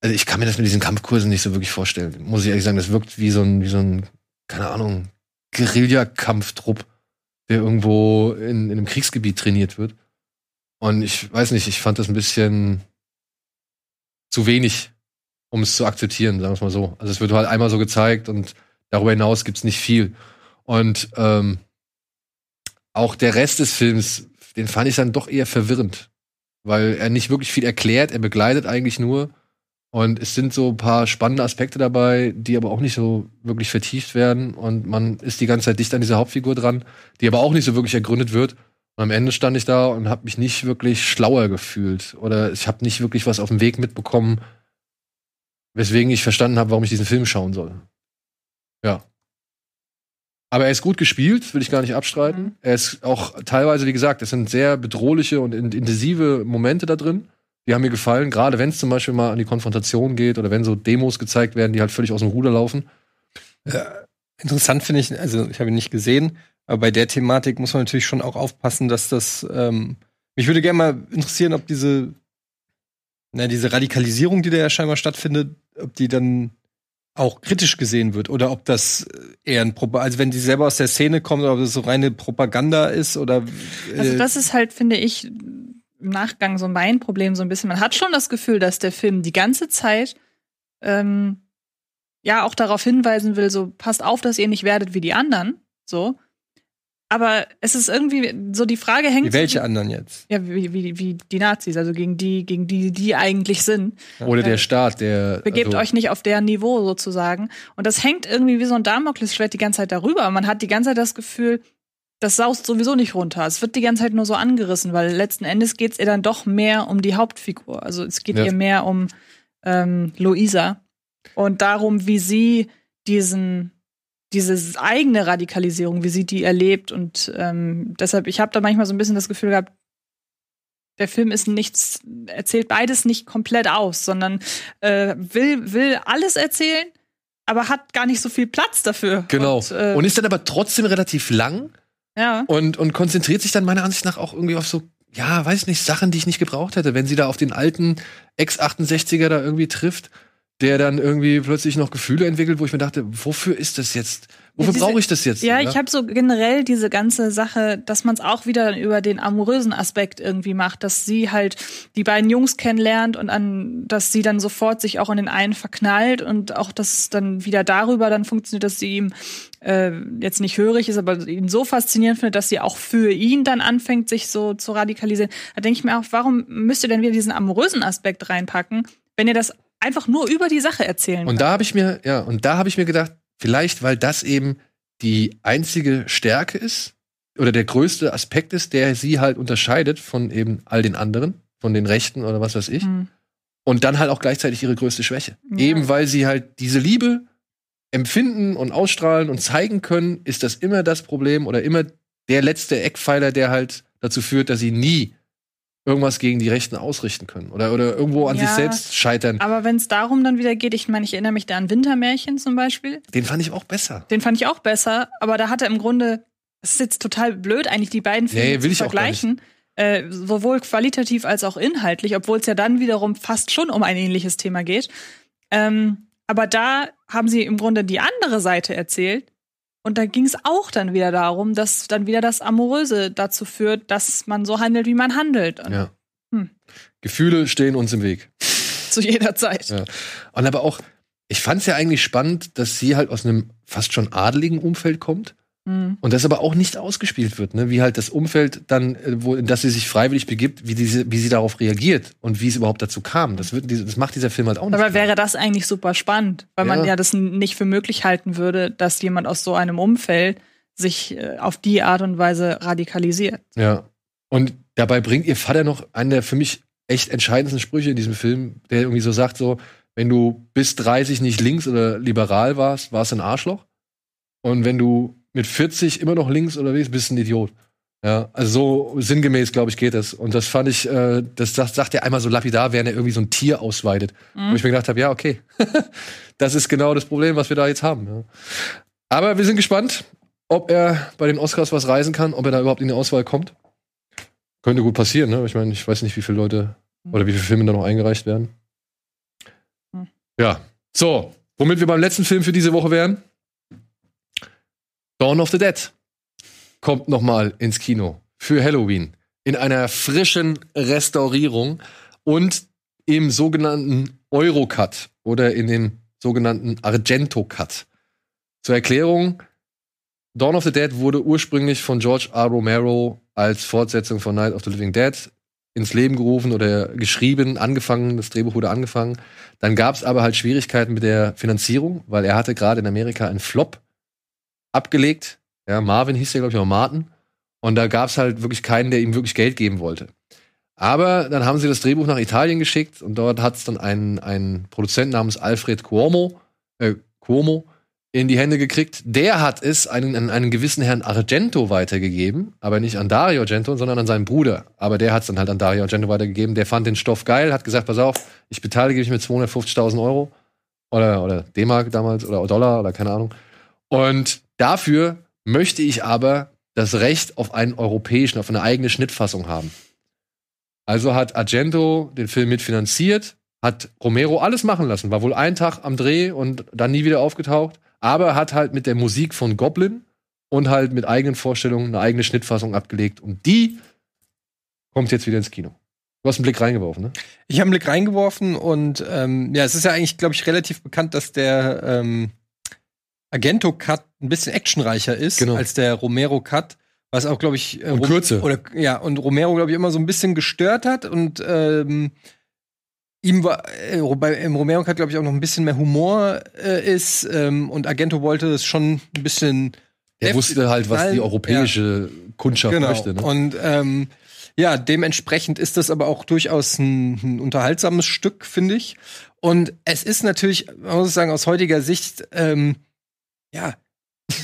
Also ich kann mir das mit diesen Kampfkursen nicht so wirklich vorstellen. Muss ich ehrlich sagen, das wirkt wie so ein, wie so ein, keine Ahnung, Guerillakampftrupp der irgendwo in, in einem Kriegsgebiet trainiert wird. Und ich weiß nicht, ich fand das ein bisschen zu wenig, um es zu akzeptieren, sagen wir es mal so. Also es wird halt einmal so gezeigt und darüber hinaus gibt's nicht viel. Und ähm, auch der Rest des Films, den fand ich dann doch eher verwirrend, weil er nicht wirklich viel erklärt, er begleitet eigentlich nur. Und es sind so ein paar spannende Aspekte dabei, die aber auch nicht so wirklich vertieft werden. Und man ist die ganze Zeit dicht an dieser Hauptfigur dran, die aber auch nicht so wirklich ergründet wird. Und am Ende stand ich da und habe mich nicht wirklich schlauer gefühlt. Oder ich habe nicht wirklich was auf dem Weg mitbekommen, weswegen ich verstanden habe, warum ich diesen Film schauen soll. Ja. Aber er ist gut gespielt, will ich gar nicht abstreiten. Mhm. Er ist auch teilweise, wie gesagt, es sind sehr bedrohliche und in- intensive Momente da drin. Die haben mir gefallen, gerade wenn es zum Beispiel mal an die Konfrontation geht oder wenn so Demos gezeigt werden, die halt völlig aus dem Ruder laufen. Interessant finde ich, also ich habe ihn nicht gesehen, aber bei der Thematik muss man natürlich schon auch aufpassen, dass das. Ähm, mich würde gerne mal interessieren, ob diese, na, diese Radikalisierung, die da ja scheinbar stattfindet, ob die dann auch kritisch gesehen wird oder ob das eher ein Propa also wenn die selber aus der Szene kommt oder ob das so reine Propaganda ist oder Also äh, das ist halt, finde ich, im Nachgang so mein Problem so ein bisschen. Man hat schon das Gefühl, dass der Film die ganze Zeit ähm, ja auch darauf hinweisen will, so passt auf, dass ihr nicht werdet wie die anderen. So. Aber es ist irgendwie so die Frage hängt. wie welche anderen jetzt? Ja, wie, wie, wie die Nazis, also gegen die, gegen die, die eigentlich sind. Oder der Staat, der. Begebt also, euch nicht auf deren Niveau sozusagen. Und das hängt irgendwie wie so ein Damoklesschwert die ganze Zeit darüber. Man hat die ganze Zeit das Gefühl, das saust sowieso nicht runter. Es wird die ganze Zeit nur so angerissen, weil letzten Endes geht es ihr dann doch mehr um die Hauptfigur. Also es geht Ja. ihr mehr um ähm, Luisa und darum, wie sie diesen diese eigene Radikalisierung, wie sie die erlebt und ähm, deshalb, ich habe da manchmal so ein bisschen das Gefühl gehabt, der Film ist nichts, erzählt beides nicht komplett aus, sondern äh, will, will alles erzählen, aber hat gar nicht so viel Platz dafür. Genau. Und, äh, und ist dann aber trotzdem relativ lang ja. und, und konzentriert sich dann meiner Ansicht nach auch irgendwie auf so, ja, weiß nicht, Sachen, die ich nicht gebraucht hätte. Wenn sie da auf den alten Ex-68er da irgendwie trifft, der dann irgendwie plötzlich noch Gefühle entwickelt, wo ich mir dachte, wofür ist das jetzt? Wofür brauche ich das jetzt? Ja, ich habe so generell diese ganze Sache, dass man es auch wieder über den amorösen Aspekt irgendwie macht, dass sie halt die beiden Jungs kennenlernt und an, dass sie dann sofort sich auch in den einen verknallt und auch, dass es dann wieder darüber dann funktioniert, dass sie ihm äh, jetzt nicht hörig ist, aber ihn so faszinierend findet, dass sie auch für ihn dann anfängt, sich so zu radikalisieren. Da denke ich mir auch, warum müsst ihr denn wieder diesen amorösen Aspekt reinpacken, wenn ihr das einfach nur über die Sache erzählen Und da habe ich mir, ja, und da habe ich mir gedacht, vielleicht, weil das eben die einzige Stärke ist oder der größte Aspekt ist, der sie halt unterscheidet von eben all den anderen, von den Rechten oder was weiß ich. Hm. Und dann halt auch gleichzeitig ihre größte Schwäche. Ja. Eben weil sie halt diese Liebe empfinden und ausstrahlen und zeigen können, ist das immer das Problem oder immer der letzte Eckpfeiler, der halt dazu führt, dass sie nie irgendwas gegen die Rechten ausrichten können oder, oder irgendwo an Ja. sich selbst scheitern. Aber wenn es darum dann wieder geht, ich meine, ich erinnere mich da an Wintermärchen zum Beispiel. Den fand ich auch besser. Den fand ich auch besser, aber da hat er im Grunde, es ist jetzt total blöd, eigentlich die beiden Filme Nee, zu vergleichen. Äh, sowohl qualitativ als auch inhaltlich, obwohl es ja dann wiederum fast schon um ein ähnliches Thema geht. Ähm, aber da haben sie im Grunde die andere Seite erzählt. Und da ging es auch dann wieder darum, dass dann wieder das Amoröse dazu führt, dass man so handelt, wie man handelt. Und Ja. Hm. Gefühle stehen uns im Weg. *laughs* Zu jeder Zeit. Ja. Und aber auch, ich fand es ja eigentlich spannend, dass sie halt aus einem fast schon adeligen Umfeld kommt Hm. und das aber auch nicht ausgespielt wird, ne? Wie halt das Umfeld dann, äh, wo, in das sie sich freiwillig begibt, wie, diese, wie sie darauf reagiert und wie es überhaupt dazu kam. Das, wird, das macht dieser Film halt auch nicht. Aber wäre das eigentlich super spannend, weil man Ja. ja das nicht für möglich halten würde, dass jemand aus so einem Umfeld sich äh, auf die Art und Weise radikalisiert. Ja. Und dabei bringt ihr Vater noch einen der für mich echt entscheidendsten Sprüche in diesem Film, der irgendwie so sagt: so, wenn du bis 30 nicht links oder liberal warst, warst du ein Arschloch. Und wenn du mit 40 immer noch links oder bist, bist du ein Idiot. Ja, also so sinngemäß, glaube ich, geht das. Und das fand ich, äh, das sagt, sagt er einmal so lapidar, während er irgendwie so ein Tier ausweitet. Mhm. Wo ich mir gedacht habe, ja, okay. *laughs* das ist genau das Problem, was wir da jetzt haben. Ja. Aber wir sind gespannt, ob er bei den Oscars was reisen kann, ob er da überhaupt in die Auswahl kommt. Könnte gut passieren, ne? Ich meine, ich weiß nicht, wie viele Leute oder wie viele Filme da noch eingereicht werden. Hm. Ja. So, womit wir beim letzten Film für diese Woche wären. Dawn of the Dead kommt noch mal ins Kino für Halloween in einer frischen Restaurierung und im sogenannten Eurocut oder in dem sogenannten Argento Cut. Zur Erklärung, Dawn of the Dead wurde ursprünglich von George R. Romero als Fortsetzung von Night of the Living Dead ins Leben gerufen oder geschrieben, angefangen, das Drehbuch wurde angefangen. Dann gab es aber halt Schwierigkeiten mit der Finanzierung, weil er hatte gerade in Amerika einen Flop abgelegt. Ja, Marvin hieß der, glaube ich, auch Martin. Und da gab es halt wirklich keinen, der ihm wirklich Geld geben wollte. Aber dann haben sie das Drehbuch nach Italien geschickt und dort hat es dann einen, einen Produzent namens Alfred Cuomo, äh, Cuomo in die Hände gekriegt. Der hat es einen, an einen gewissen Herrn Argento weitergegeben, aber nicht an Dario Argento, sondern an seinen Bruder. Aber der hat es dann halt an Dario Argento weitergegeben. Der fand den Stoff geil, hat gesagt, pass auf, ich beteilige mich mit 250.000 Euro oder, oder D-Mark damals oder Dollar oder keine Ahnung. Und dafür möchte ich aber das Recht auf einen europäischen, auf eine eigene Schnittfassung haben. Also hat Argento den Film mitfinanziert, hat Romero alles machen lassen, war wohl ein Tag am Dreh und dann nie wieder aufgetaucht, aber hat halt mit der Musik von Goblin und halt mit eigenen Vorstellungen eine eigene Schnittfassung abgelegt und die kommt jetzt wieder ins Kino. Du hast einen Blick reingeworfen, ne? Ich habe einen Blick reingeworfen und ähm, ja, es ist ja eigentlich, glaube ich, relativ bekannt, dass der ähm, Argento-Cut ein bisschen actionreicher ist Genau. als der Romero-Cut. Was auch, glaube ich, äh, Und kürzer. Oder, ja, und Romero, glaube ich, immer so ein bisschen gestört hat und ähm, ihm war äh, bei, im Romero-Cut, glaube ich, auch noch ein bisschen mehr Humor äh, ist ähm, und Argento wollte es schon ein bisschen Er wusste halt, was die europäische Kundschaft genau. möchte, ne? Und ähm, ja, dementsprechend ist das aber auch durchaus ein, ein unterhaltsames Stück, finde ich. Und es ist natürlich, man muss sagen, aus heutiger Sicht, ähm, ja,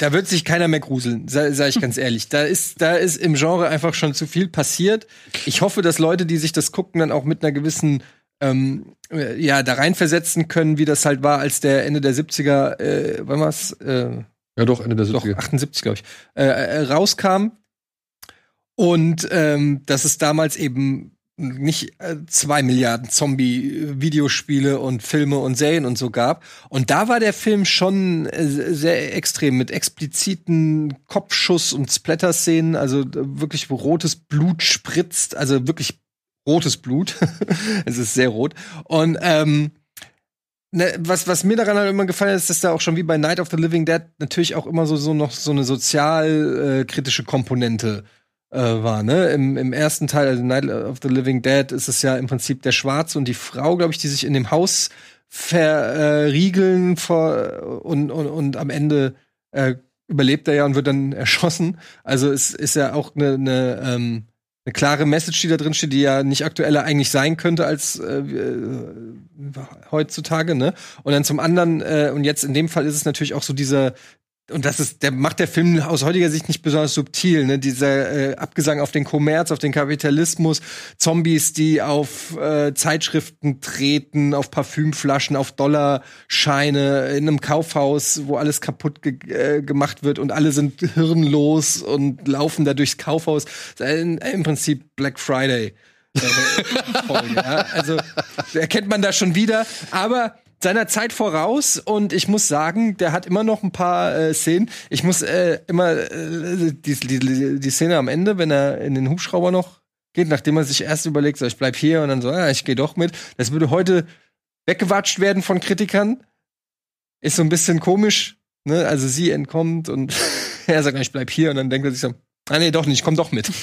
da wird sich keiner mehr gruseln, sage sag ich ganz ehrlich. Da ist, da ist im Genre einfach schon zu viel passiert. Ich hoffe, dass Leute, die sich das gucken, dann auch mit einer gewissen ähm, äh, ja, da reinversetzen können, wie das halt war, als der Ende der 70er, äh, wann war's? Äh, Ja, doch, Ende der doch 70er. 78, glaube ich, äh, äh, rauskam. Und ähm, dass es damals eben nicht äh, zwei Milliarden Zombie-Videospiele und Filme und Serien und so gab. Und da war der Film schon äh, sehr extrem mit expliziten Kopfschuss und Splatter-Szenen, also äh, wirklich rotes Blut spritzt, also wirklich rotes Blut. *laughs* es ist sehr rot. Und ähm, Ne, was, was mir daran halt immer gefallen ist, dass da auch schon wie bei Night of the Living Dead natürlich auch immer so, so noch so eine sozialkritische Komponente äh, war. Ne? Im, Im ersten Teil, also Night of the Living Dead, ist es ja im Prinzip der Schwarze und die Frau, glaube ich, die sich in dem Haus verriegeln vor, und, und, und am Ende äh, überlebt er ja und wird dann *laughs* erschossen. Also es ist ja auch eine, eine ähm, eine klare Message, die da drin steht, die ja nicht aktueller eigentlich sein könnte als äh, äh, heutzutage, ne? Und dann zum anderen, äh, und jetzt in dem Fall ist es natürlich auch so dieser, und das ist, der macht der Film aus heutiger Sicht nicht besonders subtil, ne? Dieser äh, Abgesang auf den Kommerz, auf den Kapitalismus, Zombies, die auf äh, Zeitschriften treten, auf Parfümflaschen, auf Dollarscheine, in einem Kaufhaus, wo alles kaputt ge äh, gemacht wird und alle sind hirnlos und laufen da durchs Kaufhaus. Im im Prinzip Black Friday. äh, Folge, ja? Also erkennt man da schon wieder, aber seiner Zeit voraus und ich muss sagen, der hat immer noch ein paar äh, Szenen. Ich muss äh, immer äh, die, die, die Szene am Ende, wenn er in den Hubschrauber noch geht, nachdem er sich erst überlegt, so ich bleib hier und dann so, ah, ich gehe doch mit. Das würde heute weggewatscht werden von Kritikern. Ist so ein bisschen komisch, ne? Also sie entkommt und *laughs* er sagt, ich bleib hier und dann denkt er sich so, ah nee, doch nicht, ich komm doch mit. *laughs*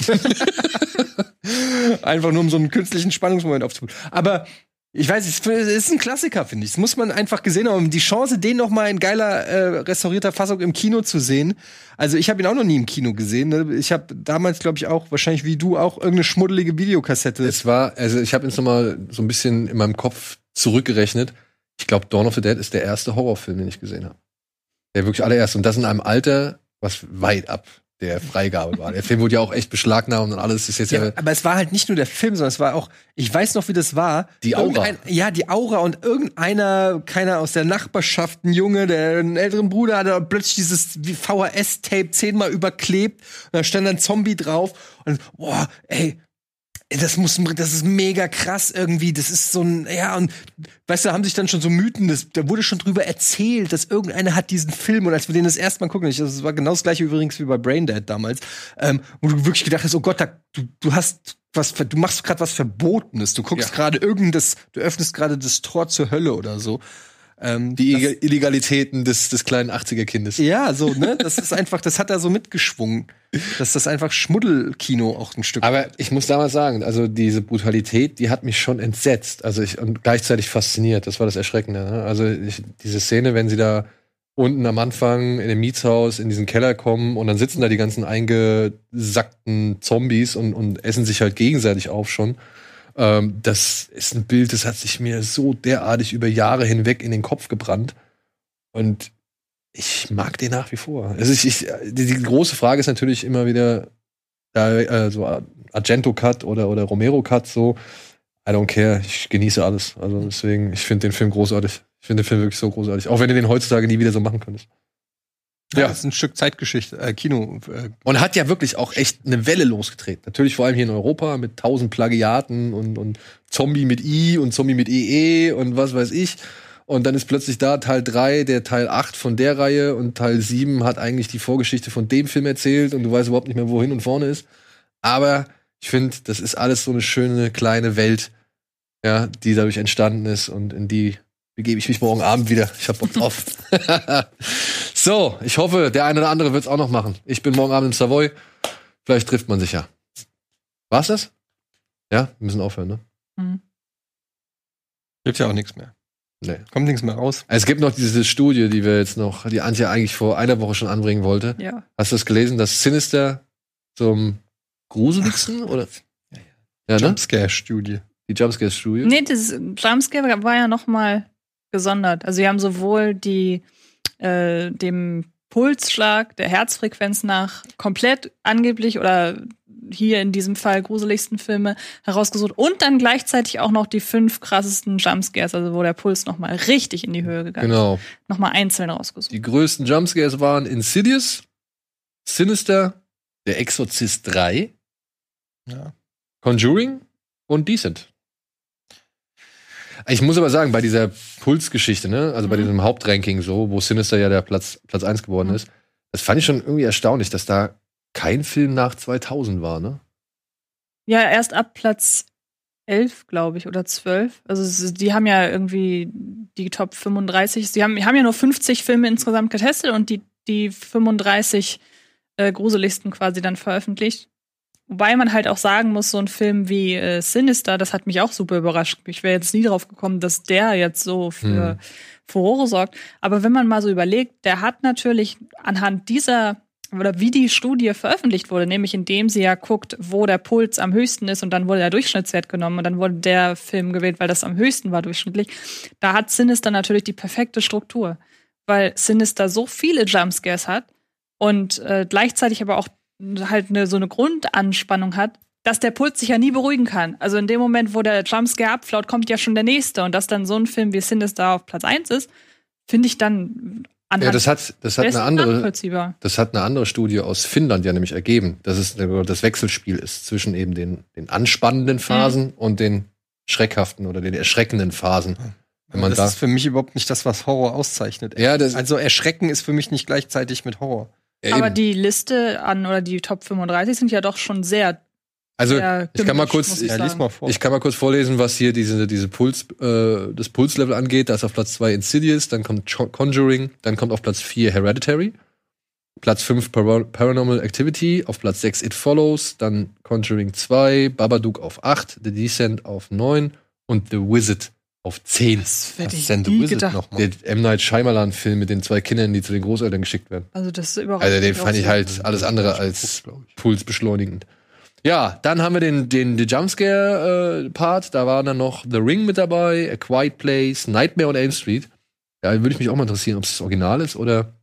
Einfach nur um so einen künstlichen Spannungsmoment aufzubauen. Aber ich weiß, es ist ein Klassiker, finde ich. Das muss man einfach gesehen haben. Die Chance, den noch mal in geiler äh, restaurierter Fassung im Kino zu sehen. Also ich habe ihn auch noch nie im Kino gesehen. Ne? Ich habe damals, glaube ich, auch wahrscheinlich wie du auch irgendeine schmuddelige Videokassette. Es war, also ich habe jetzt noch mal so ein bisschen in meinem Kopf zurückgerechnet. Ich glaube, Dawn of the Dead ist der erste Horrorfilm, den ich gesehen habe. Der wirklich allererste. Und das in einem Alter, was weit ab der Freigabe war. Der Film wurde ja auch echt beschlagnahmt und alles ist jetzt ja, Ja, aber es war halt nicht nur der Film, sondern es war auch, ich weiß noch, wie das war. Die Aura. Irgendein- Ja, die Aura und irgendeiner, keiner aus der Nachbarschaft, ein Junge, der einen älteren Bruder hatte, plötzlich dieses VHS-Tape zehnmal überklebt und da stand dann Zombie drauf und boah, ey, das muss, das ist mega krass irgendwie. Das ist so ein, ja, und weißt du, haben sich dann schon so Mythen, das, da wurde schon drüber erzählt, dass irgendeiner hat diesen Film und als wir den das erste Mal gucken, ich, das war genau das gleiche übrigens wie bei Braindead damals, ähm, wo du wirklich gedacht hast, oh Gott, da, du, du hast was, du machst gerade was Verbotenes, du guckst Ja. gerade irgenddas, du öffnest gerade das Tor zur Hölle oder so. Ähm, die das- Ille- Illegalitäten des, des kleinen 80er-Kindes. ja, so, ne? Das ist einfach, das hat da so mitgeschwungen. Dass das einfach Schmuddelkino auch ein Stück. Aber ich muss damals sagen, also diese Brutalität, die hat mich schon entsetzt. Also ich und gleichzeitig fasziniert. Das war das Erschreckende. Ne? Also ich, diese Szene, wenn sie da unten am Anfang in dem Mietshaus in diesen Keller kommen und dann sitzen da die ganzen eingesackten Zombies und, und essen sich halt gegenseitig auf schon. Ähm, das ist ein Bild, das hat sich mir so derartig über Jahre hinweg in den Kopf gebrannt. Und ich mag den nach wie vor. Also ich, ich, die, die große Frage ist natürlich immer wieder, äh, so Argento Cut oder, oder Romero Cut, so, I don't care, ich genieße alles. Also deswegen, ich finde den Film großartig. Ich finde den Film wirklich so großartig. Auch wenn du den heutzutage nie wieder so machen könntest. ja, ja. das ist ein Stück Zeitgeschichte, äh, Kino. Äh, Und hat ja wirklich auch echt eine Welle losgetreten. Natürlich vor allem hier in Europa mit tausend Plagiaten und, und Zombie mit I und Zombie mit EE und was weiß ich. Und dann ist plötzlich da Teil 3, der Teil 8 von der Reihe und Teil 7 hat eigentlich die Vorgeschichte von dem Film erzählt und du weißt überhaupt nicht mehr, wohin und vorne ist. Aber ich finde, das ist alles so eine schöne kleine Welt, ja, die dadurch entstanden ist und in die begebe ich mich morgen Abend wieder. Ich hab Bock drauf. *laughs* so, ich hoffe, der eine oder andere wird es auch noch machen. Ich bin morgen Abend im Savoy. Vielleicht trifft man sich ja. War's das? Ja, wir müssen aufhören, ne? Mhm. gibt ja auch nichts mehr. Nee. Kommt nichts mehr raus. Es gibt noch diese Studie, die wir jetzt noch, die Antje eigentlich vor einer Woche schon anbringen wollte. Ja. Hast du das gelesen, dass Sinister zum gruseligsten oder? Ja, ne? Jumpscare-Studie. Die Jumpscare-Studie. Nee, das Jumpscare war ja noch mal gesondert. Also sie haben sowohl die äh, dem Pulsschlag der Herzfrequenz nach komplett angeblich oder hier in diesem Fall gruseligsten Filme herausgesucht und dann gleichzeitig auch noch die fünf krassesten Jumpscares, also wo der Puls noch mal richtig in die Höhe gegangen Genau. ist. Noch mal einzeln rausgesucht. Die größten Jumpscares waren Insidious, Sinister, Der Exorzist 3, Ja. Conjuring und Decent. Ich muss aber sagen, bei dieser Pulsgeschichte, ne, also bei Mhm. diesem Hauptranking so, wo Sinister ja der Platz, Platz 1 geworden Mhm. ist, das fand ich schon irgendwie erstaunlich, dass da kein Film nach 2000 war, ne? Ja, erst ab Platz 11, glaube ich, oder 12. Also die haben ja irgendwie die Top 35. Sie haben, haben ja nur 50 Filme insgesamt getestet und die, die 35 äh, gruseligsten quasi dann veröffentlicht. Wobei man halt auch sagen muss, so ein Film wie äh, Sinister, das hat mich auch super überrascht. Ich wäre jetzt nie drauf gekommen, dass der jetzt so für Hm. Furore sorgt. Aber wenn man mal so überlegt, der hat natürlich anhand dieser oder wie die Studie veröffentlicht wurde, nämlich indem sie ja guckt, wo der Puls am höchsten ist und dann wurde der Durchschnittswert genommen und dann wurde der Film gewählt, weil das am höchsten war durchschnittlich. Da hat Sinister natürlich die perfekte Struktur, weil Sinister so viele Jumpscares hat und äh, gleichzeitig aber auch halt eine, so eine Grundanspannung hat, dass der Puls sich ja nie beruhigen kann. Also in dem Moment, wo der Jumpscare abflaut, kommt ja schon der nächste und dass dann so ein Film wie Sinister auf Platz 1 ist, finde ich dann anhand Ja, das hat, das hat eine andere, das hat eine andere Studie aus Finnland ja nämlich ergeben, dass es das Wechselspiel ist zwischen eben den, den anspannenden Phasen Mhm. und den schreckhaften oder den erschreckenden Phasen. Wenn man das da, ist für mich überhaupt nicht das, was Horror auszeichnet. ja, das, Also Erschrecken ist für mich nicht gleichzeitig mit Horror. ja, Aber die Liste an oder die Top 35 sind ja doch schon sehr, also ich kann mal kurz, ich, Ja, mal vor. ich kann mal kurz vorlesen, was hier diese, diese Puls, äh, das Pulslevel angeht. Da ist auf Platz 2 Insidious, dann kommt Conjuring, dann kommt auf Platz 4 Hereditary, Platz 5 Par Paranormal Activity, auf Platz 6 It Follows, dann Conjuring 2, Babadook auf 8, The Descent auf 9 und The Wizard auf 10. Das hätte ich ist denn The nie Wizard gedacht. nochmal? Der M. Night Shyamalan-Film mit den zwei Kindern, die zu den Großeltern geschickt werden. Also das ist überhaupt Also den fand ich halt alles andere als pulsbeschleunigend. Ja, dann haben wir den, den, den Jumpscare-Part. da war dann noch The Ring mit dabei, A Quiet Place, Nightmare on Elm Street. Ja, würde ich mich auch mal interessieren, ob es das Original ist oder.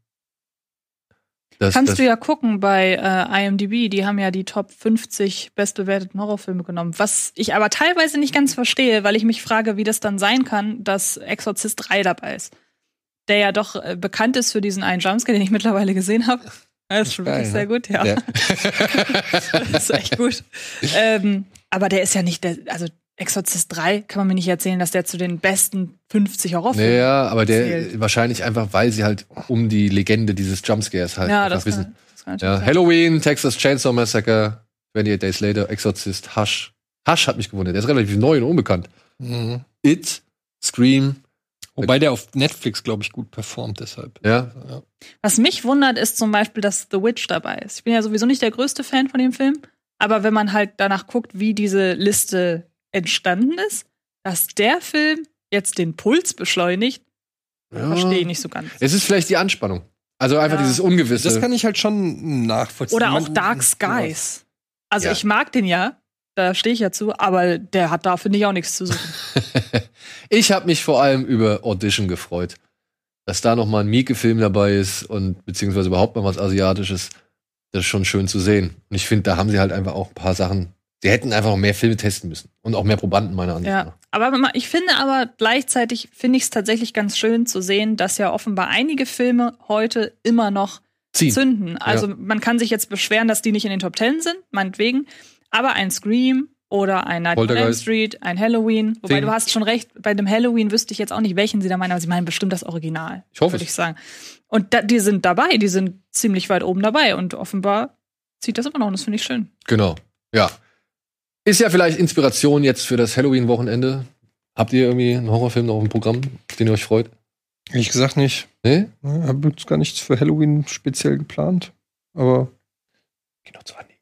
Das, Kannst das, du ja gucken bei äh, IMDb, die haben ja die Top 50 bestbewerteten Horrorfilme genommen. Was ich aber teilweise nicht ganz verstehe, weil ich mich frage, wie das dann sein kann, dass Exorcist 3 dabei ist. Der ja doch äh, bekannt ist für diesen einen Jumpscare, den ich mittlerweile gesehen habe. Das ist schon wirklich Geil, sehr ne? gut, ja. Ja. *laughs* das ist echt gut. ähm, aber der ist ja nicht der, also Exorcist 3 kann man mir nicht erzählen, dass der zu den besten 50 Horrorfilmen Naja, aber der zählt. wahrscheinlich einfach, weil sie halt um die Legende dieses Jumpscares halt Ja, einfach das wissen. kann, das kann Ja. Halloween, Texas Chainsaw Massacre, 28 Days Later, Exorcist, Hush. Hush hat mich gewundert, der ist relativ neu und unbekannt. Mhm. It, Scream, Wobei der auf Netflix, glaube ich, gut performt, deshalb. ja. Was mich wundert, ist zum Beispiel, dass The Witch dabei ist. Ich bin ja sowieso nicht der größte Fan von dem Film, aber wenn man halt danach guckt, wie diese Liste entstanden ist, dass der Film jetzt den Puls beschleunigt, Ja. verstehe ich nicht so ganz. Es ist vielleicht die Anspannung. Also einfach Ja. dieses Ungewisse. Das kann ich halt schon nachvollziehen. Oder auch Dark Skies. Also Ja. ich mag den ja, da stehe ich ja zu, aber der hat da, finde ich, auch nichts zu suchen. *laughs* ich habe mich vor allem über Audition gefreut. Dass da noch mal ein Mieke-Film dabei ist und beziehungsweise überhaupt mal was Asiatisches. Das ist schon schön zu sehen. Und ich finde, da haben sie halt einfach auch ein paar Sachen. Sie hätten einfach noch mehr Filme testen müssen. Und auch mehr Probanden, meiner Ansicht nach. Ja, aber ich finde aber gleichzeitig finde ich es tatsächlich ganz schön zu sehen, dass ja offenbar einige Filme heute immer noch Ziehen. zünden. Also man kann sich jetzt beschweren, dass die nicht in den Top Ten sind, meinetwegen. Aber ein Scream oder ein Night on Elm. Street, ein Halloween. Wobei Thing. du hast schon recht, bei dem Halloween wüsste ich jetzt auch nicht, welchen sie da meinen, aber sie meinen bestimmt das Original. Ich hoffe Würde ich sagen. Und da, die sind dabei, die sind ziemlich weit oben dabei und offenbar zieht das immer noch und das finde ich schön. Genau. Ja. Ist ja vielleicht Inspiration jetzt für das Halloween-Wochenende. Habt ihr irgendwie einen Horrorfilm noch im Programm, auf den ihr euch freut? Ehrlich gesagt nicht. Nee? Ich habe jetzt gar nichts für Halloween speziell geplant. Aber noch zu Andi.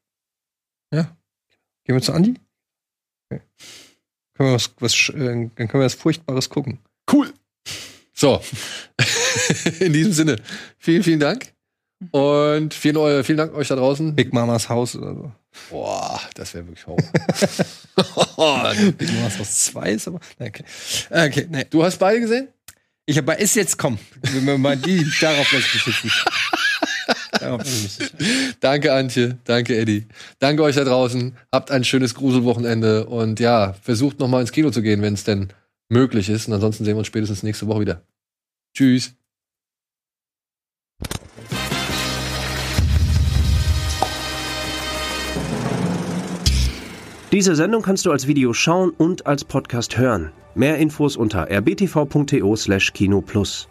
Gehen wir zu Andi? Okay. Können wir was, was, äh, dann können wir was Furchtbares gucken. Cool. So. *laughs* In diesem Sinne, vielen, vielen Dank. Und vielen, vielen Dank euch da draußen. Big Mamas Haus oder so. Boah, das wäre wirklich Horror. *laughs* Big Mamas Haus 2 ist aber. Okay. Äh, okay, nee. du hast beide gesehen? Ich habe ist jetzt komm. Wenn wir mal die, darauf lasse *laughs* Danke, Antje. Danke, Eddie. Danke euch da draußen. Habt ein schönes Gruselwochenende. Und ja, versucht noch mal ins Kino zu gehen, wenn es denn möglich ist. Und ansonsten sehen wir uns spätestens nächste Woche wieder. Tschüss. Diese Sendung kannst du als Video schauen und als Podcast hören. Mehr Infos unter rbtv.to/kinoplus.